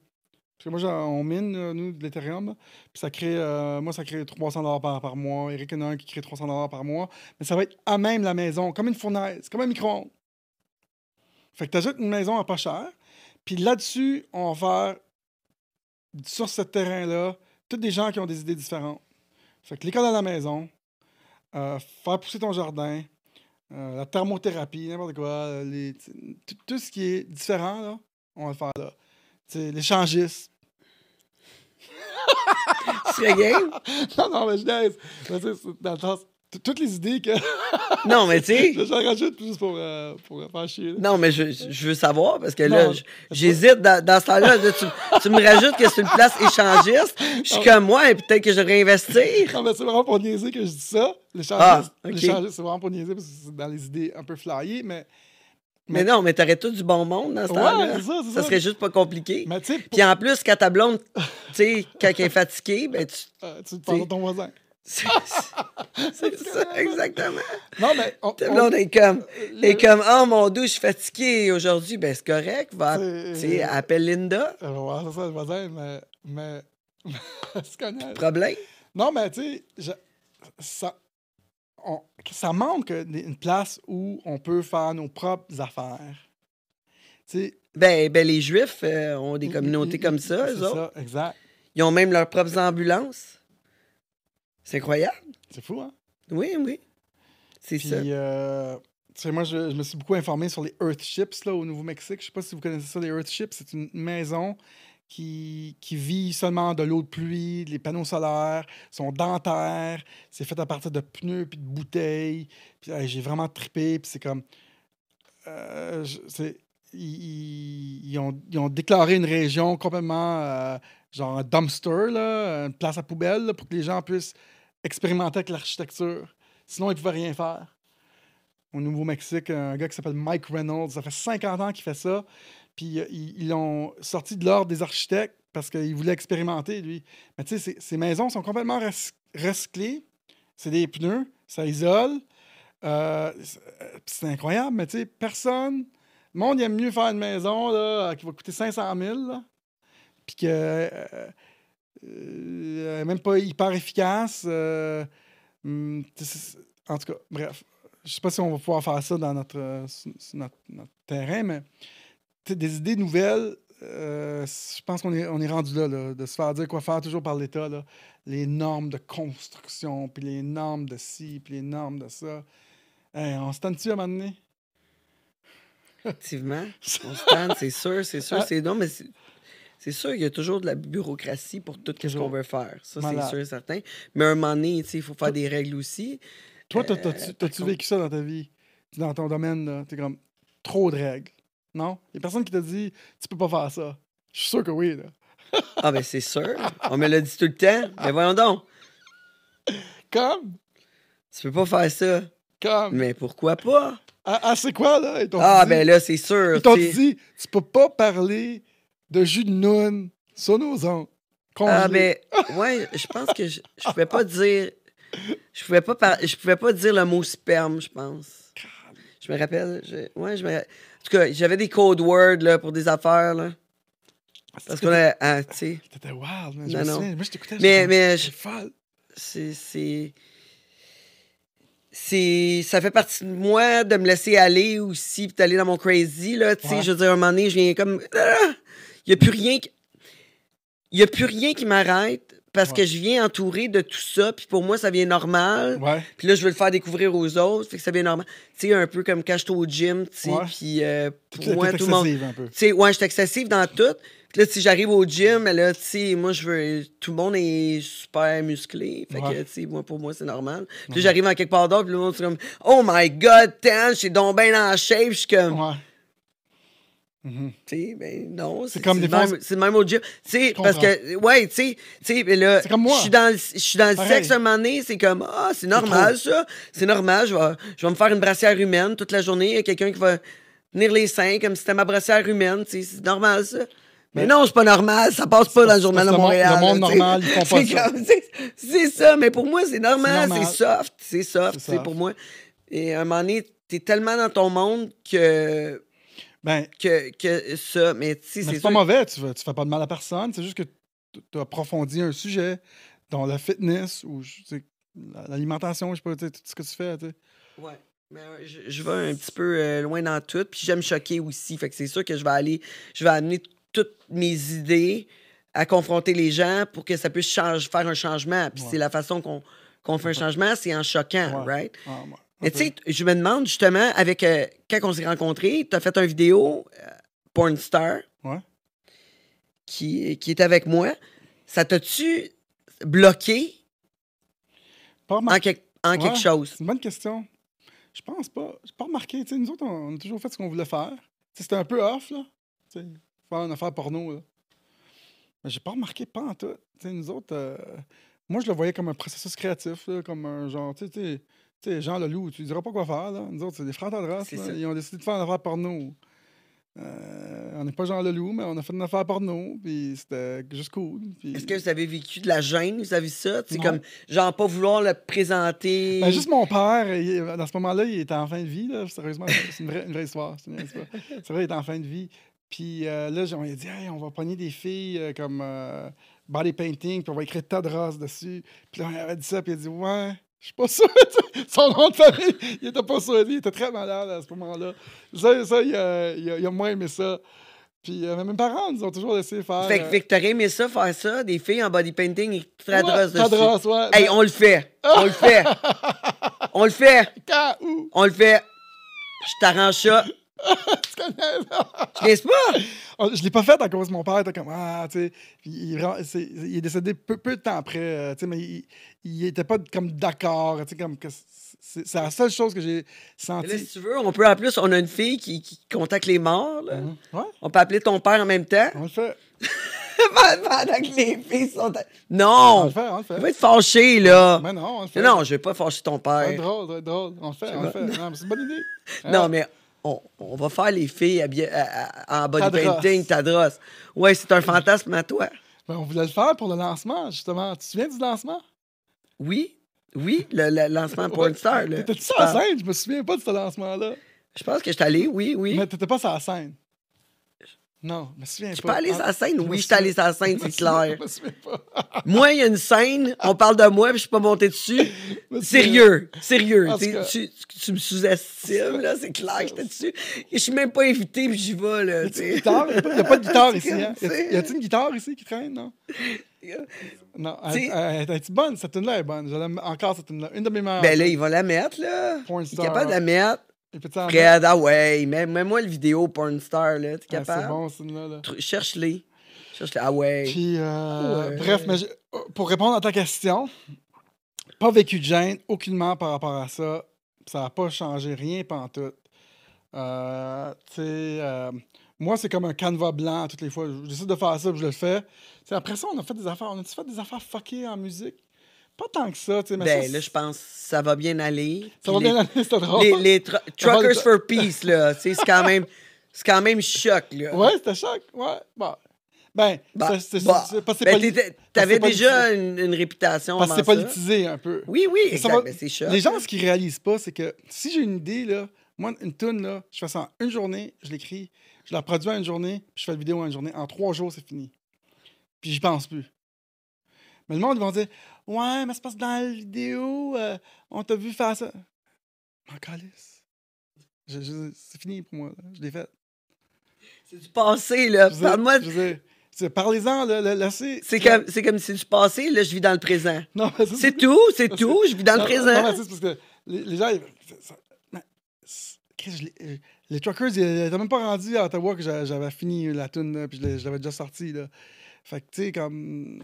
Parce que moi, on mine, euh, nous, de l'Ethereum, puis ça crée, euh, moi, ça crée 300 par, par mois. Eric, il y en a un qui crée 300 par mois. Mais ça va être à même la maison, comme une fournaise, comme un micro-ondes. Fait que tu achètes une maison à pas cher, puis là-dessus, on va faire, sur ce terrain-là, tous des gens qui ont des idées différentes. Fait que l'école à la maison, euh, faire pousser ton jardin, la thermothérapie, n'importe quoi, tout, tout ce qui est différent, là, on va le faire là. L'échangiste. *laughs* Tu serais game? *laughs* non, non, mais je c'est dans le sens, toutes les idées que. *laughs* Non, mais tu sais. J'en rajoute juste pour, euh, pour faire chier. là. Non, mais je, je veux savoir parce que là, Non, j'hésite dans, dans ce temps-là. là, tu, tu me rajoutes que c'est une place échangiste. Je suis comme moi et peut-être que je devrais investir. Non, mais c'est vraiment pour niaiser que je dis ça. L'échangiste, Ah, ok. l'échangiste, c'est vraiment pour niaiser parce que c'est dans les idées un peu flyées, mais. Mais non, mais t'aurais tout du bon monde dans ce Ouais, temps-là. c'est ça, c'est serait juste pas compliqué. Mais Puis en plus, quand ta blonde, tu sais, quand elle est fatiguée, ben tu. euh, tu te parles de ton voisin. C'est c'est ça, *laughs* exactement. Non, mais. on- Ta on- blonde est comme, le- est comme, oh mon dieu, je suis fatiguée aujourd'hui. Ben c'est correct, va, C'est- tu sais, appelle Linda. Euh, ouais, c'est ça, le voisin, mais. Mais. *laughs* connais. Problème? Non, mais tu sais, je- ça, on- ça manque une place où on peut faire nos propres affaires. Ben, ben les Juifs euh, ont des ils- communautés ils- comme ils- ça, c'est eux autres. ça, exact. Ils ont même leurs propres ambulances. C'est incroyable. C'est fou, hein? Oui, oui. C'est ça. euh, moi, je, je me suis beaucoup informé sur les Earthships là, au Nouveau-Mexique. Je sais pas si vous connaissez ça, les Earthships. C'est une maison qui, vit seulement de l'eau de pluie, les panneaux solaires, sont dentaires, c'est fait à partir de pneus puis de bouteilles. Hey, j'ai vraiment trippé, puis c'est comme... euh, ils, ont, déclaré une région complètement euh, genre un dumpster, là, une place à poubelle, pour que les gens puissent expérimenter avec l'architecture. Sinon, ils ne pouvaient rien faire. Au Nouveau-Mexique, un gars qui s'appelle Mike Reynolds, ça fait 50 ans qu'il fait ça. Puis euh, ils l'ont sorti de l'ordre des architectes parce qu'il voulait expérimenter, lui. Mais tu sais, ces- maisons sont complètement recyclées. C'est des pneus, ça isole. Euh, c'est euh, c'est incroyable, mais tu sais, personne. Le monde aime mieux faire une maison là, qui va coûter 500 000, là, puis que. même pas hyper efficace. hum, en tout cas, bref. Je sais pas si on va pouvoir faire ça dans notre, sur- notre, terrain, mais des idées nouvelles, euh, je pense qu'on est, on est rendu là, là, de se faire dire quoi faire toujours par l'État. Les normes de construction, puis les normes de ci, puis les normes de ça. Hey, on se tente-tu à un moment donné? Effectivement. *laughs* On se tente, c'est sûr, c'est sûr. Ah. C'est non, mais c'est- sûr qu'il y a toujours de la bureaucratie pour tout ce qu'on veut faire. Ça, c'est sûr et certain. Mais à un moment donné, il faut faire des règles aussi. Toi, t'as- Euh, t'as-tu t'as-tu vécu ça dans ta vie? Dans ton domaine, t'es comme trop de règles. Non? Il y a personne qui t'a dit tu peux pas faire ça. Je suis sûr que oui, là. Ah, ben c'est sûr. On me l'a dit tout le temps. Mais voyons donc, Comme? tu peux pas faire ça. Comme? Mais pourquoi pas? Ah, ah, c'est quoi, là? Ils Ah, dit- ben là, c'est sûr. Ils t'ont dit tu peux pas parler de jus de noun sur nos ondes. Ah, ben, ouais, je pense que je, je pouvais pas dire. Je pouvais pas, par- je pouvais pas dire le mot sperme, je pense. Je me rappelle. je- ouais, je me. En tout cas, j'avais des code words là, pour des affaires. Là, parce qu'on a. ah, tu sais. T'étais wild, man. Non, me non. Moi, je t'écoutais. Mais- mais je- C'est folle. c'est c'est c'est ça fait partie de moi de me laisser aller aussi puis d'aller dans mon crazy là tu sais Ouais. je veux dire à un moment donné je viens comme il y a plus rien qui il y a plus rien qui m'arrête parce que je viens entouré de tout ça puis pour moi ça vient normal Ouais. puis là je veux le faire découvrir aux autres fait que ça vient normal tu sais un peu comme quand j'étais au gym tu sais Ouais. puis euh, pour T'es moi tout le monde un peu. tu sais, ouais, je suis excessive dans tout. Puis là, si j'arrive au gym, là, tu sais, moi, je veux. Tout le monde est super musclé. Fait Ouais. que, tu sais, moi, pour moi, c'est normal. Puis là, j'arrive en quelque part d'autre, puis le monde, c'est comme, oh my god, Tan, je suis donc bien en shape. Je suis comme, Sais, ben non. C'est comme des fois, même- C'est le même au gym. Tu sais, Je parce que, ouais, tu sais, tu sais, mais là, C'est comme moi. je suis dans le, je suis dans le Pareil. sexe un moment donné, c'est comme, ah, c'est normal, ça. C'est normal, je vais, je vais me faire une brassière humaine toute la journée. Il y a quelqu'un qui va tenir les seins comme si c'était ma brassière humaine, c'est normal, ça. Mais Mais- non, c'est pas normal, ça passe pas dans le journal de Montréal. le monde là, normal, ils font pas C'est ça. comme- C'est ça, mais pour moi, c'est normal, C'est soft, c'est soft, C'est pour moi. Et à un moment donné, t'es tellement dans ton monde que, Ben, que, que ça, mais c'est c'est pas sûr- mauvais. Tu fais, tu fais pas de mal à personne. C'est juste que tu as approfondi un sujet dans la fitness ou l'alimentation, je sais pas, tout ce que tu fais. tu sais. Ouais. Mais je, je vais un petit peu euh, loin dans tout. Puis j'aime choquer aussi. Fait que c'est sûr que je vais aller. Je vais amener toutes mes idées à confronter les gens pour que ça puisse change, faire un changement. Puis Ouais. c'est la façon qu'on qu'on fait un changement, c'est en choquant, Ouais. right? Ouais. Mais tu sais, je me demande justement, avec euh, quand on s'est rencontrés, tu as fait une vidéo, euh, Porn Star, Ouais. qui, qui est avec moi. Ça t'a-tu bloqué? Pas en, quelque- en quelque chose? C'est une bonne question. Je pense pas. J'ai pas remarqué. Tu sais, nous autres, on a toujours fait ce qu'on voulait faire. C'était un peu off, là. Faire une affaire porno, là. Mais j'ai pas remarqué pas en tout. Nous autres, euh, moi, je le voyais comme un processus créatif, là, comme un genre, tu sais, tu sais, Jean Leloup, tu lui diras pas quoi faire, là. Nous autres, c'est des là. ça. Ils ont décidé de faire une affaire porno. Euh, on n'est pas Jean Leloup, mais on a fait une affaire porno, puis c'était juste cool. puis- Est-ce que vous avez vécu de la gêne vis-à-vis de ça? C'est comme, genre, pas vouloir le présenter? Ben, juste mon père, il- dans ce moment-là, il était en fin de vie. Là, sérieusement, c'est une vraie, une vraie histoire. C'est vrai, il était en fin de vie. Puis euh, là, on lui a dit, Hey, on va pogner des filles euh, comme euh, body painting, puis on va écrire tas de races dessus. Puis là, on avait dit ça, puis il a dit, ouais, je suis pas sûr. *laughs* Son nom de famille, il était pas sûr. Il était très malade à ce moment-là. Ça, ça il, a, il a- il a moins aimé ça. Puis euh, mes parents nous ont toujours laissé faire. Fait, que- euh, fait que t'aurais aimé ça, faire ça, des filles en body painting et très ouais, dessus. Ouais. Hey, on le fait. On le fait. *laughs* on le fait. Quand, où? On le fait. Je t'arrange ça. Tu connais? Niaises pas? *laughs* Je l'ai pas fait à cause de mon père. était comme, ah, tu sais. Il, c'est- est décédé peu, peu de temps après, euh, tu sais, mais il, il était pas comme d'accord. Tu sais, comme que c'est c'est la seule chose que j'ai senti. Là, si tu veux, on peut en plus, on a une fille qui, qui contacte les morts. là. Mhm. Ouais, On peut appeler ton père en même temps. on le fait. *laughs* Pendant que les filles sont. à- On Non! le fait, on le fait. Tu vas être fâché, là. Mais non, on le fait. Non, non, je vais pas fâcher ton père. être drôle, drôle. On le fait, on le fait. Non, c'est une bonne idée. Non, mais on, on va faire les filles en body painting, Tadros. Ouais, c'est un fantasme à toi. Ben, on voulait le faire pour le lancement, justement. Tu te souviens du lancement? Oui, oui, le, le lancement Porn *laughs* Star. là. T'étais-tu Tu sur la scène? Je me souviens pas de ce lancement-là. Je pense que je suis allé, oui, oui. Mais t'étais pas sur la scène. Non, je me souviens Je pas. peux aller sur la scène? je Oui, je suis allé sur la scène, je c'est clair. Je me souviens pas. *laughs* Moi, il y a une scène, on parle de moi, puis je suis pas monté dessus. *laughs* Sérieux, sérieux. Tu, me sous-estimes, là, c'est clair que j'étais dessus. Je suis même pas invité, puis j'y vais, là. Il n'y a, pas de guitare ici. Hein? *laughs* Y a-t-il une guitare ici qui traîne? Non? Non. Elle, est bonne? Cette tune-là est bonne. Je encore, cette tune-là. Une de mes meilleures. Ben là, il va la mettre, là. Il est capable de la mettre. Fred, ah ouais, mets- mets-moi le vidéo Porn Star, là. T'es Ah, capable? C'est bon, tune-là. là. Cherche-les. Cherche-les. Ah ouais. Puis, euh, Ouais. bref, mais pour répondre à ta question, pas vécu de gêne, aucunement par rapport à ça. Ça n'a pas changé rien pantoute. Euh, tu sais, euh, moi, c'est comme un canevas blanc toutes les fois. J'essaie de faire ça, puis je le fais. Tu sais, après ça, on a fait des affaires. On a-tu fait des affaires fuckées en musique? Pas tant que ça, tu sais, mais Ben ça, là, je pense que ça va bien aller. Ça va Puis bien aller, c'était drôle. Les, les tru- Ça va Truckers for Peace, là. tu sais, c'est quand même. C'est quand même choc, là. Ouais, c'était choc. Ouais, bon. Ben, Bah, c'est- c'est- bah. c'est- parce que c'est Ben, T'avais c'est déjà une, une réputation Parce que c'est politisé un peu. Oui, oui, exact. ben, c'est choc. Les gens, ce qu'ils réalisent pas, c'est que si j'ai une idée, là, moi, une tune, là, je fais ça en une journée, je l'écris, je la produis en une journée, puis je fais la vidéo en une journée. En trois jours, c'est fini. Puis j'y pense plus. Mais le monde, ils vont dire Ouais, mais c'est parce que dans la vidéo, euh, on t'a vu faire ça. M'en calisse. Je- je- C'est fini pour moi. là. Je l'ai fait. C'est du passé, là. Parle-moi. Parlez-en, là, là, là, c'est. C'est comme, c'est comme si c'est du passé, là, je vis dans le présent. Non, C'est tout, c'est tout, je vis dans le présent. Non, mais c'est parce que les, les gens. ils- euh, les Truckers, ils n'étaient même pas rendus à Ottawa que j'a- j'avais fini la tune, là, puis je l'avais déjà sortie. Là. Fait que, tu sais, comme.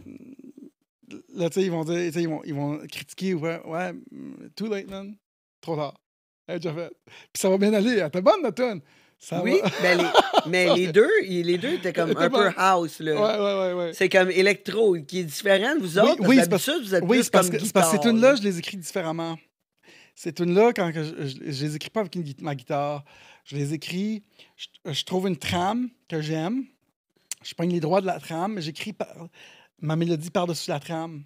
Là, tu sais, ils vont dire, ils vont, ils vont critiquer, ouais, ouais, mm, too late, man. Trop tard. Faite. Puis ça va bien aller. Elle était bonne, la tune. Ça Oui, va- ben les- *laughs* mais les deux, les deux étaient comme un peu house, là. Ouais, ouais. C'est comme électro, qui est différent de vous Oui, autres. parce oui, parce- vous êtes Oui, plus parce comme que, c'est parce que ces tunes-là, là. je les écris différemment. Ces tunes-là, quand je, je- je les écris pas avec une ma guitare, je les écris, je, je trouve une trame que j'aime, je prends les droits de la trame, mais j'écris par- ma mélodie par-dessus la trame.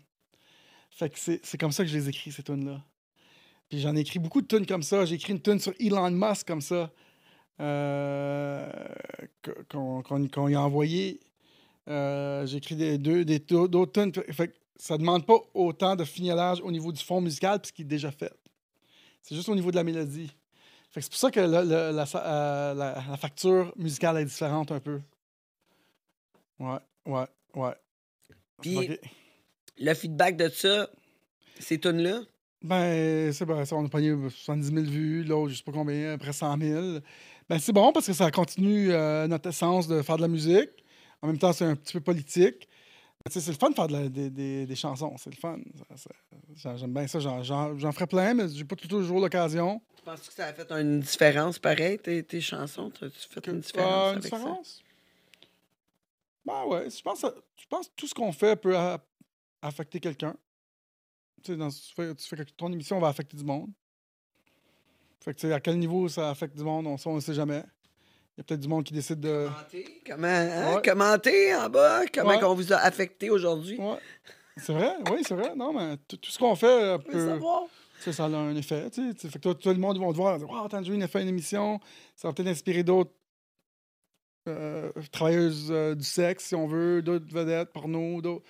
Fait que c'est comme ça que je les écris, ces tunes-là. Puis j'en ai écrit beaucoup de tunes comme ça. J'ai écrit une tune sur Elon Musk comme ça, euh, qu'on lui a envoyé. Euh, J'ai écrit des, deux, des, d'autres tunes. Fait que ça demande pas autant de fignolage au niveau du fond musical puisqu'il est déjà fait. C'est juste au niveau de la mélodie. Fait que c'est pour ça que euh, la facture musicale est différente un peu. Ouais, ouais, ouais. Puis-. Le feedback de ça, ces tunes-là, Ben, c'est bon, ça, on a pogné 70 000 vues, l'autre, je sais pas combien, après 100 000. Ben, c'est bon parce que ça continue euh, notre essence de faire de la musique. En même temps, c'est un petit peu politique. Sais, c'est le fun de faire de la- des, des- des chansons, c'est le fun. J'aime bien ça, j'en- ferai plein, mais j'ai pas toujours l'occasion. penses-tu que ça a fait une différence pareil, tes, tes chansons? As-tu fait une différence Euh, une avec ça? Ben ouais, je pense, que- je pense que tout ce qu'on fait peut a- affecter quelqu'un. Tu sais, dans, tu fais, tu fais ton émission va affecter du monde. Fait que tu sais, à quel niveau ça affecte du monde, on ça, on ne sait jamais. Il y a peut-être du monde qui décide de. Commentez, comment, hein? Ouais. Commentez en bas, comment Ouais. on vous a affecté aujourd'hui. Ouais. C'est vrai, oui, c'est vrai. Non, mais tout ce qu'on fait euh, peut. sais, ça a un effet. Tu sais, fait que toi, tout le monde ils vont te voir, Wow, Tangerine a fait une émission. Ça va peut-être inspirer d'autres euh, travailleuses euh, du sexe, si on veut, d'autres vedettes, porno, d'autres.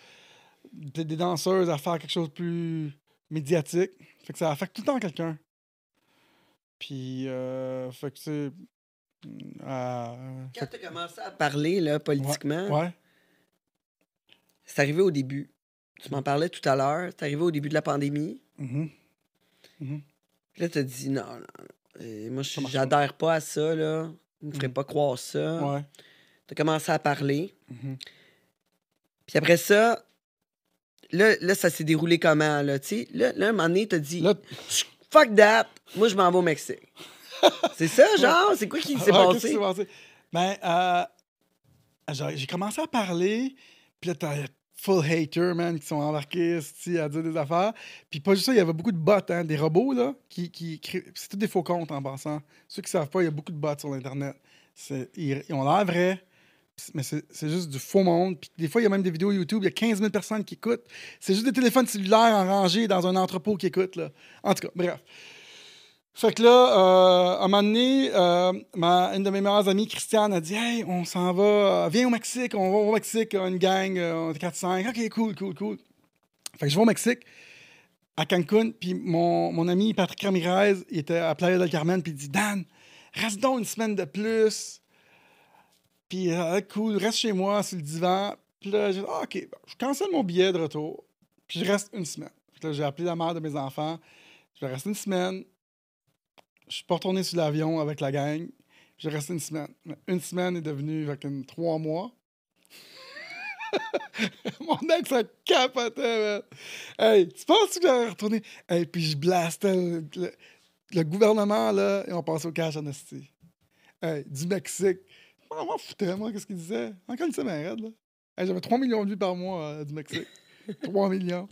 Des danseuses à faire quelque chose de plus médiatique. Fait que ça affecte tout le temps quelqu'un. Puis, euh, fait que c'est. euh, Quand tu as commencé à parler là, politiquement, ouais. c'est arrivé au début. Tu m'en parlais tout à l'heure. C'est arrivé au début de la pandémie. Puis là, tu as dit non, non, Et moi, j'adhère pas à ça, là. Je me ferais Mhm. pas croire ça. Ouais. T'as commencé à parler. Mhm. Puis après ça, là, là ça s'est déroulé comment, là, tu? Là, là, un moment donné, t'as dit, Là, fuck that, moi, je m'en vais au Mexique. *laughs* c'est ça, genre? C'est quoi qui s'est Ouais, passé? s'est passé? Ben, euh, j'ai commencé à parler, puis là, t'as full haters, man, qui sont embarqués à dire des affaires. Puis pas juste ça, il y avait beaucoup de bots, hein, des robots, là, qui, qui créent- C'est tous des faux comptes en passant. Ceux qui savent pas, il y a beaucoup de bots sur l'Internet. Ils, ils ont l'air vrais, mais c'est juste du faux monde. Puis des fois, il y a même des vidéos YouTube, il y a 15 000 personnes qui écoutent. C'est juste des téléphones cellulaires en rangée dans un entrepôt qui écoutent, là. En tout cas, bref. Fait que là, euh, à un moment donné, euh, ma, une de mes meilleures amies, Christiane, a dit Hey, on s'en va, viens au Mexique, on va au Mexique, une gang, euh, on est 4-5. Ok, cool, cool, cool. Fait que je vais au Mexique, à Cancun, puis mon, mon ami Patrick Ramirez, il était à Playa del Carmen, puis il dit Dan, reste donc une semaine de plus. Puis, euh, cool, reste chez moi sur le divan. Puis là, j'ai dit Ah, Ok, je cancelle mon billet de retour, puis je reste une semaine. Fait que là, j'ai appelé la mère de mes enfants. Je vais rester une semaine. Je suis pas retourné sur l'avion avec la gang. J'ai resté une semaine. Une semaine est devenue avec une trois mois. *laughs* Mon ex, ça capotait, man. Hey, tu penses que j'aurais retourné? Hey, puis je blastais le, le- le gouvernement, là, et on passait au cash en. Hey, du Mexique. Moi, m'en foutais, moi, qu'est-ce qu'il disait? Encore une semaine, raide, là. Hey, J'avais 3 millions de vues par mois euh, du Mexique. *laughs* 3 millions.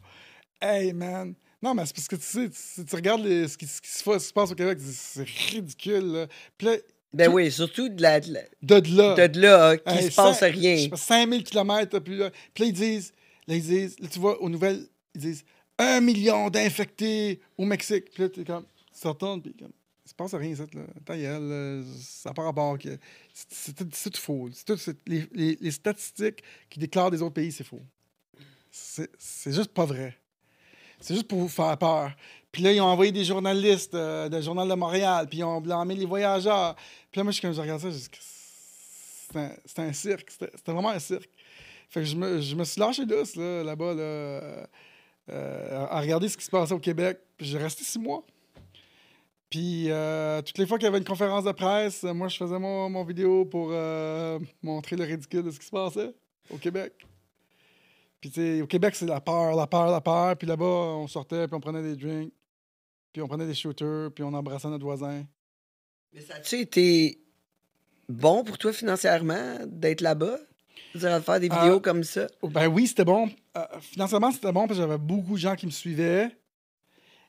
Hey, man. Non, mais c'est parce que tu sais, tu, tu regardes les- ce, qui, ce qui se fait- ce qui se passe au Québec, c'est ridicule, là. Puis là, Ben tout- oui, surtout de la, de la- de de là. de là, qu'il Hey, se passe cin- rien. je sais pas, 5000 km, puis là, puis là, ils disent, là, ils disent, là, tu vois, aux nouvelles, ils disent un million d'infectés au Mexique. Puis là, t'es comme, tu te retournes, puis comme, il se passe rien, ça, là. Ta gueule, là, ça n'a pas rapport que. c'est- tout- faux. C'est tout- les, les- les statistiques qui déclarent des autres pays, c'est faux. C'est juste pas vrai. C'est juste pour vous faire peur. Puis là, ils ont envoyé des journalistes euh, du Journal de Montréal, puis ils ont blâmé les voyageurs. Puis là, moi, je- quand je regarde ça, je dis c'était un, cirque. C'était vraiment un cirque. Fait que je me, je me suis lâché douce, là, là-bas, là, euh, euh, à regarder ce qui se passait au Québec. Puis j'ai resté six mois. Puis euh, toutes les fois qu'il y avait une conférence de presse, moi, je faisais mon, mon vidéo pour montrer le ridicule de ce qui se passait au Québec. Puis, tu sais, au Québec, c'est la peur, la peur, la peur. Puis là-bas, on sortait, puis on prenait des drinks, puis on prenait des shooters, puis on embrassait notre voisin. Mais ça a-tu été bon pour toi financièrement d'être là-bas? À faire des Euh, vidéos comme ça? Ben oui, c'était bon. Euh, financièrement, c'était bon parce que j'avais beaucoup de gens qui me suivaient.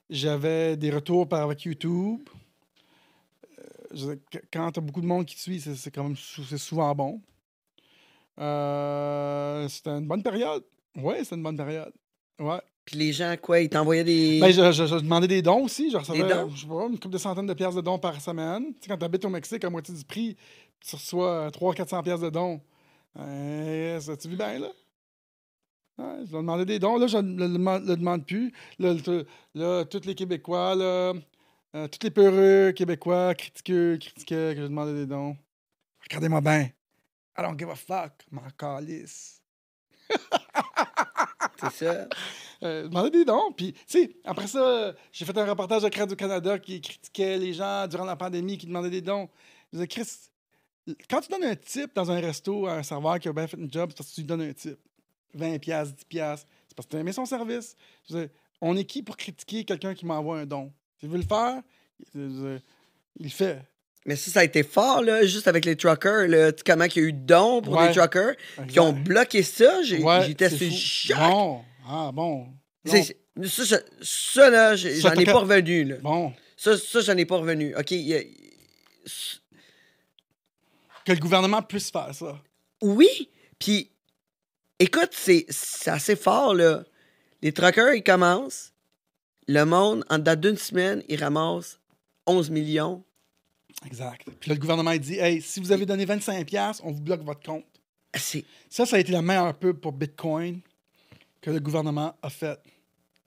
J'avais des retours par avec YouTube. Euh, quand tu as beaucoup de monde qui te suit, c'est quand même souvent bon. C'était une bonne période. Oui, c'était une bonne période. Ouais. Puis les gens, quoi, ils t'envoyaient des... Ben, je, je- je demandais des dons aussi. Je recevais, dons? je sais pas, une couple de centaines de pièces de dons par semaine. Tu sais, quand tu habites au Mexique à moitié du prix, tu reçois 300-400 pièces de dons. Euh, ça, tu vis bien, là? Ouais, je leur demandais des dons. Là, je ne le, demande- le demande plus. Là, tous les Québécois, là, euh, tous les peureux Québécois, critiqueux, critiquaient que je demandais des dons. Regardez-moi bien. I don't give a fuck. M'en calisse. *laughs* C'est ça. Euh, demandais des dons. Puis, tu sais, après ça, j'ai fait un reportage avec Radio-Canada qui critiquait les gens durant la pandémie qui demandaient des dons. Je disais, Chris, quand tu donnes un tip dans un resto à un serveur qui a bien fait une job, c'est parce que tu lui donnes un tip. 20 pièces, 10 pièces, c'est parce que tu as son service. Je disais, on est qui pour critiquer quelqu'un qui m'envoie un don? S'il veut le faire, il fait. Mais ça, ça a été fort, là, juste avec les truckers, là. Comment il y a eu de dons pour Ouais. les truckers, qui ont bloqué ça. J'étais sur choc. Bon, ah bon. Ça, ça, ça, là, j'en ai pas revenu, là. Bon. Ça, ça j'en ai pas revenu. OK, il y a- Que le gouvernement puisse faire ça. Oui, puis écoute, c'est c'est assez fort, là. Les truckers, ils commencent. Le monde, en date d'une semaine, ils ramassent 11 millions. Exact. Puis là, le gouvernement, il dit, hey, si vous avez donné 25$, piastres, on vous bloque votre compte. Ça, ça a été la meilleure pub pour Bitcoin que le gouvernement a fait.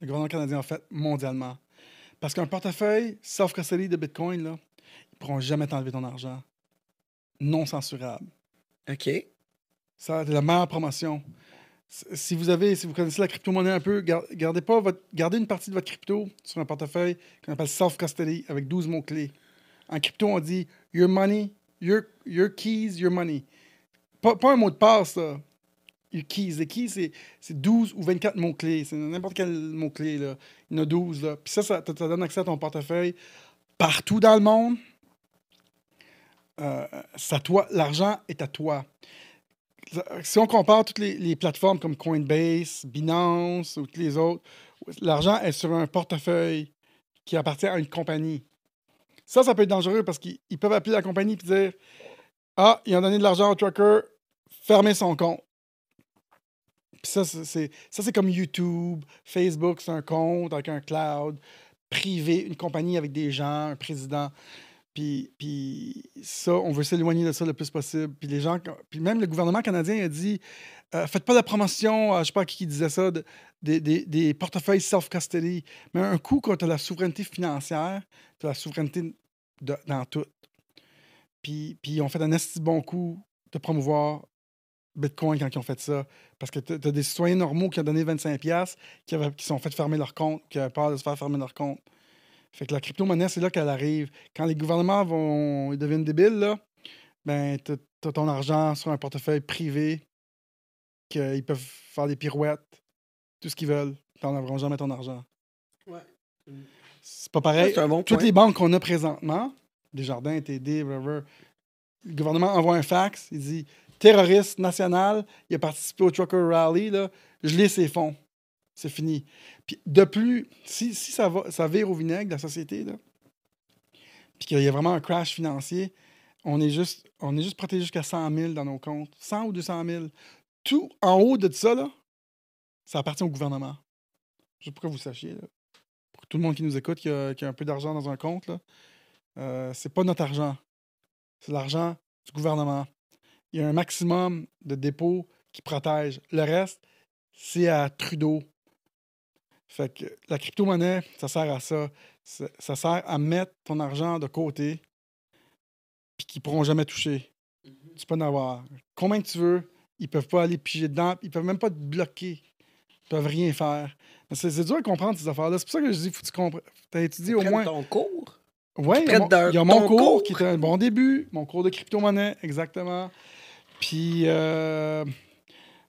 Le gouvernement canadien a fait mondialement. Parce qu'un portefeuille self-custody de Bitcoin, là, ils ne pourront jamais t'enlever ton argent. Non censurable. OK. Ça a été la meilleure promotion. Si vous avez, si vous connaissez la crypto-monnaie un peu, gar- gardez, pas votre, gardez une partie de votre crypto sur un portefeuille qu'on appelle self-custody avec 12 mots-clés. En crypto, on dit your money, your, your keys, your money. Pas, pas un mot de passe, ça. Your keys. Les keys, c'est, c'est 12 ou 24 mots-clés. C'est n'importe quel mot-clé, là. Il y en a 12, là. Puis ça, ça donne accès à ton portefeuille partout dans le monde. Euh. L'argent est à toi. Si on compare toutes les, les plateformes comme Coinbase, Binance ou toutes les autres, l'argent est sur un portefeuille qui appartient à une compagnie. Ça, ça peut être dangereux parce qu'ils ils peuvent appeler la compagnie et dire Ah, ils ont donné de l'argent au trucker, fermez son compte. Puis ça, c'est- ça, c'est comme YouTube, Facebook, c'est un compte avec un cloud privé, une compagnie avec des gens, un président. Puis, ça, on veut s'éloigner de ça le plus possible. Puis les gens, puis même le gouvernement canadien a dit euh, faites pas de la promotion, euh, je sais pas qui disait ça, de- des, des- des portefeuilles self-custody. Mais un coup, quand tu as la souveraineté financière, tu as la souveraineté de- dans tout. Puis, puis ils ont fait un esti bon coup de promouvoir Bitcoin quand ils ont fait ça. Parce que tu as des citoyens normaux qui ont donné 25$ piastres, qui, avaient, qui sont fait fermer leur compte, qui avaient peur de se faire fermer leur compte. Fait que la crypto-monnaie, c'est là qu'elle arrive. Quand les gouvernements vont, ils deviennent débiles, là, ben, tu as ton argent sur un portefeuille privé, qu'ils peuvent faire des pirouettes, tout ce qu'ils veulent. Ils n'enlèveront jamais ton argent. Ouais. C'est pas pareil. c'est un bon Toutes point. les banques qu'on a présentement, Desjardins, TD, whatever, le gouvernement envoie un fax, il dit terroriste national, il a participé au Trucker Rally, là, je lis ses fonds. C'est fini. Puis de plus, si, si ça, va, ça vire au vinaigre, la société, là, puis qu'il y a vraiment un crash financier, on est juste, on est juste protégé jusqu'à 100 000 dans nos comptes. 100 ou 200 000. Tout en haut de ça, là, ça appartient au gouvernement. Je sais pas que vous sachiez. Là. Tout le monde qui nous écoute, qui a, qui a un peu d'argent dans un compte, là, euh, c'est pas notre argent. C'est l'argent du gouvernement. Il y a un maximum de dépôts qui protègent. Le reste, c'est à Trudeau. Fait que la crypto-monnaie, ça sert à ça. Ça, sert à mettre ton argent de côté, puis qu'ils pourront jamais toucher. Tu peux en avoir combien que tu veux. Ils peuvent pas aller piger dedans. Ils peuvent même pas te bloquer. Ils peuvent rien faire. C'est dur à comprendre ces affaires-là. C'est pour ça que je dis, faut que tu comprennes. Tu as étudié au moins. ton cours. Oui, il y a mon- d'un- il y a mon ton cours, cours. qui était un bon début, mon cours de crypto-monnaie, exactement. Puis, euh,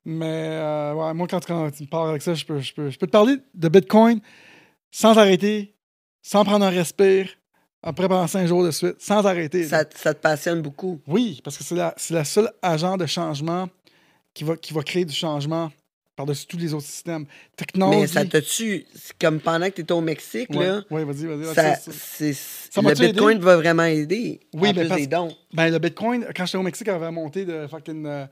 mais euh, ouais, moi, quand, quand tu me parles avec ça, je peux, je, peux, je peux te parler de Bitcoin sans arrêter, sans prendre un respire, après pendant cinq jours de suite, sans arrêter. Ça, ça te passionne beaucoup. Oui, parce que c'est la, la seule agent de changement qui va, qui va créer du changement par-dessus tous les autres systèmes. Technologie. Mais ça t'a-tu. c'est Comme pendant que tu étais au Mexique, Ouais, là. ouais, vas-y, vas-y. Ça, Ça- ça- c'est, Ça le aidé? Bitcoin va vraiment aider. Oui, en mais plus parce- des dons. Ben, le Bitcoin, quand j'étais au Mexique, avait monté de fucking. euh,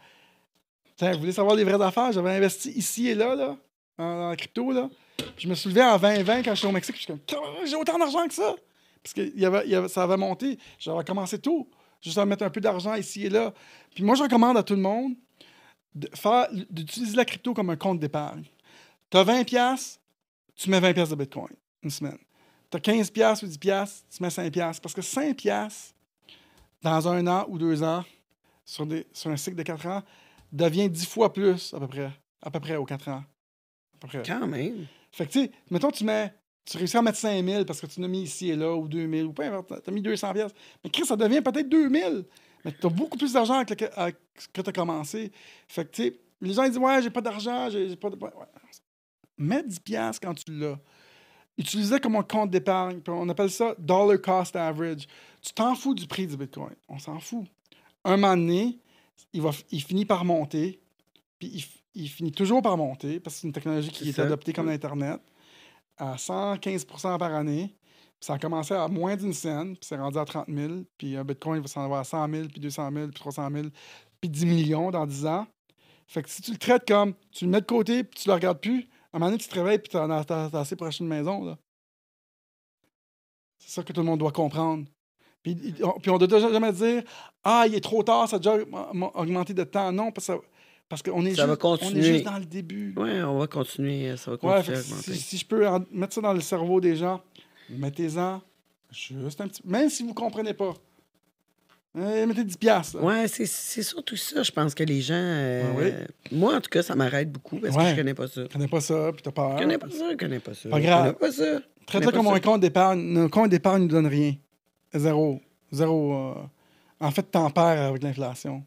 Tiens, vous voulez savoir les vraies affaires? J'avais investi ici et là, là, en, en crypto, là. Puis je me levé en 2020 quand j'étais au Mexique. puis Je suis comme, j'ai autant d'argent que ça. Parce que il y avait, il y avait- ça avait monté. J'avais commencé tôt. Juste à mettre un peu d'argent ici et là. Puis moi, je recommande à tout le monde d'utiliser la crypto comme un compte d'épargne. Tu as 20$, piastres, tu mets 20$ piastres de Bitcoin une semaine. Tu as 15$ piastres ou 10$, piastres, tu mets 5$. piastres. Parce que 5$, piastres, dans un an ou deux ans, sur, des, sur un cycle de 4 ans, devient 10 fois plus, à peu près. À peu près aux 4 ans. À peu près. Quand même. Fait que, tu sais, mettons, tu mets. Tu réussis à mettre 5 000 parce que tu l'as mis ici et là, ou 2 000, ou peu importe, tu as mis 200 pièces. Mais Chris, ça devient peut-être 2 000. Mais tu as beaucoup plus d'argent ce que tu as commencé. Fait que, tu sais, les gens ils disent Ouais, j'ai pas d'argent, j'ai pas de. ouais. Mets 10 pièces quand tu l'as. Utilise-le comme un compte d'épargne. On appelle ça dollar cost average. Tu t'en fous du prix du Bitcoin. On s'en fout. Un moment donné, il, va, il finit par monter. Puis il, il finit toujours par monter parce que c'est une technologie qui est adoptée comme l'Internet à 115% par année. Ça a commencé à moins d'une scène, puis c'est rendu à 30 000. Puis un Bitcoin va s'en avoir à 100 000, puis 200 000, puis 300 000, puis 10 millions dans 10 ans. Fait que si tu le traites comme, tu le mets de côté, puis tu le regardes plus, à un moment donné, tu te réveilles, puis tu as, t'as- t'as assez pour acheter une maison. là. C'est ça que tout le monde doit comprendre. Puis, il- on- puis on ne doit jamais dire Ah, il est trop tard, ça a déjà aug- aug- augmenté de temps. Non, parce, que ça- parce qu'on est, Ça va juste- on est juste dans le début. Ouais, on va continuer. Ça va continuer à si, si je peux mettre ça dans le cerveau des gens, mettez-en juste un petit Même si vous ne comprenez pas. Euh, mettez 10 piastres. là. Ouais, c'est, c'est surtout ça, je pense que les gens. euh, Ouais, Moi, en tout cas, ça m'arrête beaucoup parce que je connais pas ça. Tu connais pas ça, puis t'as peur. Je connais pas ça, je connais pas ça. Pas je grave. connais pas ça. je Traite ça comme un compte d'épargne. Un compte d'épargne ne donne rien. Zéro. Zéro. euh, En fait, tempère avec l'inflation.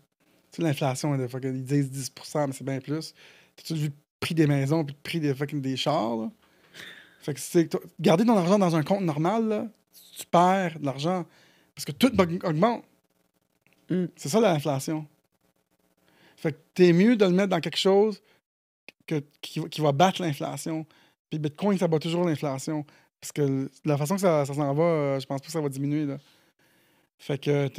Tu sais, l'inflation, des fois, ils disent 10% mais c'est bien plus. T'as-tu vu le prix des maisons puis le prix des, fucking des chars, là? Fait que c'est garder ton argent dans un compte normal, là, tu perds de l'argent. Parce que tout aug- augmente. Mm. C'est ça l'inflation. Fait que t'es mieux de le mettre dans quelque chose que, qui, va- qui va battre l'inflation. Puis Bitcoin, ça bat toujours l'inflation. Parce que l- la façon que ça, ça s'en va, euh, je pense pas que ça va diminuer. Là. Fait que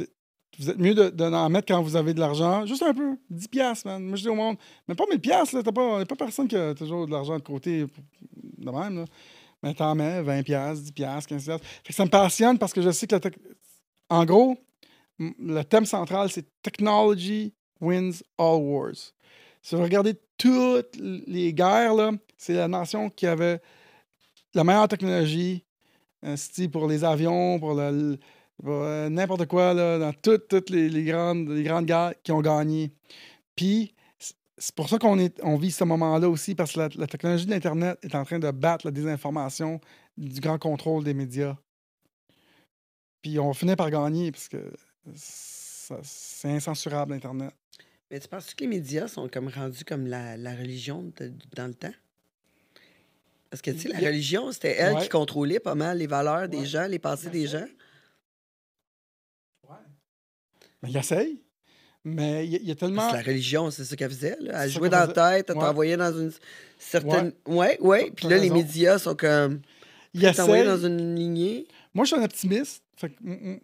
vous êtes mieux de, de mettre quand vous avez de l'argent. Juste un peu. 10 piastres, man. Moi, je dis au monde, mais pas 1000 piastres, là. T'as pas, y a pas personne qui a toujours de l'argent de côté pour- de même, là. Mais t'en mets 20 piastres, 10 piastres, 15 piastres. Fait que ça me passionne parce que je sais que En gros, le thème central, c'est Technology wins all wars. Si vous regardez toutes les guerres, c'est la nation qui avait la meilleure technologie, euh, pour les avions, pour, euh, n'importe quoi, là, dans toutes, toutes les, grandes, les grandes guerres qui ont gagné. Puis, c'est pour ça qu'on est, on vit ce moment-là aussi, parce que la, la technologie de l'Internet est en train de battre la désinformation du grand contrôle des médias. Puis on finit par gagner, parce que c'est incensurable, Internet. Mais tu penses que les médias sont comme rendus comme la, la religion de- dans le temps? Parce que, tu sais, la religion, c'était elle Ouais. qui contrôlait pas mal les valeurs des Ouais. gens, les pensées des gens. Mais il essaye. Mais il y, a- il y a Parce tellement. que la religion, c'est ça qu'elle faisait. Là. Elle jouait dans la tête, elle Ouais. t'envoyait dans une certaine. Ouais, ouais. Puis T'as là, les médias sont comme. Il t'envoyer essaye. dans une lignée. Moi, je suis un optimiste. Fait que, mm, mm.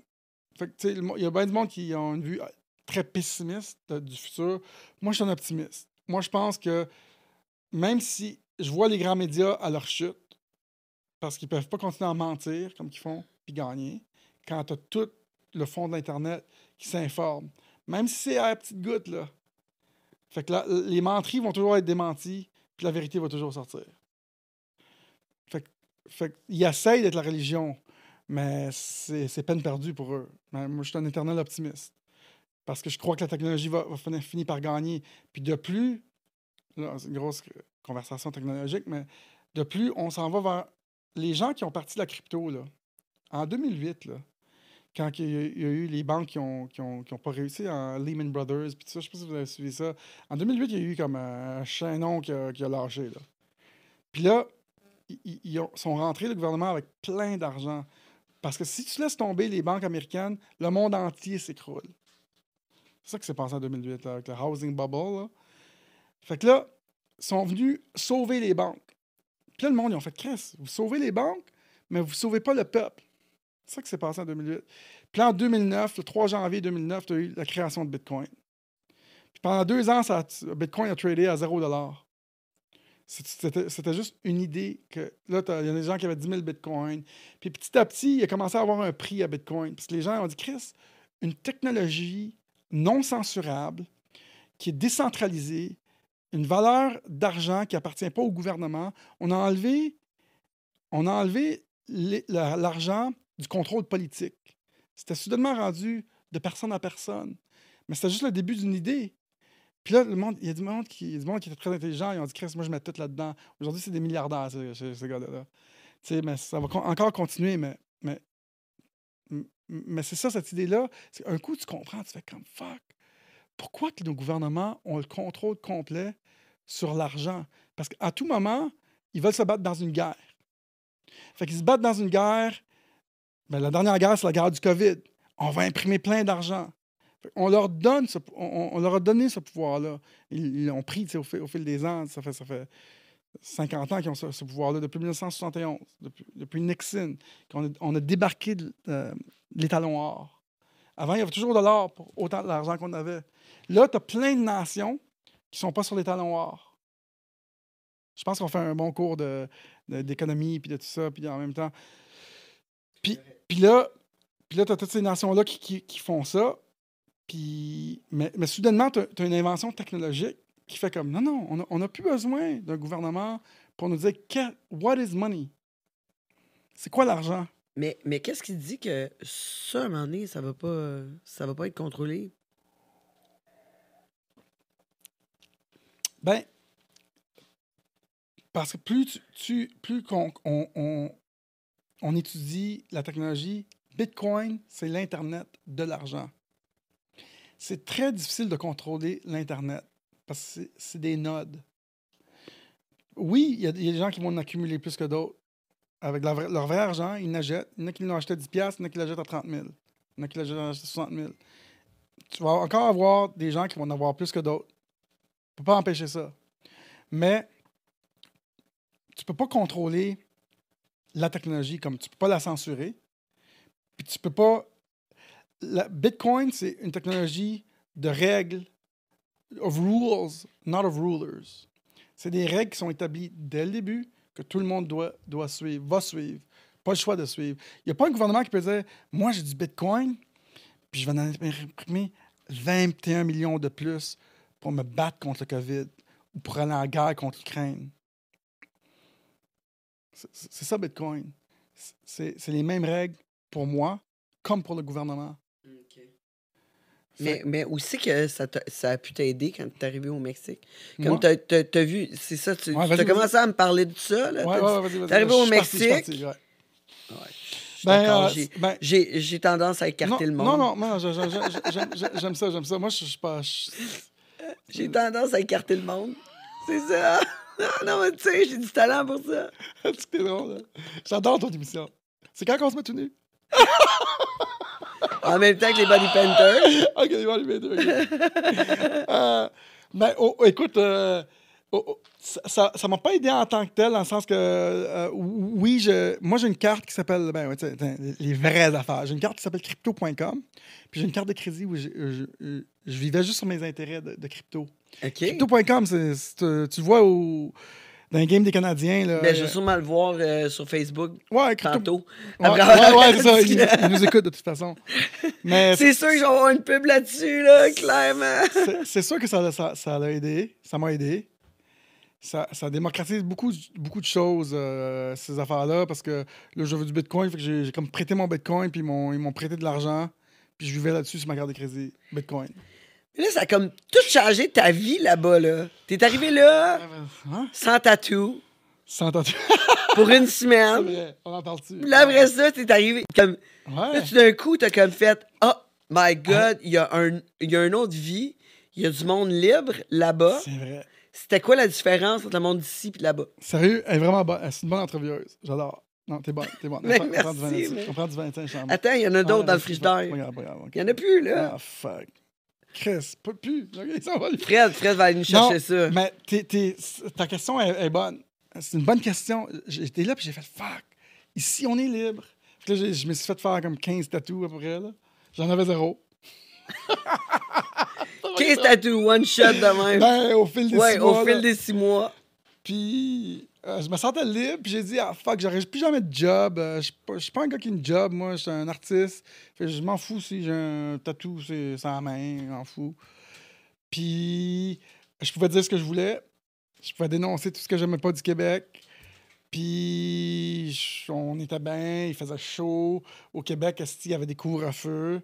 Il y a bien du monde qui ont une vue euh, très pessimiste de- du futur. Moi, je suis un optimiste. Moi, je pense que même si je vois les grands médias à leur chute, parce qu'ils peuvent pas continuer à mentir comme qu'ils font, puis gagner, quand tu as tout le fond de l'Internet qui s'informe, même si c'est à la petite goutte, là. Fait que les menteries vont toujours être démenties, puis la vérité va toujours sortir. Fait fait qu'ils essayent d'être la religion, mais c'est peine perdue pour eux. Moi, je suis un éternel optimiste. Parce que je crois que la technologie va, finir par gagner. Puis de plus, là, c'est une grosse conversation technologique, mais de plus, on s'en va vers les gens qui ont parti de la crypto, là, en 2008, là, quand il y, a, eu les banques qui n'ont qui ont, qui ont pas réussi, Lehman Brothers, puis tout ça, je sais pas si vous avez suivi ça. En 2008, il y a eu comme un chaînon qui a, qui a lâché. Puis là, ils, ils- ils ont- sont rentrés, le gouvernement, avec plein d'argent. Parce que si tu laisses tomber les banques américaines, le monde entier s'écroule. C'est ça qui s'est passé en 2008, là, avec le housing bubble. Fait que là, ils sont venus sauver les banques. Puis là, le monde, ils ont fait Chris, vous sauvez les banques, mais vous ne sauvez pas le peuple. C'est ça qui s'est passé en 2008. Puis en 2009, le 3 janvier 2009, tu as eu la création de Bitcoin. Puis pendant deux ans, ça Bitcoin a tradé à 0 c'est- C'était juste une idée que là, il y a des gens qui avaient 10 000 bitcoins. Puis petit à petit, il a commencé à avoir un prix à bitcoin. Que les gens ont dit, Chris, une technologie non censurable, qui est décentralisée, une valeur d'argent qui appartient pas au gouvernement. On a enlevé, on a enlevé l'argent du contrôle politique. C'était soudainement rendu de personne à personne. Mais c'était juste le début d'une idée. Puis là, le monde, il y a du monde qui, il du monde qui était très intelligent. Ils ont dit, Chris, moi, je mets tout là-dedans. Aujourd'hui, c'est des milliardaires, ces, gars-là. là. Tu sais, mais ça va encore continuer, mais, mais, mais c'est ça, cette idée-là. C'est Un coup, tu comprends, tu fais comme fuck. Pourquoi que nos gouvernements ont le contrôle complet sur l'argent? Parce qu'à tout moment, ils veulent se battre dans une guerre. Fait qu'ils se battent dans une guerre. Ben, la dernière guerre, c'est la guerre du COVID. On va imprimer plein d'argent. On leur, donne on, leur a donné ce pouvoir-là. Ils l'ont pris au fil, des ans. Ça fait, ça fait 50 ans qu'ils ont ce, pouvoir-là, depuis 1971, depuis, Nixon, qu'on a, débarqué de, euh, l'étalon or. Avant, il y avait toujours de l'or pour autant d'argent qu'on avait. Là, tu as plein de nations qui sont pas sur l'étalon or. Je pense qu'on fait un bon cours de, de- d'économie puis de tout ça, puis en même temps. Puis, puis là, puis là tu as toutes ces nations-là qui, qui- qui font ça. Puis, mais, mais soudainement, tu as, une invention technologique qui fait comme non, non, on n'a plus besoin d'un gouvernement pour nous dire what is money? C'est quoi l'argent? Mais, mais qu'est-ce qui dit que ça, à un moment donné, ça va pas, ça va pas être contrôlé? Ben, parce que plus tu, tu- plus qu'on on, on- on étudie la technologie, Bitcoin, c'est l'Internet de l'argent. C'est très difficile de contrôler l'Internet parce que c'est- des nodes. Oui, il y, a des gens qui vont en accumuler plus que d'autres. Avec leur vrai, argent, ils n'achètent. Il y en a qui l'ont acheté à 10$, piastres, il y en a qui l'achètent à 30 000. Il y en a qui l'achètent à 60 000. Tu vas encore avoir des gens qui vont en avoir plus que d'autres. Tu peux pas empêcher ça. Mais tu peux pas contrôler la technologie comme tu peux pas la censurer. Puis tu peux pas. Bitcoin, c'est une technologie de règles, of rules, not of rulers. C'est des règles qui sont établies dès le début que tout le monde doit, doit suivre, va suivre. Pas le choix de suivre. Il n'y a pas un gouvernement qui peut dire Moi, j'ai du Bitcoin, puis je vais en imprimer 21 millions de plus pour me battre contre le COVID ou pour aller en guerre contre l'Ukraine. C'est ça, Bitcoin. C'est les mêmes règles pour moi comme pour le gouvernement. Mais, mais aussi que ça, t'a- ça a pu t'aider quand tu es arrivé au Mexique. Comme tu as, vu, c'est ça, tu Ouais, as commencé à me parler de ça. Là, Ouais, ouais, arrivé au Mexique. Ben, d'accord, euh, j'ai- ben- j'ai j'ai tendance à écarter non, le monde. Non, non, non, je- je- je- j'aime- ça, j'aime ça. Moi, je suis pas. J'ai tendance à écarter le monde. C'est ça. Non, mais tu sais, j'ai du talent pour ça. *laughs* Drôle. hein. J'adore ton émission. C'est quand qu'on se met tout nu? *laughs* En même temps que les Body Painters. *laughs* ok, il va allumer deux. ok. Euh, ben, oh, écoute, euh, oh, oh, ça- ça m'a pas aidé en tant que tel, dans le sens que, euh, oui, je, moi, j'ai une carte qui s'appelle, ben, ouais, les vraies affaires. J'ai une carte qui s'appelle crypto.com, puis j'ai une carte de crédit où je, je- je- je vivais juste sur mes intérêts de, de crypto. OK. Crypto.com, euh, tu le vois au, dans les games des Canadiens. Là, Ben, je vais sûrement le voir euh, sur Facebook ouais, crypto- tantôt. Ouais, ouais, ouais, c'est ça. Ils, ils nous écoutent de toute façon. *laughs* C'est sûr que je vais avoir une pub là-dessus, là, clairement. c'est- sûr que ça, ça, ça l'a aidé. Ça m'a aidé. Ça, ça démocratise beaucoup, beaucoup de choses, euh, ces affaires-là, parce que là, je veux du Bitcoin, fait que j'ai comme prêté mon Bitcoin, puis ils m'ont ils m'ont prêté de l'argent, puis je vivais là-dessus sur ma carte de crédit. Bitcoin. Mais là, ça a comme tout changé ta vie là-bas, là. T'es arrivé là, Hein? sans tatou, Sans t'entendre. *laughs* pour une C'est semaine. vrai, on en parle-tu? Puis là, après ça, t'es arrivé. Comme, Ouais. là, tout d'un coup, t'as comme fait Oh my God, il y, a un, il y a une autre vie. Il y a du monde libre là-bas. C'est vrai. C'était quoi la différence entre le monde d'ici et là-bas? Sérieux, elle est vraiment bonne. C'est une bonne entrevieuse. J'adore. Non, t'es bonne, t'es bonne. Mais on, prend, on prend du vin merci, là-dessus. mais- on prend du 25 chambre. Attends, il y en a d'autres dans le frigidaire. Ok. Il y en a plus, là. Ah, fuck. Chris, pas plus. Fred, Fred va aller nous chercher Non, ça. Mais t'es- t'es- ta question est, est bonne. C'est une bonne question. J'étais là puis j'ai fait fuck. Ici, on est libre. Puis là, je me suis fait faire comme 15 tatous à peu près. là. J'en avais zéro. *laughs* 15 tatous, one shot de même. Ben, au fil des ouais, six mois. au fil là. des six mois. Puis euh, je me sentais libre, puis j'ai dit, ah fuck, j'aurais plus jamais de job. Euh, je suis pas- je suis pas un gars qui a une job, moi, je suis un artiste. Fait je m'en fous si j'ai un tatou la main, je m'en fous. Puis je pouvais dire ce que je voulais. Je pouvais dénoncer tout ce que j'aimais pas du Québec. Puis on était bien, il faisait chaud. Au Québec, il y avait des couvre-feux?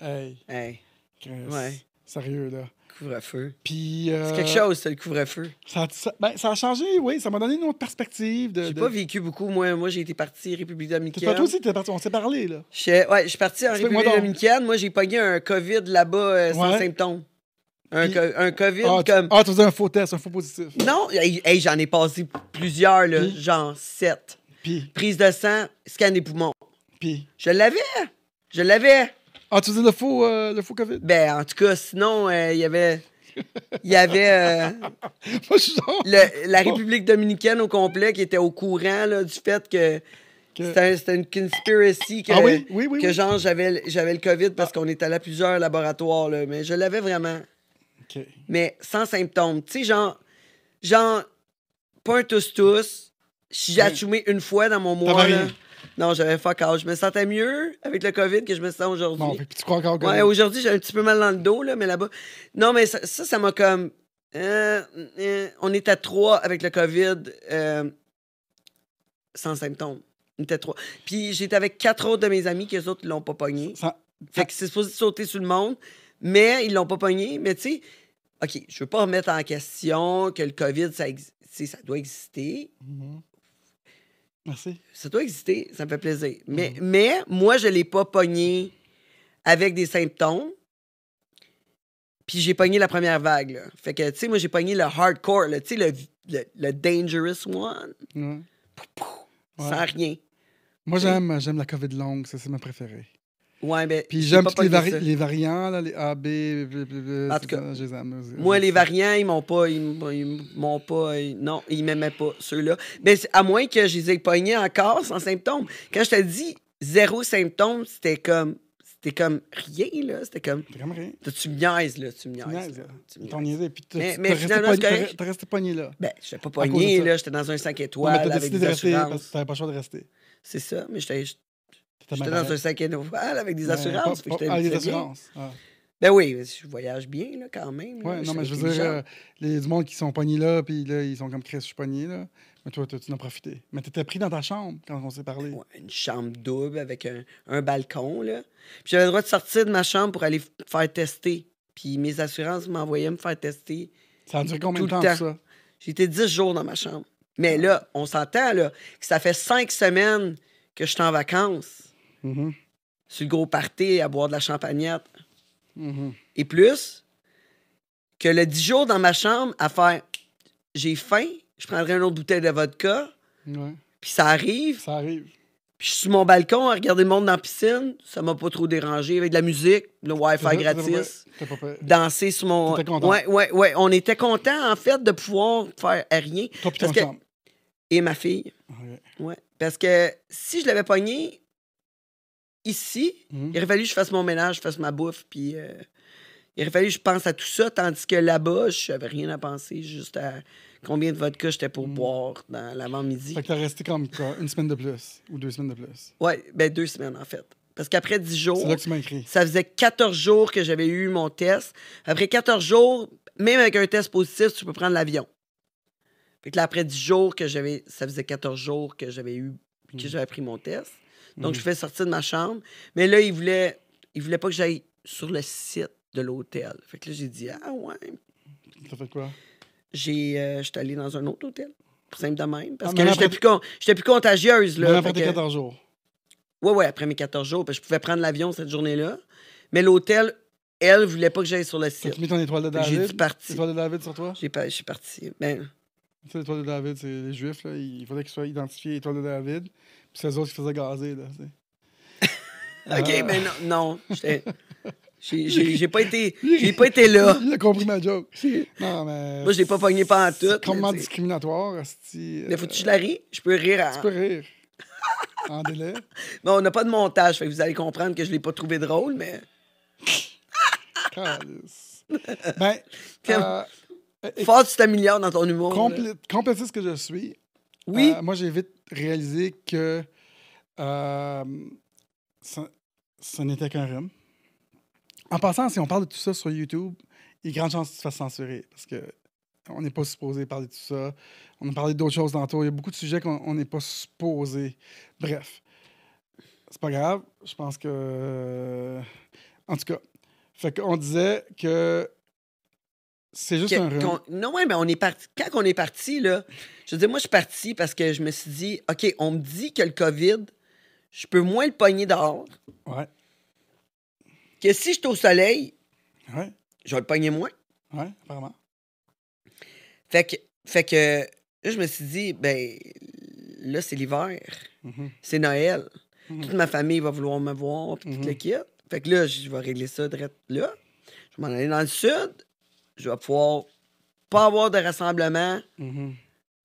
Hey, Hey, Chris, Ouais. sérieux, là. Couvre-feu. Puis... C'est euh, quelque chose, c'est le couvre-feu. Ça, ça- ben, ça a changé, oui. Ça m'a donné une autre perspective. De, J'ai de- pas vécu beaucoup. Moi, moi j'ai été parti République dominicaine. toi aussi, t'es parti. On s'est parlé, là. Je, ouais, je suis parti en République donc. dominicaine. Moi, j'ai pogné un COVID là-bas euh, sans Ouais. symptômes. Un, Puis- co- un COVID Ah, comme. ah, tu faisais un faux test, un faux positif. Non, hey, hey, j'en ai passé plusieurs, là, Puis? genre sept. Puis, Prise de sang, scan des poumons. puis. Je l'avais. Je l'avais. Ah, tu faisais le faux, euh, le faux COVID? Ben, en tout cas, sinon, euh, il y avait. Il y avait euh, *laughs* Moi, je suis genre. le- la *laughs* République dominicaine au complet qui était au courant là, du fait que Que- c'était un- c'était une conspiracy que, Ah oui? Oui, oui, que oui. genre j'avais j'avais le COVID parce qu'on est allé à plusieurs laboratoires, là, mais je l'avais vraiment. Mais sans symptômes. Tu sais, genre, genre, pas un tous-tous. J'ai achumé une fois dans mon mois, là. Non, j'avais fuck out. Je me sentais mieux avec le COVID que je me sens aujourd'hui. Bon, que tu crois encore que. Ouais, aujourd'hui, j'ai un petit peu mal dans le dos, là, mais là-bas. Non, mais ça, ça m'a comme. euh, euh, on était trois avec le COVID euh, sans symptômes. On était trois. Puis j'étais avec quatre autres de mes amis qui, eux autres, ils l'ont pas pogné. Ça- Fait que c'est supposé sauter sur le monde, mais ils l'ont pas pogné. Mais tu sais, OK, je veux pas remettre en question que le COVID, ça, ça doit exister. Mhm. Merci. Ça doit exister, ça me fait plaisir. Mais, Mhm. mais moi, je l'ai pas pogné avec des symptômes. Puis j'ai pogné la première vague. Là. Fait que, tu sais, moi, j'ai pogné le hardcore, tu sais, le, le, le dangerous one, Ouais. sans Ouais. rien. Moi, j'aime, j'aime la COVID longue, ça, c'est ma préférée. Ouais, ben, Puis j'ai j'aime pas tous les, vari- les variants, là, les A, B, B, B, B, En tout cas, je les aime. Moi, les variants, ils m'ont pas. Ils m'ont- pas. ils- non, ils m'aimaient pas, ceux-là. Mais à moins que je les ai pognés encore sans symptômes. Quand je te dis zéro symptôme, c'était comme. C'était comme rien, là. C'était comme. Comme rien. Tu me niaises, là? Tu me Tu niaises. Tu me niaises. puis Mais- mais resté resté pogné là. Ben, j'étais pas cause de pogné, là. J'étais dans un 5 Ouais, mais étoiles t'as décidé de rester parce que t'avais pas le choix de rester. C'est ça, mais j'étais j'étais dans un pareil. 5 étoiles avec des assurances. pas- pas- j'étais- Ah, les assurances. Ah. Ben oui, je voyage bien, là, quand même. Ouais, non, mais je veux dire, euh, les, du monde qui sont pognés là, puis là, ils sont comme Chris, je suis pogné là. Mais toi, toi, tu en as profité. Mais t'étais pris dans ta chambre quand on s'est parlé. Ouais, une chambre double avec un, un balcon, là. Puis j'avais le droit de sortir de ma chambre pour aller faire tester. Puis mes assurances m'envoyaient me faire tester. Ça a duré combien de temps, temps. ça? J'ai été 10 jours dans ma chambre. Mais là, on s'entend, là, que ça fait 5 semaines que je suis en vacances. Mhm, Sur le gros party, à boire de la champagnette. mhm. Et plus, que le 10 jours dans ma chambre à faire j'ai faim, je prendrai une autre bouteille de vodka, Ouais, puis ça arrive, ça arrive. puis je suis sur mon balcon à regarder le monde dans la piscine, ça m'a pas trop dérangé, avec de la musique, le Wi-Fi gratis, pas- pas danser sur mon. T'étais content. Ouais, ouais, ouais. On était content en fait de pouvoir faire rien. Toi, Parce que-. Et ma fille. Ouais. Ouais. Parce que si je l'avais pogné ici, Mhm. il aurait fallu que je fasse mon ménage, je fasse ma bouffe, puis euh, il aurait fallu que je pense à tout ça, tandis que là-bas, je n'avais rien à penser, juste à combien de vodka j'étais pour boire dans l'avant-midi. Mhm. Fait que t'as resté comme quoi, une semaine de plus ou deux semaines de plus? Ouais, ben deux semaines en fait. Parce qu'après 10 jours, C'est là que tu m'as écrit. ça faisait 14 jours que j'avais eu mon test. Après 14 jours, même avec un test positif, tu peux prendre l'avion. Fait que là, après 10 jours que j'avais. Ça faisait 14 jours que j'avais eu que Mm. j'avais pris mon test. Donc, je fais sortir de ma chambre. Mais là, il voulait, il voulait pas que j'aille sur le site de l'hôtel. Fait que là, j'ai dit, ah ouais. T'as fait quoi? J'ai, euh, j'étais allée dans un autre hôtel. Simple de même. Parce Ah, que là, j'étais plus, con- plus contagieuse. Là, après tes que- 14 jours. Ouais, ouais, après mes 14 jours, parce que je pouvais prendre l'avion cette journée-là. Mais l'hôtel, elle, voulait pas que j'aille sur le site. T'as mis ton étoile de que j'ai David? dit parti. L'étoile de David sur toi? J'ai pas, je suis parti. Ben, Tu sais, l'étoile de David, c'est les Juifs, là. Il fallait qu'ils soient identifiés étoile de David. Puis c'est eux autres qui faisaient gazer, là. tu sais. *laughs* OK, mais non, non. j'étais- J'ai j'ai- j'ai pas été, j'ai pas été là. Il a compris ma joke. *laughs* Non, mais. Moi, je l'ai pas pogné pas en tout. C'est mais, sais. discriminatoire, asti. Mais faut-tu que je la rie? Je peux rire. En... Tu peux rire. en délai. *laughs* Bon, on n'a pas de montage, fait que vous allez comprendre que je l'ai pas trouvé drôle, mais. Ben, euh, Fort, tu t'améliores dans ton humour. là. complé- complétiste que je suis, Oui. euh, moi, j'ai vite réalisé que euh, ça, n'était qu'un rhume. En passant, si on parle de tout ça sur YouTube, il y a grande chance que tu te fasses censurer parce que on n'est pas supposé parler de tout ça. On a parlé d'autres choses tantôt. Il y a beaucoup de sujets qu'on on n'est pas supposé. Bref, c'est pas grave. Je pense que. En tout cas, fait qu'on disait que c'est juste Que- un rhume. qu'on- non, ouais, mais on est parti. Quand on est parti, là, je veux dire, moi, je suis parti parce que je me suis dit, OK, on me dit que le COVID, je peux moins le pogner dehors Ouais, que si je suis au soleil, ouais, je vais le pogner moins. ouais, apparemment. Fait que, fait que là, je me suis dit, ben, là, c'est l'hiver. Mhm. C'est Noël. Mhm. Toute ma famille va vouloir me voir, puis tout Mhm. le kit. Fait que là, je vais régler ça direct là. Je vais m'en aller dans le sud. Je vais pouvoir pas avoir de rassemblement Mhm.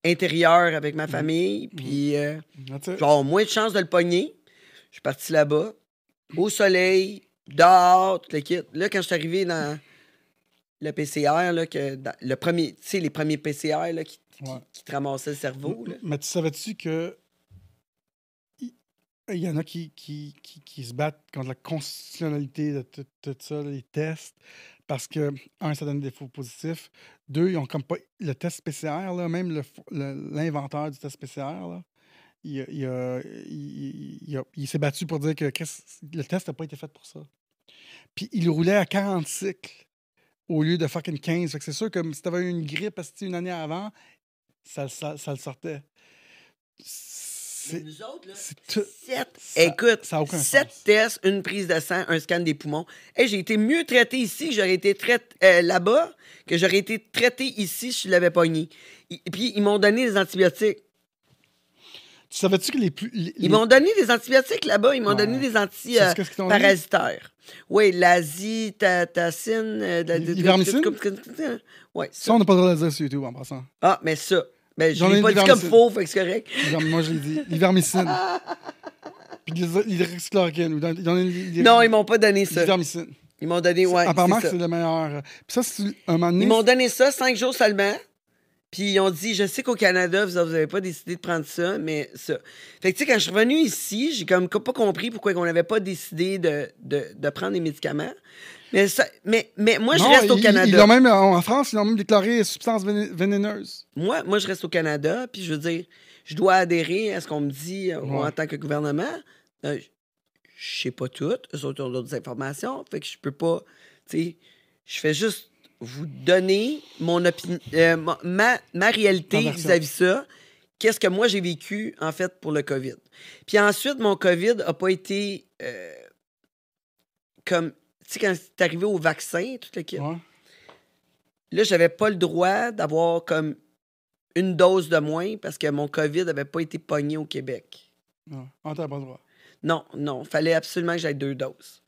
intérieur avec ma famille, puis euh, je vais avoir moins de chances de le pogner. Je suis parti là-bas, au soleil, dehors, tout le kit. Là, quand je suis arrivé dans le PCR, là, que dans- le premier, tu sais, les premiers PCR là, qui, qui- Ouais. qui te ramassaient le cerveau, là. Mais tu savais-tu que il il y en a qui, qui, qui, qui se battent contre la constitutionnalité de tout, tout ça, les tests, parce que, un, ça donne des faux positifs. Deux, ils ont comme pas. Le test PCR, là, même l'inventeur du test PCR, là, il, s'est battu pour dire que le test n'a pas été fait pour ça. Puis il roulait à 40 cycles au lieu de fucking 15. Fait que c'est sûr que si t'avais eu une grippe une année avant, ça, ça, ça le sortait. C'est nous autres, là, tout- sept, ça- écoute, ça sept sens. tests, une prise de sang, un scan des poumons. Et j'ai été mieux traité ici que j'aurais été traité euh, là-bas, que j'aurais été traité ici si je l'avais pogné. Et puis, ils m'ont donné des antibiotiques. Tu savais-tu que les plus. les- Ils m'ont donné des antibiotiques là-bas. Ils m'ont Ouais. donné des Sais-tu anti qu'est-ce qu'ils t'ont donné? parasitaires. Oui, l'azithromycine. euh? Oui, ça. on n'a pas le droit de le dire sur YouTube en passant. Ah, mais ça. Ben, je J'en ai l'ai pas dit comme faux, fait que c'est correct. Moi, je l'ai dit. L'ivermecine. *laughs* Puis l'hydro- l'hydroxychloroquine. Non, ils m'ont pas donné ça. L'ivermecine. Ils m'ont donné, ouais. Apparemment, c'est le meilleur. Puis ça, c'est un moment donné. Ils m'ont donné ça cinq jours seulement. Puis ils ont dit, je sais qu'au Canada, vous n'avez pas décidé de prendre ça, mais ça. Fait que tu sais, quand je suis revenu ici, j'ai comme pas compris pourquoi on n'avait pas décidé de, de, de prendre des médicaments. Mais, ça, mais, mais moi, je reste au ils- Canada. Ils l'ont même, en France, ils l'ont même déclaré substance véné- vénéneuse. Moi, moi, je reste au Canada, puis je veux dire, je dois adhérer à ce qu'on me dit euh, Ouais. en tant que gouvernement. Euh, je sais pas tout, eux autres ont d'autres informations, fait que je peux pas, tu sais, je fais juste vous donner mon opinion, ma, ma réalité version. vis-à-vis ça. Qu'est-ce que moi j'ai vécu, en fait, pour le COVID? Puis ensuite, mon COVID a pas été euh, comme, tu sais, quand c'est arrivé au vaccin, tout le kit, Ouais. Là, j'avais pas le droit d'avoir comme une dose de moins parce que mon COVID n'avait pas été pogné au Québec. Non, ah, t'as pas le droit. Non, non, fallait absolument que j'aille deux doses.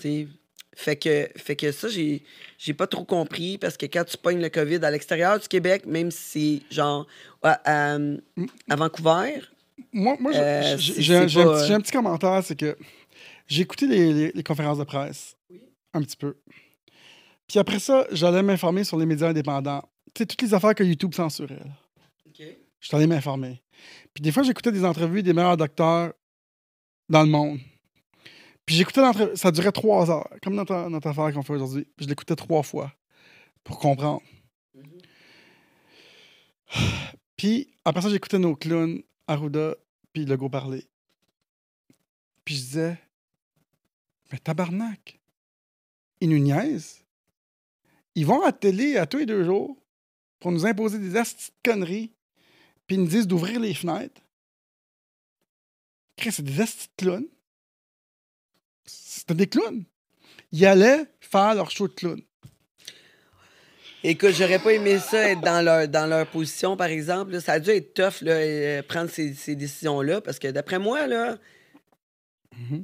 Tu sais, fait que, fait que ça, j'ai, j'ai pas trop compris parce que quand tu pognes le COVID à l'extérieur du Québec, même si c'est genre à, à- à Vancouver, Moi, moi j'ai- Euh, j'ai un, pas, petit- j'ai un petit commentaire, c'est que j'ai écouté les, les- les conférences de presse. Un petit peu. Puis après ça, j'allais m'informer sur les médias indépendants. Tu sais, toutes les affaires que YouTube censurait. là. Je suis allé m'informer. Puis des fois, j'écoutais des entrevues des meilleurs docteurs dans le monde. Puis j'écoutais l'entrevue. Ça durait trois heures, comme notre, notre affaire qu'on fait aujourd'hui. Puis je l'écoutais trois fois pour comprendre. *sighs* Puis après ça, j'écoutais nos clowns, Arruda, puis Legault parler. Puis je disais, mais tabarnak, ils nous niaisent. Ils vont à la télé à tous les deux jours pour nous imposer des astis de conneries, puis ils nous disent d'ouvrir les fenêtres. C'est des astis de clowns. C'était des clowns. Ils allaient faire leur show de clown. écoute, j'aurais pas aimé ça être dans leur, dans leur position, par exemple. là. Ça a dû être tough, là, euh, prendre ces, ces décisions-là, parce que d'après moi, là,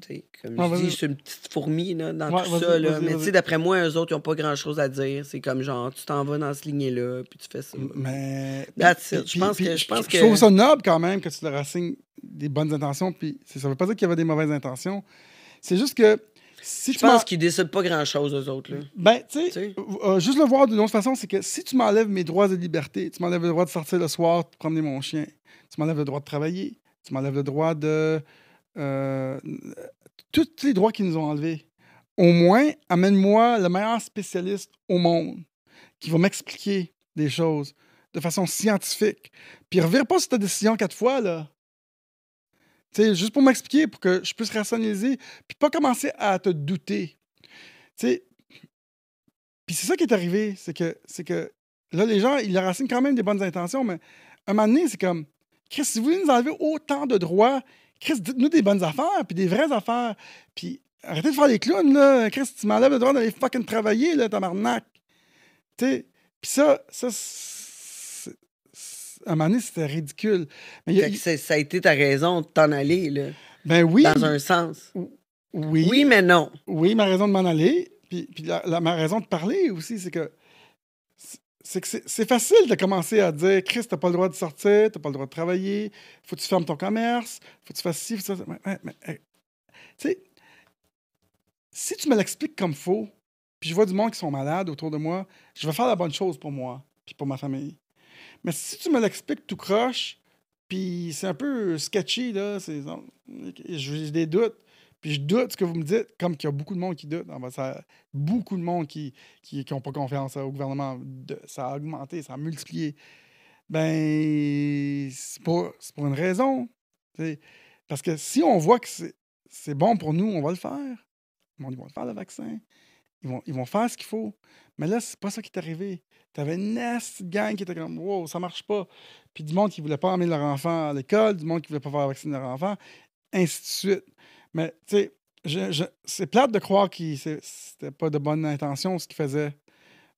sais, comme Ah, je dis, je suis une petite fourmi là, dans Ouais, tout ça. Là. Mais tu sais, d'après moi, eux autres, ils n'ont pas grand-chose à dire. C'est comme genre, tu t'en vas dans ce lignée-là, puis tu fais ça. Mais. That's it. puis- Je pense puis- que- je pense je que- trouve ça noble quand même que tu leur assignes des bonnes intentions. Puis ça veut pas dire qu'il y avait des mauvaises intentions. C'est juste que si Je tu pense qu'ils décident pas grand-chose, eux autres. Là. Ben, tu sais, euh, juste le voir d'une autre façon, c'est que si tu m'enlèves mes droits de liberté, tu m'enlèves le droit de sortir le soir, de promener mon chien, tu m'enlèves le droit de travailler, tu m'enlèves le droit de. euh, tous les droits qu'ils nous ont enlevés. Au moins, amène-moi le meilleur spécialiste au monde qui va m'expliquer des choses de façon scientifique. Puis revire pas sur ta décision quatre fois, là. Tu sais, juste pour m'expliquer, pour que je puisse rationaliser, puis pas commencer à te douter. Tu sais, puis c'est ça qui est arrivé, c'est que, c'est que là, les gens, ils leur assignent quand même des bonnes intentions, mais un moment donné, c'est comme, Chris, si vous voulez nous enlever autant de droits, Chris, dites-nous des bonnes affaires, puis des vraies affaires, puis arrêtez de faire les clowns, là. Chris, tu m'enlèves le droit d'aller fucking travailler, là, tabarnak. Tu sais, puis ça, ça, à un moment donné, c'était ridicule. Mais y a- ça a été ta raison de t'en aller, là, ben oui, dans un sens. oui, Oui, mais non. Oui, ma raison de m'en aller, puis, puis la, la- ma raison de parler aussi, c'est que c'est- que facile de commencer à dire Chris, t'as pas le droit de sortir, t'as pas le droit de travailler, faut que tu fermes ton commerce, faut que tu fasses ci, faut que tu fasses ça. Mais, hey, si tu me l'expliques comme faux, puis je vois du monde qui sont malades autour de moi, je vais faire la bonne chose pour moi, puis pour ma famille. Mais si tu me l'expliques tout croche, puis c'est un peu sketchy, là, c'est, j'ai des doutes, puis je doute ce que vous me dites, comme qu'il y a beaucoup de monde qui doute. Ça- beaucoup de monde qui n'ont qui, pas confiance au gouvernement. Ça a augmenté, ça a multiplié. Ben, c'est pour, c'est pour une raison. Parce que si on voit que c'est, bon pour nous, on va le faire. Le monde, ils vont faire, le vaccin. ils vont, ils vont faire ce qu'il faut. Mais là, c'est pas ça qui est arrivé. Tu avais une nasty gang qui était comme, wow, ça marche pas. Puis du monde qui voulait pas emmener leur enfant à l'école, du monde qui voulait pas faire vacciner leur enfant, ainsi de suite. Mais, tu sais, c'est plate de croire que c'était pas de bonne intention ce qu'ils faisaient.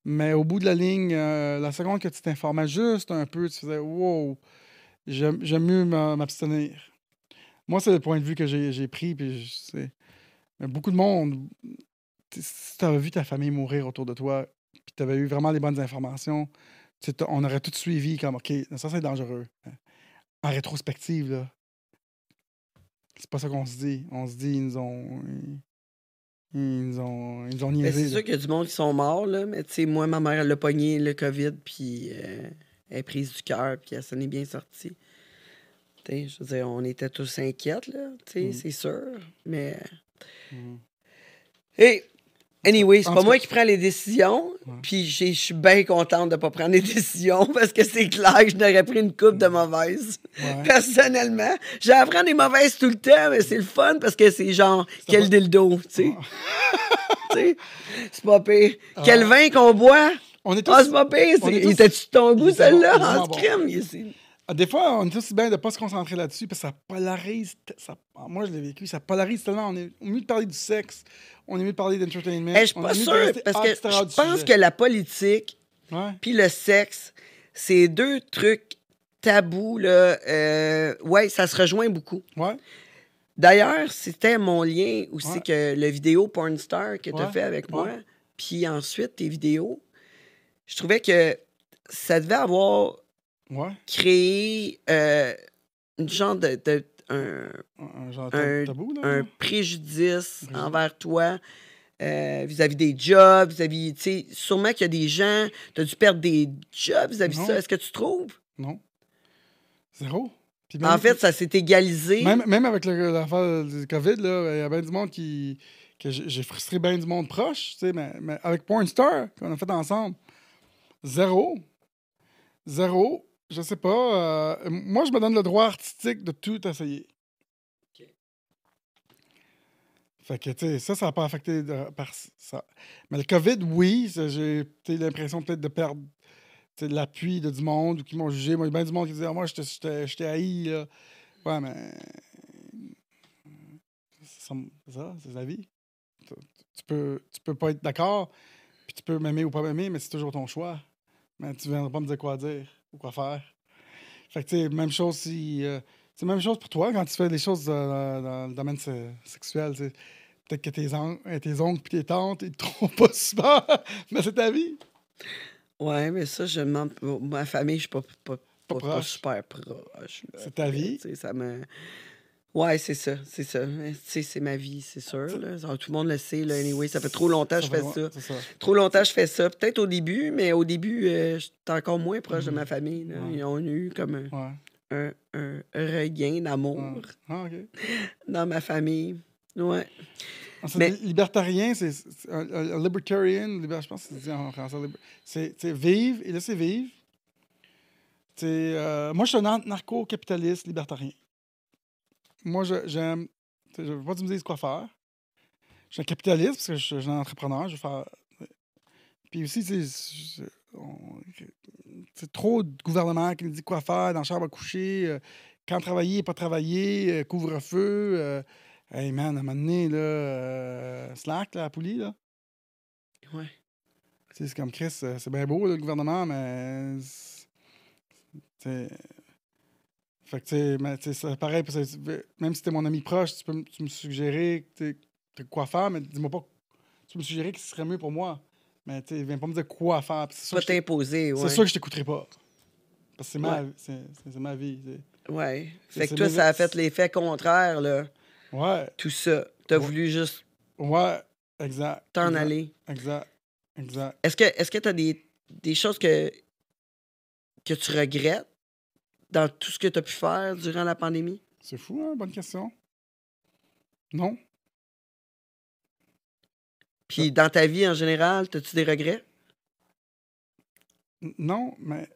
Mais au bout de la ligne, euh, la seconde que tu t'informais juste un peu, tu faisais, wow, j'aime mieux m'a- m'abstenir. Moi, c'est le point de vue que j'ai pris. Puis je. Mais beaucoup de monde, si tu avais vu ta famille mourir autour de toi, puis tu avais eu vraiment les bonnes informations, on aurait tout suivi comme, OK, ça c'est dangereux. En rétrospective, là, c'est pas ça qu'on se dit. On se dit, ils nous ont. Ils nous ont, ils nous ont Ben, niaisé. c'est là. sûr qu'il y a du monde qui sont morts, là, mais tu sais, moi, ma mère, elle a pogné le COVID, puis euh, elle est prise du cœur, puis elle s'en est bien sortie. Tu je veux dire, on était tous inquiètes, là, tu sais, Mm. c'est sûr, mais... Mhm. Hey, anyway, c'est pas moi qui prends les décisions, Ouais. puis je suis bien contente de pas prendre les *laughs* décisions, parce que c'est clair que je n'aurais pris une coupe de mauvaises. Ouais. Personnellement, j'apprends des mauvaises tout le temps, mais c'est le fun, parce que c'est genre, quel pas- dildo, tu sais. *laughs* Tu sais, c'est pas pire. Ah. Quel vin qu'on boit? On est Ah, tous- c'est pas pire. Il était-tu ton goût, celle-là? En crème, ici. Ah, Des fois, on est aussi bien de ne pas se concentrer là-dessus parce que ça polarise. Ça, ah, moi, je l'ai vécu, ça polarise tellement. On est mieux de parler du sexe, on est mieux de parler d'entertainment. Eh, Je suis pas sûre, parce que je pense sujet. que la politique puis le sexe, c'est deux trucs tabous, là. euh, ouais, ça se rejoint beaucoup. Ouais. D'ailleurs, c'était mon lien aussi Ouais. que le vidéo Porn Star que tu as Ouais, fait avec moi, puis ensuite tes vidéos, je trouvais que ça devait avoir Ouais. créé euh, une genre de, de- un, Un, genre Un- tabou, là. un préjudice envers toi euh, vis-à-vis des jobs, vis-à-vis, tu sais, sûrement qu'il y a des gens, tu as dû perdre des jobs vis-à-vis de ça. Est-ce que tu trouves? Non. Zéro. En fait, ça s'est égalisé. Même, même avec l'affaire du COVID, il y a bien du monde qui. que j'ai frustré bien du monde proche, tu sais, mais, mais avec Pornstar, qu'on a fait ensemble, zéro. Zéro. Je sais pas. euh, moi, je me donne le droit artistique de tout essayer. Fait que, tu sais, ça, ça n'a pas affecté de- par ça. Mais le COVID, oui, j'ai l'impression peut-être de perdre de l'appui de du monde ou qui m'ont jugé. Moi, il y a bien du monde qui disait, Ah, moi, je t'ai- haï, là. Ouais, mais. C'est ça, c'est ça, c'est la vie. Tu, tu peux, tu peux pas être d'accord, puis tu peux m'aimer ou pas m'aimer, mais c'est toujours ton choix. Mais tu viendras pas me dire quoi dire ou quoi faire. Fait que, tu sais, même chose si. euh, c'est même chose pour toi quand tu fais des choses euh, dans le domaine se- sexuel. Peut-être que tes, on- euh, tes oncles et tes tantes, ils te trompent pas souvent, *laughs* mais c'est ta vie. Ouais, mais ça, je demande. Ma famille, je suis pas, pas, pas, pas proche. super proche. là. C'est ta vie. Tu sais, ça me. Ouais, c'est ça, c'est ça. C'est ma vie, c'est sûr. là. Tout le monde le sait, là, anyway. Ça fait trop longtemps que je fais ça. Trop longtemps que je fais ça. Peut-être au début, mais au début, euh, j'étais encore moins proche de ma famille. là. Ouais. Ils ont eu comme un, Ouais. un, un regain d'amour ouais. Ah, *laughs* dans ma famille. Ouais. Ah, Mais- li- Libertarien, c'est un libertarian, liber- je pense que c'est dit en français. C'est vivre et laisser vivre. C'est, euh, moi, je suis un anarcho-capitaliste libertarien. Moi, j'aime. Je ne veux pas que tu me dises quoi faire. Je suis un capitaliste parce que je, je suis un entrepreneur. Je veux faire. Puis aussi, c'est trop de gouvernement qui nous dit quoi faire dans la chambre à coucher, euh, quand travailler, pas travailler, euh, couvre-feu. euh, Hey man, à un moment donné, là, euh, Slack, là, à Poulie, là. Ouais. C'est comme Chris, c'est bien beau, là, le gouvernement, mais. c'est- Fait que, tu sais, mais, tu sais, c'est pareil, parce que même si t'es mon ami proche, tu peux tu me suggérer quoi faire, mais dis-moi pas. Tu peux me suggérer que ce serait mieux pour moi. Mais, tu viens pas me dire quoi faire. C'est Pas t'imposer, ouais. c'est sûr que je t'écouterai pas. Parce que c'est ma, Ouais. c'est ma vie. Ouais. C'est- Fait que toi, ça a fait l'effet contraire, là. Ouais, Tout ça. T'as Ouais. voulu juste ouais, exact. t'en aller. Exact, exact. Est-ce que est-ce que tu as des, des choses que, que tu regrettes? Dans tout ce que tu as pu faire durant la pandémie? C'est fou, hein? Bonne question. Non? Puis dans ta vie en général, as-tu des regrets? Non, mais.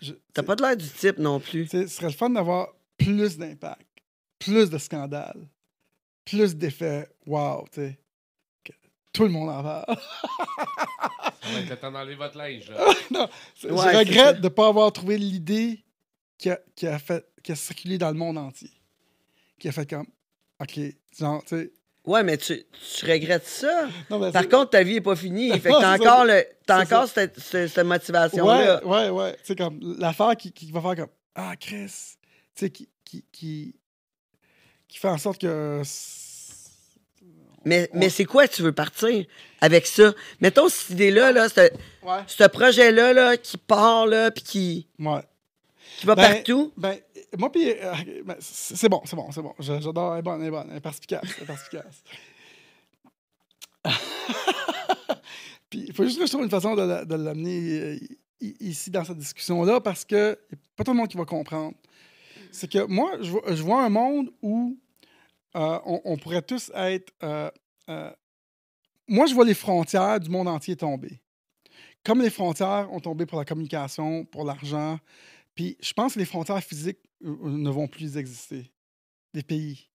je- T'as pas de l'air du type non plus. tu sais, Ce serait le fun d'avoir plus d'impact, plus de scandales, plus d'effets. Wow, tu sais. Que tout le monde en parle. *laughs* Ça va être le temps d'enlever votre linge, là. non, Ouais, je regrette de ne pas avoir trouvé l'idée qui a, qui, a fait, qui a circulé dans le monde entier. Qui a fait comme, OK, genre, tu sais. Ouais, mais tu, tu regrettes ça? Non, Par c'est- contre, ta vie n'est pas finie. *laughs* Fait que t'as c'est encore, le, t'as C'est encore cette, cette- cette motivation-là. Ouais, ouais, ouais. Tu sais, comme l'affaire qui, qui va faire comme Ah, Chris. Tu sais, qui, qui, qui, qui fait en sorte que. Mais, mais c'est quoi que tu veux partir avec ça? Mettons cette idée-là, là, ce, Ouais. ce projet-là là, qui part, là, puis qui, Ouais. Qui va Ben, partout? Ben, moi, puis. euh, ben, c'est bon, c'est bon, c'est bon. J'adore. Elle est bonne, elle est bonne. Elle est perspicace. Elle est perspicace. *laughs* puis, il faut juste que je trouve une façon de, la- de l'amener euh, ici dans cette discussion-là parce que y a pas tout le monde qui va comprendre. C'est que moi, je vois, je vois un monde où euh, on, on pourrait tous être. euh, moi, je vois les frontières du monde entier tomber. Comme les frontières ont tombé pour la communication, pour l'argent, puis je pense que les frontières physiques euh, euh, ne vont plus exister. Les pays.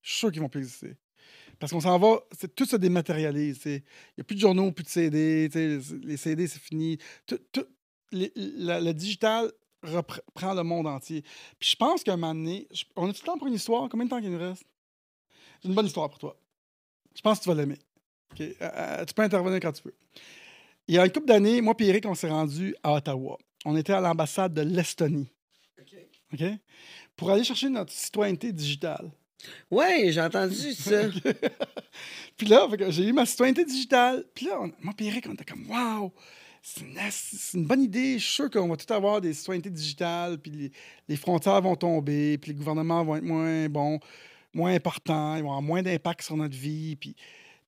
Je suis sûr qu'ils vont plus exister. Parce qu'on s'en va, tout se dématérialise. Il n'y a plus de journaux, plus de CD. Les CD, c'est fini. Tout, tout- la- le digital reprend le monde entier. Puis je pense qu'à un moment donné, on a du temps pour une histoire? Combien de temps qu'il nous reste? J'ai une bonne histoire pour toi. Je pense que tu vas l'aimer. Euh, tu peux intervenir quand tu veux. Il y a une couple d'années, moi et Eric, on s'est rendus à Ottawa. On était à l'ambassade de l'Estonie. OK? Pour aller chercher notre citoyenneté digitale. Ouais, j'ai entendu ça. *laughs* Puis là, j'ai eu ma citoyenneté digitale. Puis là, on- moi et Eric, on était comme, waouh, c'est une, bonne idée. Je suis sûr qu'on va tout avoir des citoyennetés digitales. Puis les, les frontières vont tomber. Puis les gouvernements vont être moins bons, moins importants. Ils vont avoir moins d'impact sur notre vie. Puis,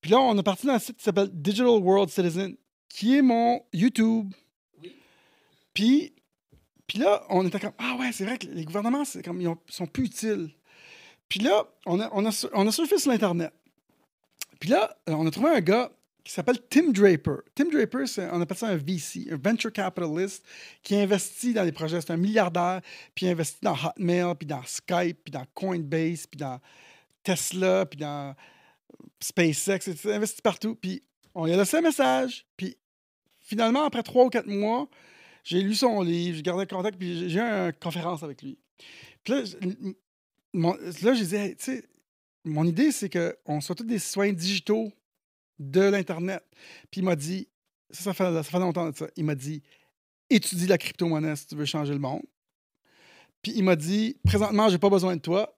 puis là, on est parti dans un site qui s'appelle Digital World Citizen, qui est mon YouTube. Puis, là, on était comme, ah ouais, c'est vrai que les gouvernements, c'est comme, ils ont- sont plus utiles. Puis là, on a, on a, surfé sur l'Internet. Puis là, euh, on a trouvé un gars qui s'appelle Tim Draper. Tim Draper, on appelle ça un VC, un venture capitalist, qui investit dans les projets. C'est un milliardaire, puis il investit dans Hotmail, puis dans Skype, puis dans Coinbase, puis dans Tesla, puis dans SpaceX. Il investit partout. Puis on lui a laissé un message. Puis finalement, après trois ou quatre mois, j'ai lu son livre, j'ai gardé le contact, puis j'ai- eu une conférence avec lui. Puis là, mon- là j'ai dit, Hey, tu sais, mon idée, c'est qu'on soit tous des citoyens digitaux de l'Internet. Puis il m'a dit, ça, ça fait, ça fait longtemps de ça, il m'a dit, étudie la crypto-monnaie si tu veux changer le monde. Puis il m'a dit, présentement, j'ai pas besoin de toi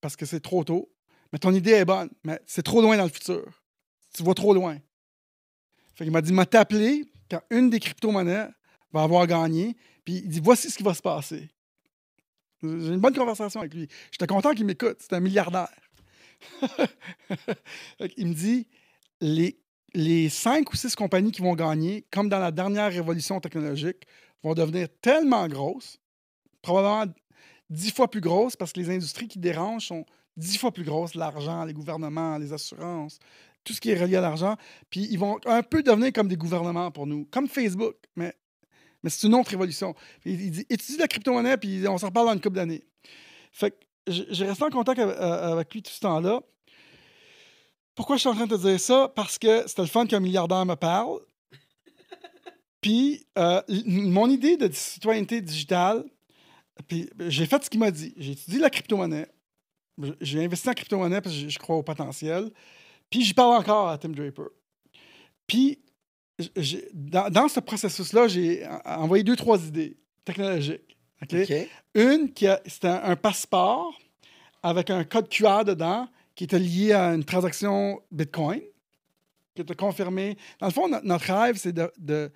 parce que c'est trop tôt, mais ton idée est bonne, mais c'est trop loin dans le futur. Tu vas trop loin. Fait qu'il m'a dit, m'a t'appeler quand une des crypto-monnaies va avoir gagné, puis il dit, voici ce qui va se passer. J'ai une bonne conversation avec lui. J'étais content qu'il m'écoute. C'est un milliardaire. *laughs* il me dit les, les cinq ou six compagnies qui vont gagner, comme dans la dernière révolution technologique, vont devenir tellement grosses, probablement dix fois plus grosses, parce que les industries qui dérangent sont dix fois plus grosses l'argent, les gouvernements, les assurances, tout ce qui est relié à l'argent. Puis ils vont un peu devenir comme des gouvernements pour nous, comme Facebook, mais, mais c'est une autre révolution. Puis il dit étudie la crypto-monnaie, puis on s'en reparle dans une couple d'années. Fait que j'ai resté en contact avec, euh, avec lui tout ce temps-là. Pourquoi je suis en train de te dire ça? Parce que c'était le fun qu'un milliardaire me parle. Puis, euh, mon idée de citoyenneté digitale, puis j'ai fait ce qu'il m'a dit. J'ai étudié la crypto-monnaie. J'ai investi en crypto-monnaie parce que je- crois au potentiel. Puis, j'y parle encore à Tim Draper. Puis, dans, dans ce processus-là, j'ai en- envoyé deux, trois idées technologiques. Une, qui a- c'était un, un passeport avec un code QR dedans qui était lié à une transaction Bitcoin, qui était confirmé. Dans le fond, no- notre rêve, c'est de ne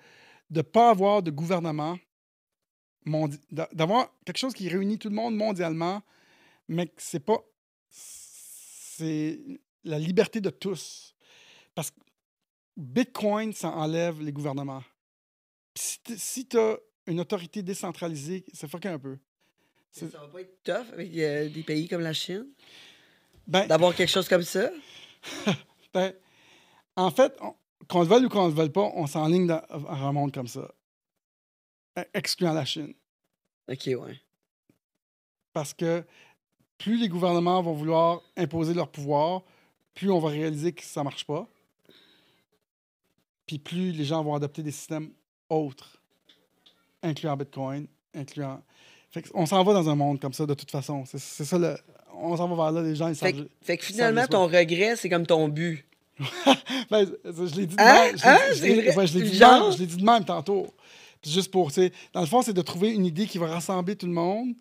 de, pas avoir de gouvernement, d'avoir quelque chose qui réunit tout le monde mondialement, mais que c'est pas. C'est la liberté de tous. Parce que Bitcoin, ça enlève les gouvernements. Puis Si tu as une autorité décentralisée, ça fuck un peu. Ça va pas être tough avec euh, des pays comme la Chine? Ben, d'avoir quelque chose comme ça? *laughs* Ben, en fait, on- qu'on le veuille ou qu'on ne le veuille pas, on s'enligne dans un monde comme ça. E- Excluant la Chine. OK, ouais. Parce que plus les gouvernements vont vouloir imposer leur pouvoir, plus on va réaliser que ça ne marche pas. Puis plus les gens vont adopter des systèmes autres, incluant Bitcoin, incluant. Fait que on s'en va dans un monde comme ça de toute façon. C'est ça le. On s'en va vers là, les gens ils Fait, que- fait que finalement, ton regret, c'est comme ton but. *laughs* Ben, je l'ai dit de Hein? même. je l'ai- Hein? je dit de même, je l'ai dit de même tantôt. Puis juste pour, tu sais, dans le fond, c'est de trouver une idée qui va rassembler tout le monde,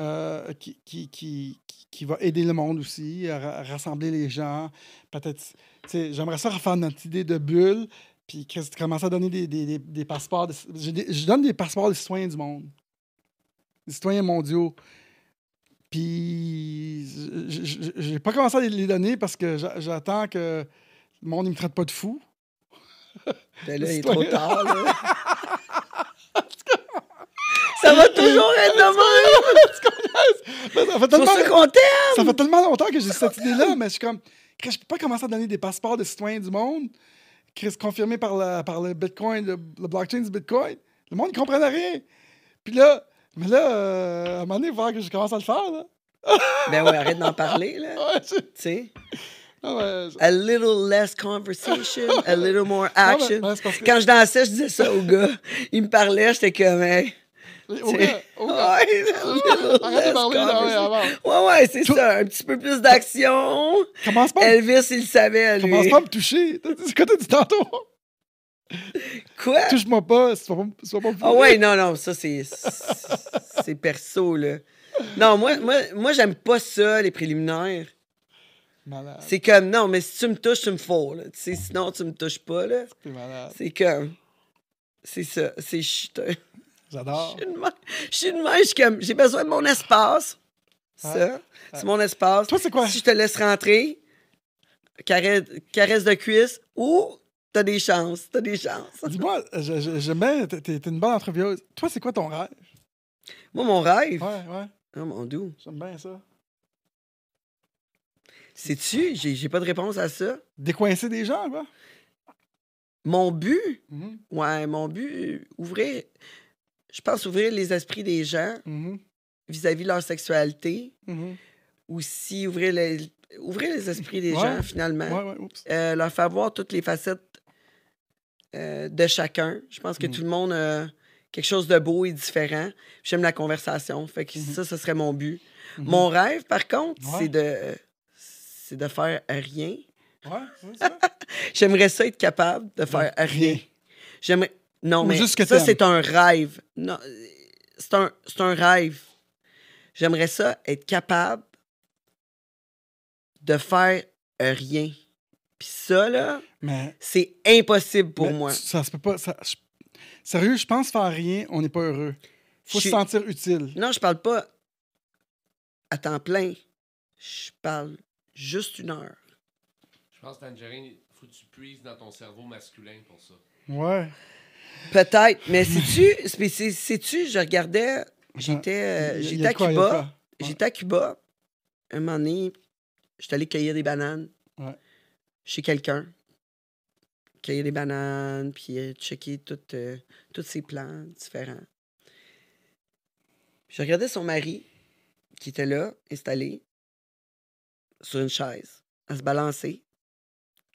euh, qui, qui, qui, qui- va aider le monde aussi, à, ra- à rassembler les gens. Peut-être, tu sais, j'aimerais ça refaire notre idée de bulle, puis que- commencer à donner des, des, des, des passeports. de- je donne des passeports des citoyens du monde, des citoyens mondiaux. Puis, j'ai pas commencé à les- donner parce que j'a- j'attends que le monde ne me traite pas de fou. Ben là, il est Citoyen. trop tard, là. *laughs* Ça va toujours être de même. Ben, ça, fait tellement, ça fait longtemps que j'ai cette idée-là, mais je suis comme, Chris, je peux pas commencer à donner des passeports de citoyens du monde, Chris, confirmés par, la, par le Bitcoin, le, le blockchain du Bitcoin. Le monde ne comprenait rien. Puis là, mais là, euh, à un moment donné, il va que je commence à le faire, là. *laughs* Ben ouais, arrête d'en parler, là. *laughs* Ouais, Tu sais, a little less conversation, a little more action. que- Quand je dansais, je disais ça au gars. Il me parlait, j'étais comme, hey. Au gars, au gars. *laughs* Ouais, a little Arrête de less parler, là, ouais, conversation. avant. Ouais, ouais, c'est Tout- ça. Un petit peu plus d'action. Commence pas, Elvis, il savait, lui. commence pas à me toucher. C'est quoi t'as dit tantôt? Quoi? Touche-moi pas, sois pas, sois pas Ah ouais, non, non, ça, c'est... C'est perso, là. Non, moi, moi, moi j'aime pas ça, les préliminaires. Malade, C'est comme, non, mais si tu me touches, tu me fous, là. Tu sais, sinon, tu me touches pas, là. t'es malade. C'est comme... C'est ça, c'est... Je J'adore. Je suis de même, je suis comme... J'ai besoin de mon espace. Ça, c'est mon espace. Toi, c'est quoi? Si je te laisse rentrer, caresse, caresse de cuisse, ou t'as des chances, t'as des chances. Dis-moi, j'aime bien, t'es une bonne entrevieuse. Toi, c'est quoi ton rêve? Moi, mon rêve... Ouais, ouais, Oh, mon doux. j'aime bien ça. Sais-tu, j'ai pas de réponse à ça. Décoincer des gens, quoi. Mon but, Mhm, ouais, mon but, ouvrir, je pense ouvrir les esprits des gens mhm, vis-à-vis de leur sexualité, mhm. aussi ouvrir les, ouvrir les esprits des Ouais. gens finalement, Ouais, ouais, oups. Euh, leur faire voir toutes les facettes euh, de chacun. Je pense que Mhm. tout le monde a quelque chose de beau et différent. J'aime la conversation, fait que Mhm. ça, ce serait mon but. Mon rêve, par contre, c'est de, c'est de faire rien. *laughs* J'aimerais ça être capable de faire rien. rien. J'aimerais. Non, mais juste que ça, c'est un rêve. Non, c'est un, c'est un rêve. J'aimerais ça être capable de faire rien. Puis ça, là, Mais, c'est impossible pour mais moi. ça se peut pas. ça- je- sérieux, je pense faire rien, on n'est pas heureux. Faut Je se sentir utile. Non, je parle pas à temps plein. Je parle juste une heure. Je pense, Tangerine, faut que tu puises dans ton cerveau masculin pour ça. Ouais. Peut-être, mais sais-tu, sais-tu, je regardais, j'étais euh, Il y a- il y j'étais a à quoi, Cuba. Ouais. J'étais à Cuba. Un moment donné, j'étais allé cueillir des bananes Ouais. chez quelqu'un. Cueillir des bananes, puis euh, checker toutes, euh, tous ses plans différents. Je regardais son mari, qui était là, installé, sur une chaise, à se balancer,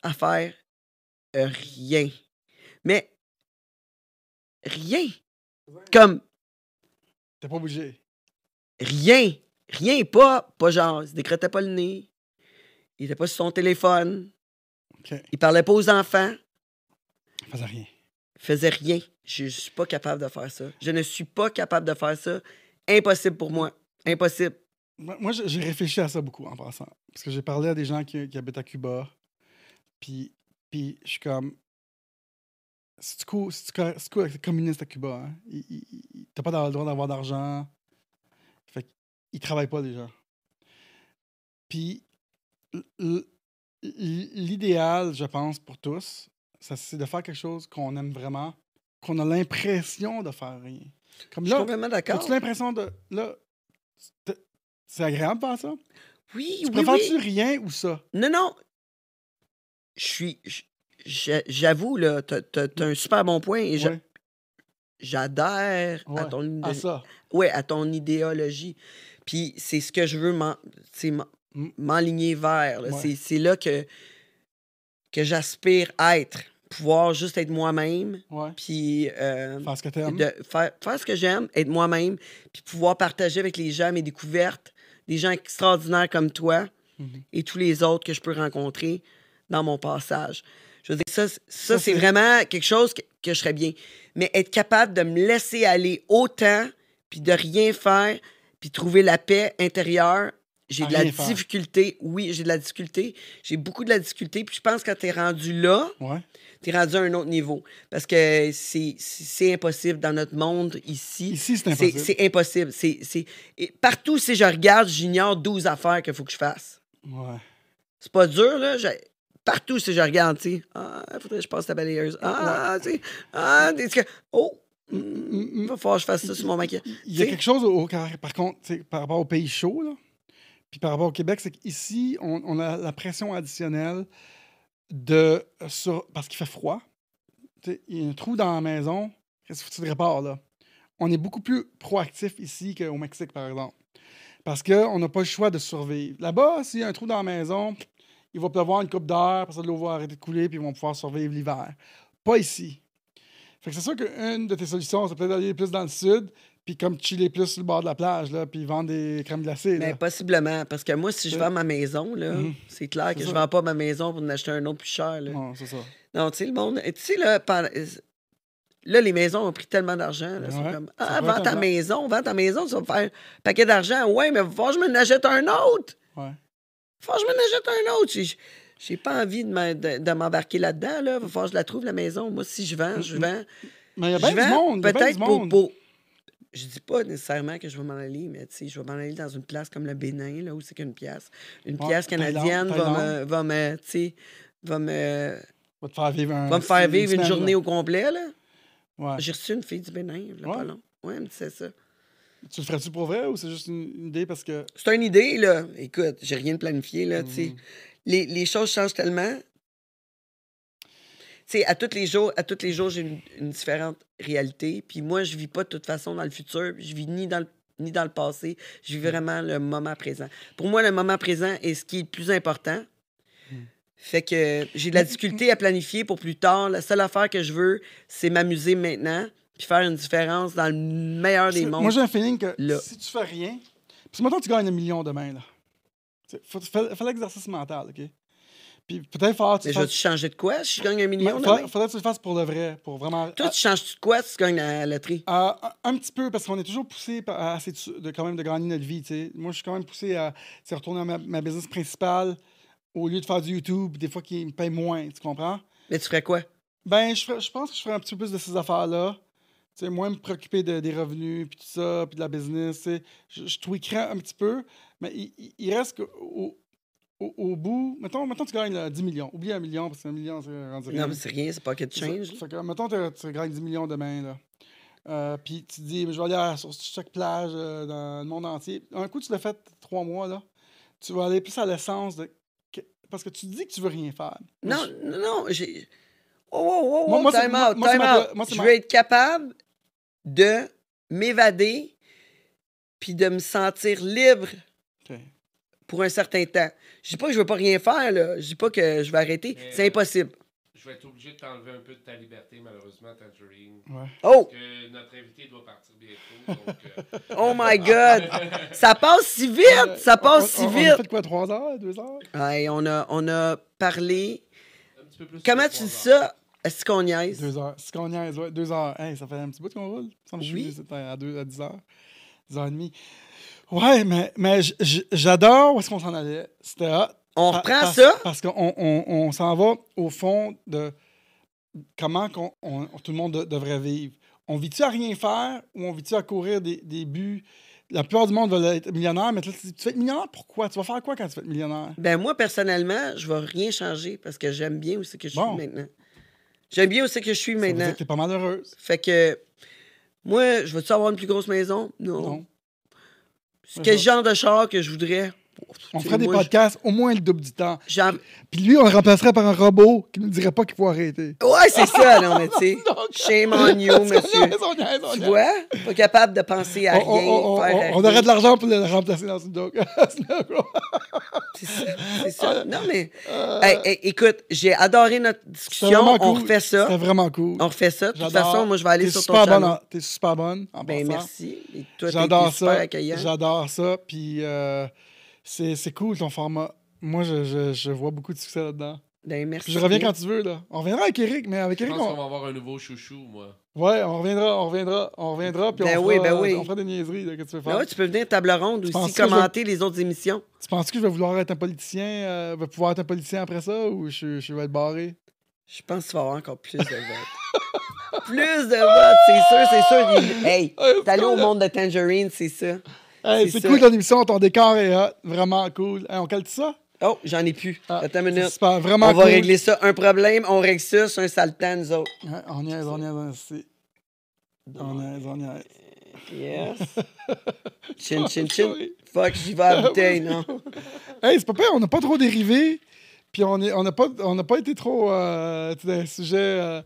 à faire euh, rien. Mais rien. Comme T'es pas obligé. Rien. Rien, pas, pas genre, il se décrétait pas le nez. Il était pas sur son téléphone. Il parlait pas aux enfants. On faisait rien. Il faisait rien. Je, je suis pas capable de faire ça. Je ne suis pas capable de faire ça. Impossible pour moi. Impossible. Moi, j'ai réfléchi à ça beaucoup en passant. Parce que j'ai parlé à des gens qui, qui habitent à Cuba. Puis, puis je suis comme. C'est cool, c'est cool, c'est cool être communiste à Cuba. Hein? T'as pas le droit d'avoir d'argent. Fait qu'ils travaillent pas, les gens. Puis, l'idéal, je pense, pour tous, c'est de faire quelque chose qu'on aime vraiment, qu'on a l'impression de faire rien. Comme Je suis complètement d'accord. as-tu l'impression de. Là, c'est- c'est agréable de faire ça? Oui, Tu oui, préfères-tu oui. rien ou ça? Non, non. Je suis. J'avoue, là, t'as t'as un super bon point et Ouais, j'adhère à ton à idé- ça. ouais, à ton idéologie. Puis c'est ce que je veux m'en- tu sais, m'en- Mm. m'enligner vers. Ouais. C'est- là que, que j'aspire être pouvoir juste être moi-même, puis euh, Faire ce que t'aimes. de faire, faire ce que j'aime, être moi-même, puis pouvoir partager avec les gens mes découvertes, des gens extraordinaires comme toi Mhm. et tous les autres que je peux rencontrer dans mon passage. Je veux dire, ça, ça, c'est vraiment quelque chose que, que je serais bien. Mais être capable de me laisser aller autant, puis de rien faire, puis trouver la paix intérieure, j'ai de la faire. difficulté. Oui, j'ai de la difficulté. J'ai beaucoup de la difficulté. Puis je pense que quand tu es rendu là, Ouais. tu es rendu à un autre niveau. Parce que c'est- impossible dans notre monde ici. Ici, c'est impossible. C'est impossible. Partout, si je regarde, j'ignore 12 affaires qu'il faut que je fasse. Ouais. C'est pas dur, là. Partout, si je regarde, tu sais, ah, il faudrait que je passe la balayeuse. Ah, tu sais, ah, oh, mm, il va falloir que je fasse ça sur mon maquillage. Il y a quelque chose, au, par par contre, par rapport au pays chaud, là, puis par rapport au Québec, c'est qu'ici, on, on a la pression additionnelle de, sur, parce qu'il fait froid. Il y a un trou dans la maison, qu'est-ce que tu te répares, là? On est beaucoup plus proactif ici qu'au Mexique, par exemple. Parce qu'on n'a pas le choix de survivre. Là-bas, s'il y a un trou dans la maison, il va pleuvoir une coupe d'heure, après ça, l'eau va arrêter de couler, puis ils vont pouvoir survivre l'hiver. Pas ici. Fait que c'est sûr qu'une de tes solutions, c'est peut-être d'aller plus dans le sud, puis comme chiller plus sur le bord de la plage, là, puis vendre des crèmes glacées. Mais Là. possiblement, parce que moi, si je vends ma maison, là, Mhm. c'est clair que C'est je ça. vends pas ma maison pour en acheter un autre plus cher. Là. Non, c'est ça. Non, tu sais, le monde. Tu sais, là, là, les maisons ont pris tellement d'argent. là, Ouais, comme ça Ah, vends ta maison, vends ta maison, tu vas me faire un paquet d'argent. Ouais, mais faut que je m'en achète un autre. Ouais. Faut que je m'en achète un autre. J'ai- pas envie de m'embarquer là-dedans. Là. Va falloir que je la trouve, la maison. Moi, si je vends, je vends. Mais il y a Je bien du monde. Peut-être pour, pour- Je dis pas nécessairement que je vais m'en aller, mais tu sais, je vais m'en aller dans une place comme le Bénin, là où c'est qu'une pièce. Une Ouais, pièce canadienne va me, va me, tu sais, va me, Va te faire vivre, un, va me faire vivre une semaine, journée là. au complet, là. Ouais. J'ai reçu une fille du Bénin, Ouais. pas long. Ouais, elle me disait ça. Tu le ferais-tu pour vrai ou c'est juste une, une idée parce que. C'est une idée, là. Écoute, j'ai rien de planifié, là, tu sais. Mhm. Les, les choses changent tellement. Tu sais, à tous les jours, à tous les jours, j'ai une, une différente réalité. Puis moi, je vis pas de toute façon dans le futur. Je vis ni dans le ni dans le passé. Je vis vraiment le moment présent. Pour moi, le moment présent est ce qui est le plus important. Fait que j'ai de la difficulté à planifier pour plus tard. La seule affaire que je veux, c'est m'amuser maintenant puis faire une différence dans le meilleur des mondes. Moi, j'ai un feeling que là. si tu fais rien. Que maintenant, tu gagnes un million demain, là. Faut, fais, fais l'exercice mental, OK? Puis peut-être falloir que tu Mais je vais fasses- changer de quoi si je gagne un million? faudrait, demain? faudrait que tu le fasses pour le vrai, pour vraiment. Toi, tu changes-tu de quoi si tu gagnes la loterie? Euh, un, un petit peu, parce qu'on est toujours poussé à essayer de, quand même de gagner notre vie. tu sais. Moi, je suis quand même poussé à retourner à ma, ma business principale au lieu de faire du YouTube, des fois qui me paye moins. Tu comprends? Mais tu ferais quoi? Ben, je, ferais- je pense que je ferais un petit peu plus de ces affaires-là. Sais, moins me préoccuper de- des revenus, puis tout ça, puis de la business. Je, je tweakerais un petit peu, mais il, il- reste qu'au au, au bout, mettons, mettons tu gagnes là, 10 millions. Oublie un million, parce qu'un million, c'est rendu rien. Non, mais c'est rien, c'est C'est ça. change. Fait que, mettons, tu, gagnes 10 millions demain, là. Euh, puis tu te dis, je vais aller à- sur chaque plage euh, dans le monde entier. Un coup, tu l'as fait trois mois, là. Tu vas aller plus à l'essence de. Parce que tu dis que tu veux rien faire. Non, je- non, non, j'ai. Oh, oh, oh, Moi- oh, time moi- out, moi, time out. moi, Je ma- veux être capable de m'évader puis de me sentir libre pour un certain temps. Je dis pas que je veux pas rien faire, là. Je dis pas que je vais arrêter. C'est impossible. Je vais être obligé de t'enlever un peu de ta liberté, malheureusement, Tangerine. Ouais. Oh! Que notre invité doit partir bientôt. Donc, euh, *laughs* Oh my God! Ça passe si vite! Ça passe On- si on- On a vite! fait quoi, trois heures, deux heures? Hey, on, a, on a parlé. un petit peu plus Comment tu dis ça? Est-ce qu'on niaise? Deux heures. C'est qu'on niaise, ouais, deux heures. Hey, ça fait un petit bout qu'on roule. Ça me Oui. c'était à, deux, à 10 heures. 10 heures et demie. Ouais, mais, mais j'adore où est-ce qu'on s'en allait. C'était hot. On Pa- reprend parce- ça? Parce qu'on on, on s'en va au fond de comment qu'on- tout le monde de- devrait vivre. On vit-tu à rien faire ou on vit-tu à courir des, des buts? La plupart du monde veut être millionnaire, mais tu vas être millionnaire? Pourquoi? Tu vas faire quoi quand tu vas être millionnaire? Ben moi, personnellement, je vais rien changer parce que j'aime bien où c'est que je Bon. suis maintenant. J'aime bien où c'est que je suis maintenant. que t'es pas malheureuse. Fait que moi, je veux-tu avoir une plus grosse maison? Non. Non. C'est quel genre de char que je voudrais? On Tu ferait des moi, podcasts au moins le double du temps. Puis lui, on le remplacerait par un robot qui ne dirait pas qu'il faut arrêter. Ouais, c'est ça, *laughs* non, mais tu sais. Shame on you, *laughs* monsieur. On niaise, on niaise, on Tu vois? Pas capable de penser à rien, on- faire à aurait de l'argent pour le remplacer dans une joke. *laughs* C'est ça. ça. Non, mais. Hey, hey, écoute, j'ai adoré notre discussion. On cool. refait ça. C'était vraiment cool. On refait ça. De toute façon, moi, je vais aller sur ton channel. en- T'es super bonne. En Ben, passant. merci. Et toi, t'es J'adore super ça. accueillant. J'adore ça. Puis euh, c'est c'est cool ton format. Moi, je, je, je vois beaucoup de succès là-dedans. Ben, merci. Puis je reviens quand tu veux. là. On reviendra avec Eric, mais avec Je Eric, pense on... qu'on va avoir un nouveau chouchou, moi. Ouais, on reviendra, on reviendra, on reviendra. Puis Ben on, oui, fera, ben oui. on fera des niaiseries là, que tu veux Ben faire. ouais, tu peux venir table ronde penses aussi, je vais- commenter les autres émissions. Tu penses que je vais vouloir être un politicien, euh, vais pouvoir être un politicien après ça ou je, je vais être barré? Je pense que tu vas avoir encore plus de votes. *laughs* plus de votes, c'est sûr, c'est sûr. Il- Hey, *laughs* t'es allé au monde de Tangerine, c'est ça. Hey, C'est cool ton émission, ton décor est hot, vraiment cool. Hey, on cale ça? Oh, j'en ai plus. Ah, Attends une minute. super, vraiment on va régler ça. Un problème, on règle ça sur un saltan, nous autres. Ouais, on on niaise, on niaise. On niaise, on niaise. Yes. *laughs* chin, chin, chin. Fuck, j'y vais à la bouteille, non? Hey, c'est pas pire, on n'a pas trop dérivé, puis on n'a on pas, on pas été trop euh, dans un sujet. euh,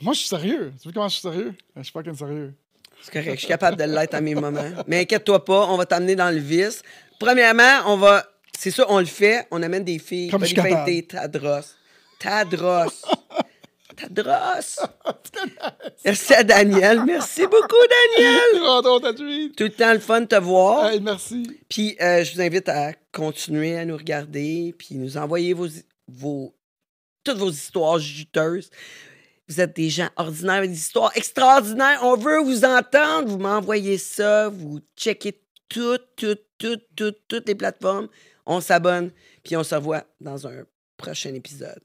Moi, je suis sérieux. Tu vois comment je suis sérieux? Je suis pas qu'un sérieux. C'est correct, je suis capable de l'être à mes moments. Mais inquiète-toi pas, on va t'amener dans le vice. Premièrement, on va. C'est ça, on le fait, on amène des filles. Comme je suis capable. Tadros. *laughs* Tadros. Tadros. Merci à Daniel. Merci beaucoup, Daniel. *laughs* Ta. Tout le temps le fun de te voir. Hey, merci. Puis euh, je vous invite à continuer à nous regarder, puis nous envoyer vos, vos, toutes vos histoires juteuses. Vous êtes des gens ordinaires avec des histoires extraordinaires. On veut vous entendre. Vous m'envoyez ça. Vous checkez toutes, toutes, toutes, toutes, toutes les plateformes. On s'abonne, puis on se revoit dans un prochain épisode.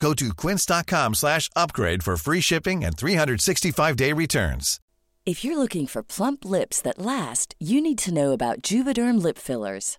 Go to quince.com slash upgrade for free shipping and 365-day returns. If you're looking for plump lips that last, you need to know about Juvederm lip fillers.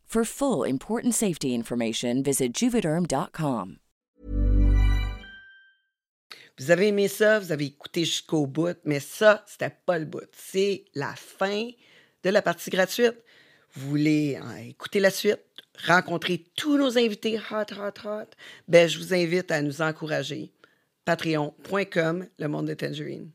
For full important safety information, visit juvederm.com. Vous avez aimé ça, vous avez écouté jusqu'au bout, mais ça, c'était pas le bout. C'est la fin de la partie gratuite. Vous voulez euh, écouter la suite, rencontrer tous nos invités hot, hot, hot, ben, je vous invite à nous encourager. Patreon.com, le monde de Tangerine.